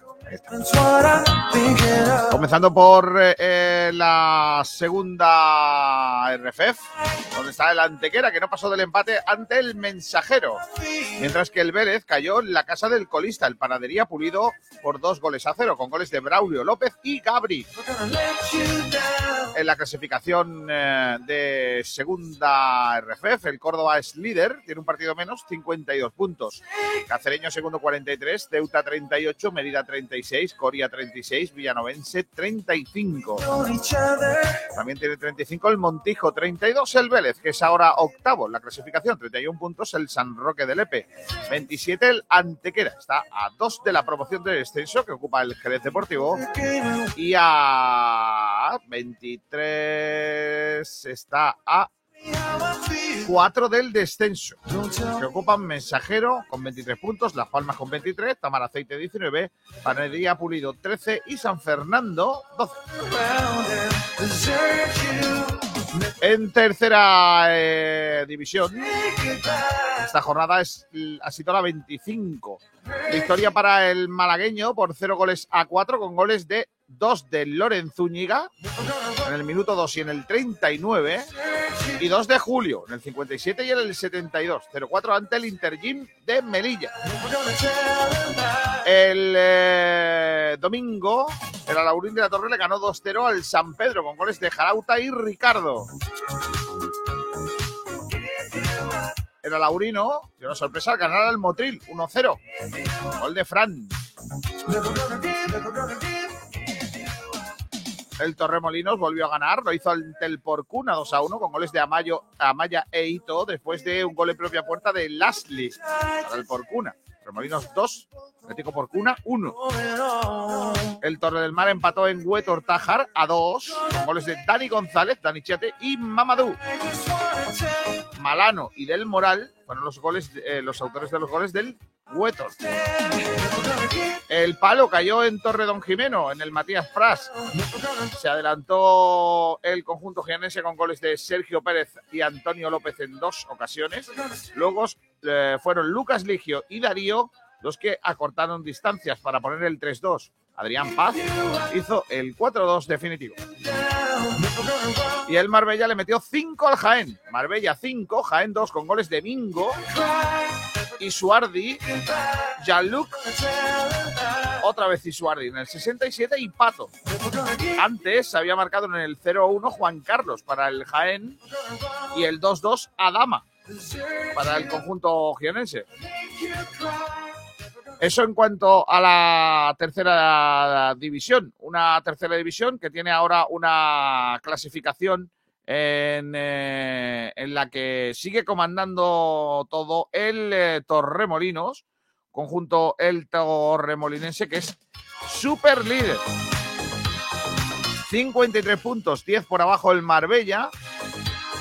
Comenzando por eh, eh, la segunda RFF, donde está el Antequera, que no pasó del empate ante el Mensajero. Mientras que el Vélez cayó en la casa del colista, el Panadería Pulido, por dos goles a cero, con goles de Braulio López y Gabri. En la clasificación eh, de segunda RFF, el Córdoba es líder, tiene un partido menos, 52 puntos. Cacereño segundo 43, Ceuta 38, Mérida 36, Coria 36, Villanovense 35. También tiene 35 el Montijo, 32 el Vélez, que es ahora octavo. En la clasificación, 31 puntos el San Roque del Epe, 27 el Antequera, está a dos de la promoción del descenso que ocupa el Jerez Deportivo. Y a 23 está a 4 del descenso, que ocupan Mensajero con 23 puntos, Las Palmas con 23, Tamar Aceite 19, Panadería Pulido 13 y San Fernando 12. En tercera eh, división, esta jornada es, ha sido la 25. Victoria para el malagueño por 0 goles a 4 con goles de 2 de Lorenzúñiga en el minuto 2 y en el 39 y 2 de Julio en el 57 y en el 72. 0-4 ante el Intergym de Melilla. El eh, domingo el Alaurín de la Torre le ganó 2-0 al San Pedro con goles de Jarauta y Ricardo. El Alaurino dio una sorpresa al ganar al Motril 1-0. Gol de Fran. El Torremolinos volvió a ganar, lo hizo ante el Porcuna 2 a 1 con goles de Amayo, Amaya e Ito después de un gol en propia puerta de Lashley para el Porcuna. Torremolinos 2, Atlético Porcuna 1. El Torre del Mar empató en Huetor Tajar a 2 con goles de Dani González, Dani Chiate y Mamadou. Malano y Del Moral fueron los goles, eh, los autores de los goles del Huetor. El palo cayó en Torre Don Jimeno, en el Matías Pras. Se adelantó el conjunto jienense con goles de Sergio Pérez y Antonio López en dos ocasiones. Luego eh, fueron Lucas Ligio y Darío los que acortaron distancias para poner el 3-2. Adrián Paz hizo el 4-2 definitivo. Y el Marbella le metió 5 al Jaén. Marbella 5, Jaén 2 con goles de Mingo y Suardi, Jean-Luc, otra vez Isuardi en el 67 y Pato. Antes había marcado en el 0-1 Juan Carlos para el Jaén y el 2-2 Adama para el conjunto gionense. Eso en cuanto a la tercera división. Una tercera división que tiene ahora una clasificación en, eh, en la que sigue comandando todo el eh, Torremolinos, conjunto el Torremolinense, que es super líder. 53 puntos, 10 por abajo el Marbella,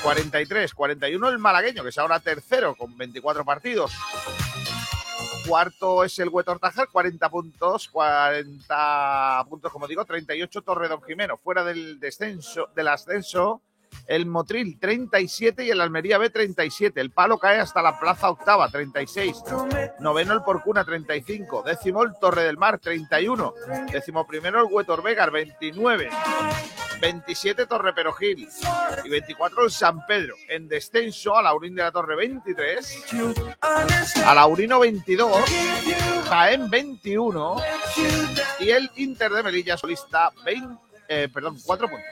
43, 41 el malagueño, que es ahora tercero con 24 partidos. Cuarto es el Huetor Tajar, 40 puntos, 40 puntos, como digo, 38 Torredón Jimeno, fuera del descenso, del ascenso. El Motril 37 y el Almería B 37. El palo cae hasta la plaza octava 36. Noveno el Porcuna 35. Décimo el Torre del Mar 31. Décimo primero el Huetor Vegar 29. 27 Torre Perojil y 24 el San Pedro. En descenso a Laurín de la Torre 23, a Laurino 22, Jaén 21 y el Inter de Melilla solista 20, eh, perdón, 4 puntos.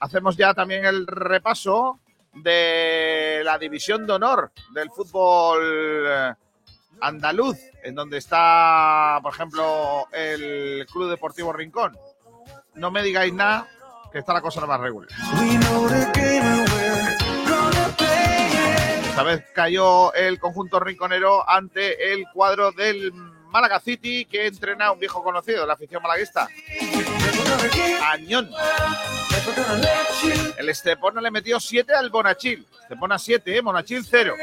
Hacemos ya también el repaso de la división de honor del fútbol andaluz, en donde está, por ejemplo, el Club Deportivo Rincón. No me digáis nada, que está la cosa más regular. Esta vez cayó el conjunto rinconero ante el cuadro del Málaga City, que entrena a un viejo conocido de la afición malaguista. Añón. El Estepona le metió 7 al Bonachil. Estepona 7, ¿eh? Bonachil 0.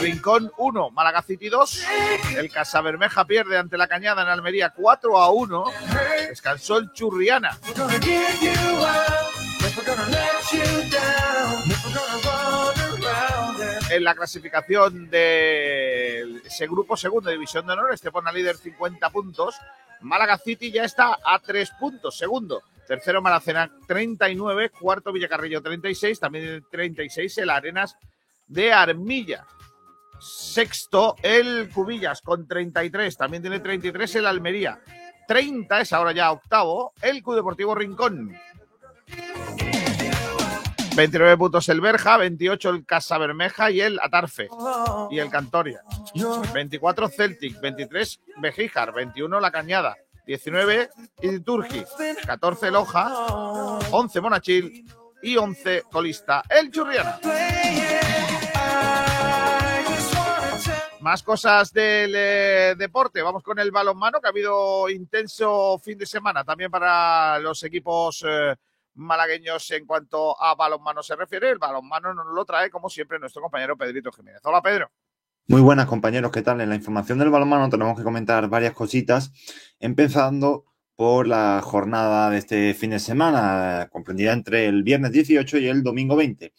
Rincón 1, Málaga City 2. El Casabermeja pierde ante la Cañada en Almería 4 a 1. Descansó el Churriana. En la clasificación de ese grupo segundo, División de Honor, Estepona líder 50 puntos. Málaga City ya está a 3 puntos, segundo. Tercero, Maracena 39. Cuarto, Villacarrillo 36. También 36 el Arenas de Armilla. Sexto, el Cubillas con 33. También tiene 33 el Almería. 30 es ahora ya octavo el Club Deportivo Rincón. 29 puntos el Berja, 28 el Casa Bermeja y el Atarfe y el Cantoria. 24 Celtic, 23 Bejíjar, 21 La Cañada, 19 Iturgi, 14 Loja, 11 Monachil y 11 Colista el Churriana. Más cosas del eh, deporte. Vamos con el balonmano, que ha habido intenso fin de semana también para los equipos eh, malagueños en cuanto a balonmano se refiere. El balonmano nos lo trae, como siempre, nuestro compañero Pedrito Jiménez. Hola, Pedro. Muy buenas, compañeros. ¿Qué tal? En la información del balonmano tenemos que comentar varias cositas, empezando por la jornada de este fin de semana, comprendida entre el viernes 18 y el domingo 20.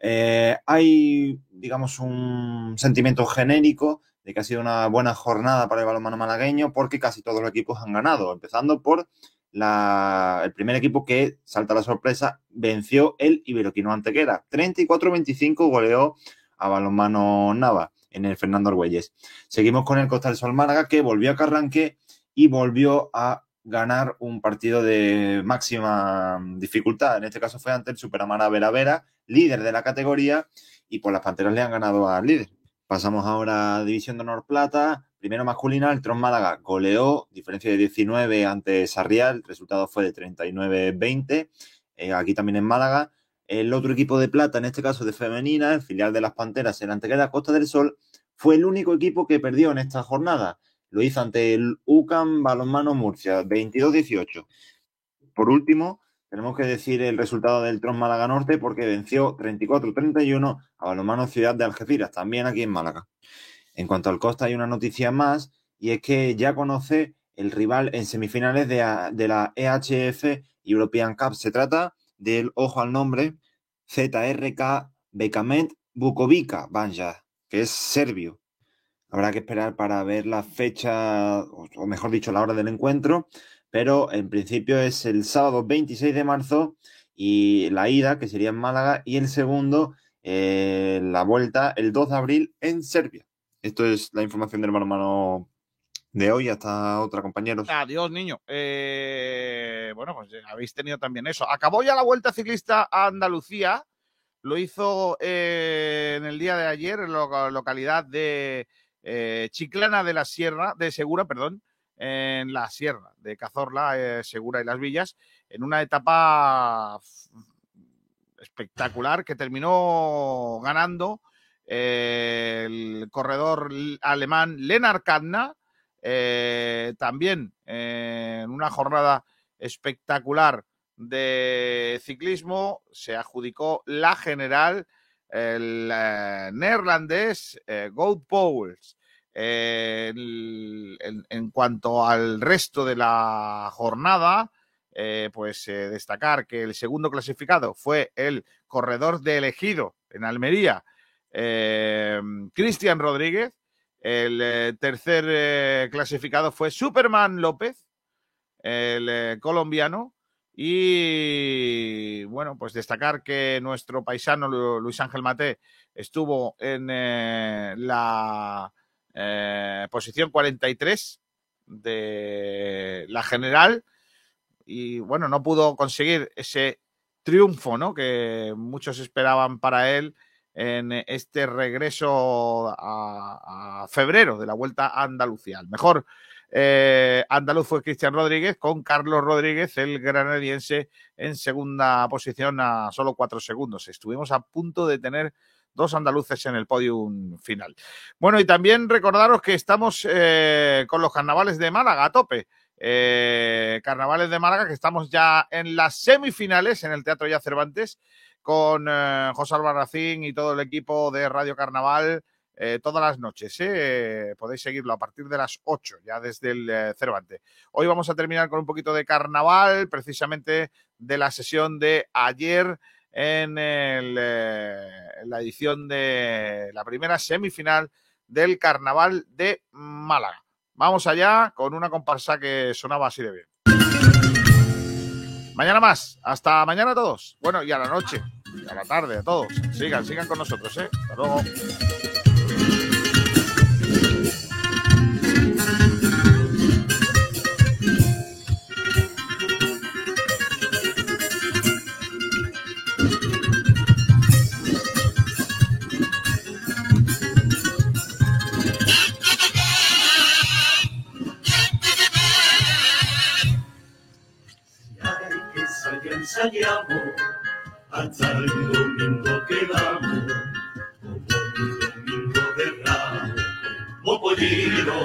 Eh, hay, digamos, un sentimiento genérico de que ha sido una buena jornada para el balonmano malagueño porque casi todos los equipos han ganado, empezando por la, el primer equipo que, salta la sorpresa, venció el Iberoquino Antequera. 34-25 goleó a balonmano Nava en el Fernando Argüelles. Seguimos con el Costa del Sol Málaga que volvió a Carranque y volvió a ganar un partido de máxima dificultad. En este caso fue ante el Superamara Vera Vera, líder de la categoría, y por las Panteras le han ganado al líder. Pasamos ahora a División de Honor Plata. Primero masculina, el Tron Málaga goleó, diferencia de 19 ante Sarrial, el resultado fue de 39-20. Eh, aquí también en Málaga. El otro equipo de plata, en este caso de femenina, el filial de las Panteras, el Antequera Costa del Sol, fue el único equipo que perdió en esta jornada. Lo hizo ante el UCAM Balonmano Murcia, 22-18. Por último, tenemos que decir el resultado del Tron Málaga Norte porque venció 34-31 a Balonmano Ciudad de Algeciras, también aquí en Málaga. En cuanto al Costa, hay una noticia más y es que ya conoce el rival en semifinales de, la EHF European Cup. Se trata del, ojo al nombre, ZRK Bekament Bukovica Banja, que es serbio. Habrá que esperar para ver la fecha, o mejor dicho, la hora del encuentro, pero en principio es el sábado 26 de marzo y la ida, que sería en Málaga, y el segundo, eh, la vuelta, el 2 de abril en Serbia. Esto es la información del balonmano de hoy. Hasta otra, compañeros. Adiós, niño. Eh, bueno, pues habéis tenido también eso. Acabó ya la vuelta ciclista a Andalucía. Lo hizo eh, en el día de ayer en la localidad de eh, Chiclana de la Sierra, de Segura, perdón, en la Sierra de Cazorla, Segura y Las Villas, en una etapa espectacular que terminó ganando el corredor alemán Lennart Kantner, eh, también eh, en una jornada espectacular de ciclismo se adjudicó la general el eh, neerlandés Gold Powers. En, en, cuanto al resto de la jornada, pues destacar que el segundo clasificado fue el corredor de elegido en Almería, Cristian Rodríguez, el eh, tercer eh, clasificado fue Superman López, el eh, colombiano. Y bueno, pues destacar que nuestro paisano Luis Ángel Mate estuvo en la posición 43 de la general y bueno, no pudo conseguir ese triunfo, ¿no? Que muchos esperaban para él en este regreso a, febrero de la Vuelta a Andalucía. El mejor eh, andaluz fue Cristian Rodríguez, con Carlos Rodríguez, el granadiense, en segunda posición a solo cuatro segundos. Estuvimos a punto de tener dos andaluces en el podium final. Bueno, y también recordaros que estamos eh, con los carnavales de Málaga a tope. Eh, carnavales de Málaga, que estamos ya en las semifinales en el Teatro Ya Cervantes con eh, José Albarracín y todo el equipo de Radio Carnaval eh, todas las noches. ¿eh? Podéis seguirlo a partir de las 8, ya desde el Cervantes. Hoy vamos a terminar con un poquito de carnaval, precisamente de la sesión de ayer en, la edición de la primera semifinal del carnaval de Málaga. Vamos allá con una comparsa que sonaba así de bien. Mañana más. Hasta mañana a todos. Bueno, y a la noche. Y a la tarde a todos. Sigan, sigan con nosotros, ¿eh? Hasta luego. Ensayamos hasta el domingo quedamos como un domingo de ramo, como pollino.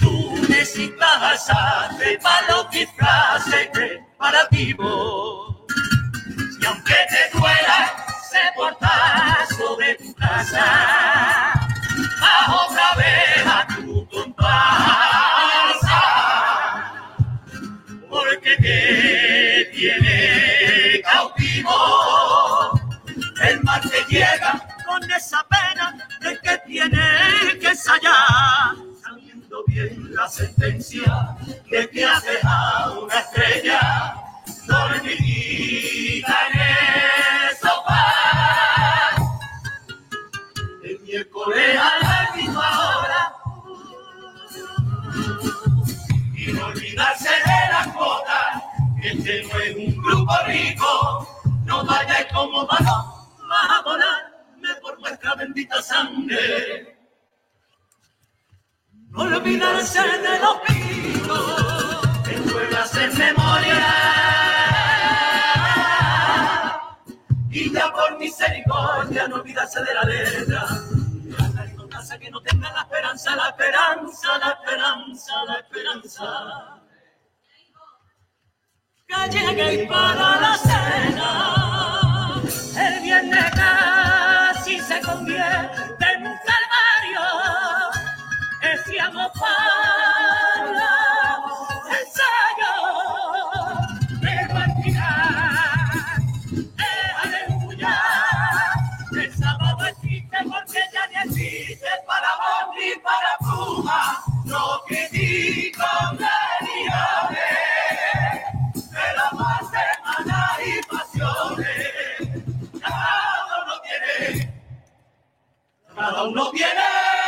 Tú necesitas hacer para los disfraces preparativos. Tiene que ensayar, sabiendo bien la sentencia de que has dejado una estrella dormidita en el sofá. El miércoles a la misma hora y no olvidarse de las cuotas, este no es un grupo rico, no vayáis como vamos, a volarme por vuestra bendita sangre. No olvidarse de los que pueblas en memoria. Y ya por misericordia no olvidarse de la letra que no tenga la esperanza, la esperanza, la esperanza, la esperanza. Que llegue para la cena, el viernes casi se convierte en un calvario, decíamos para Cada uno tiene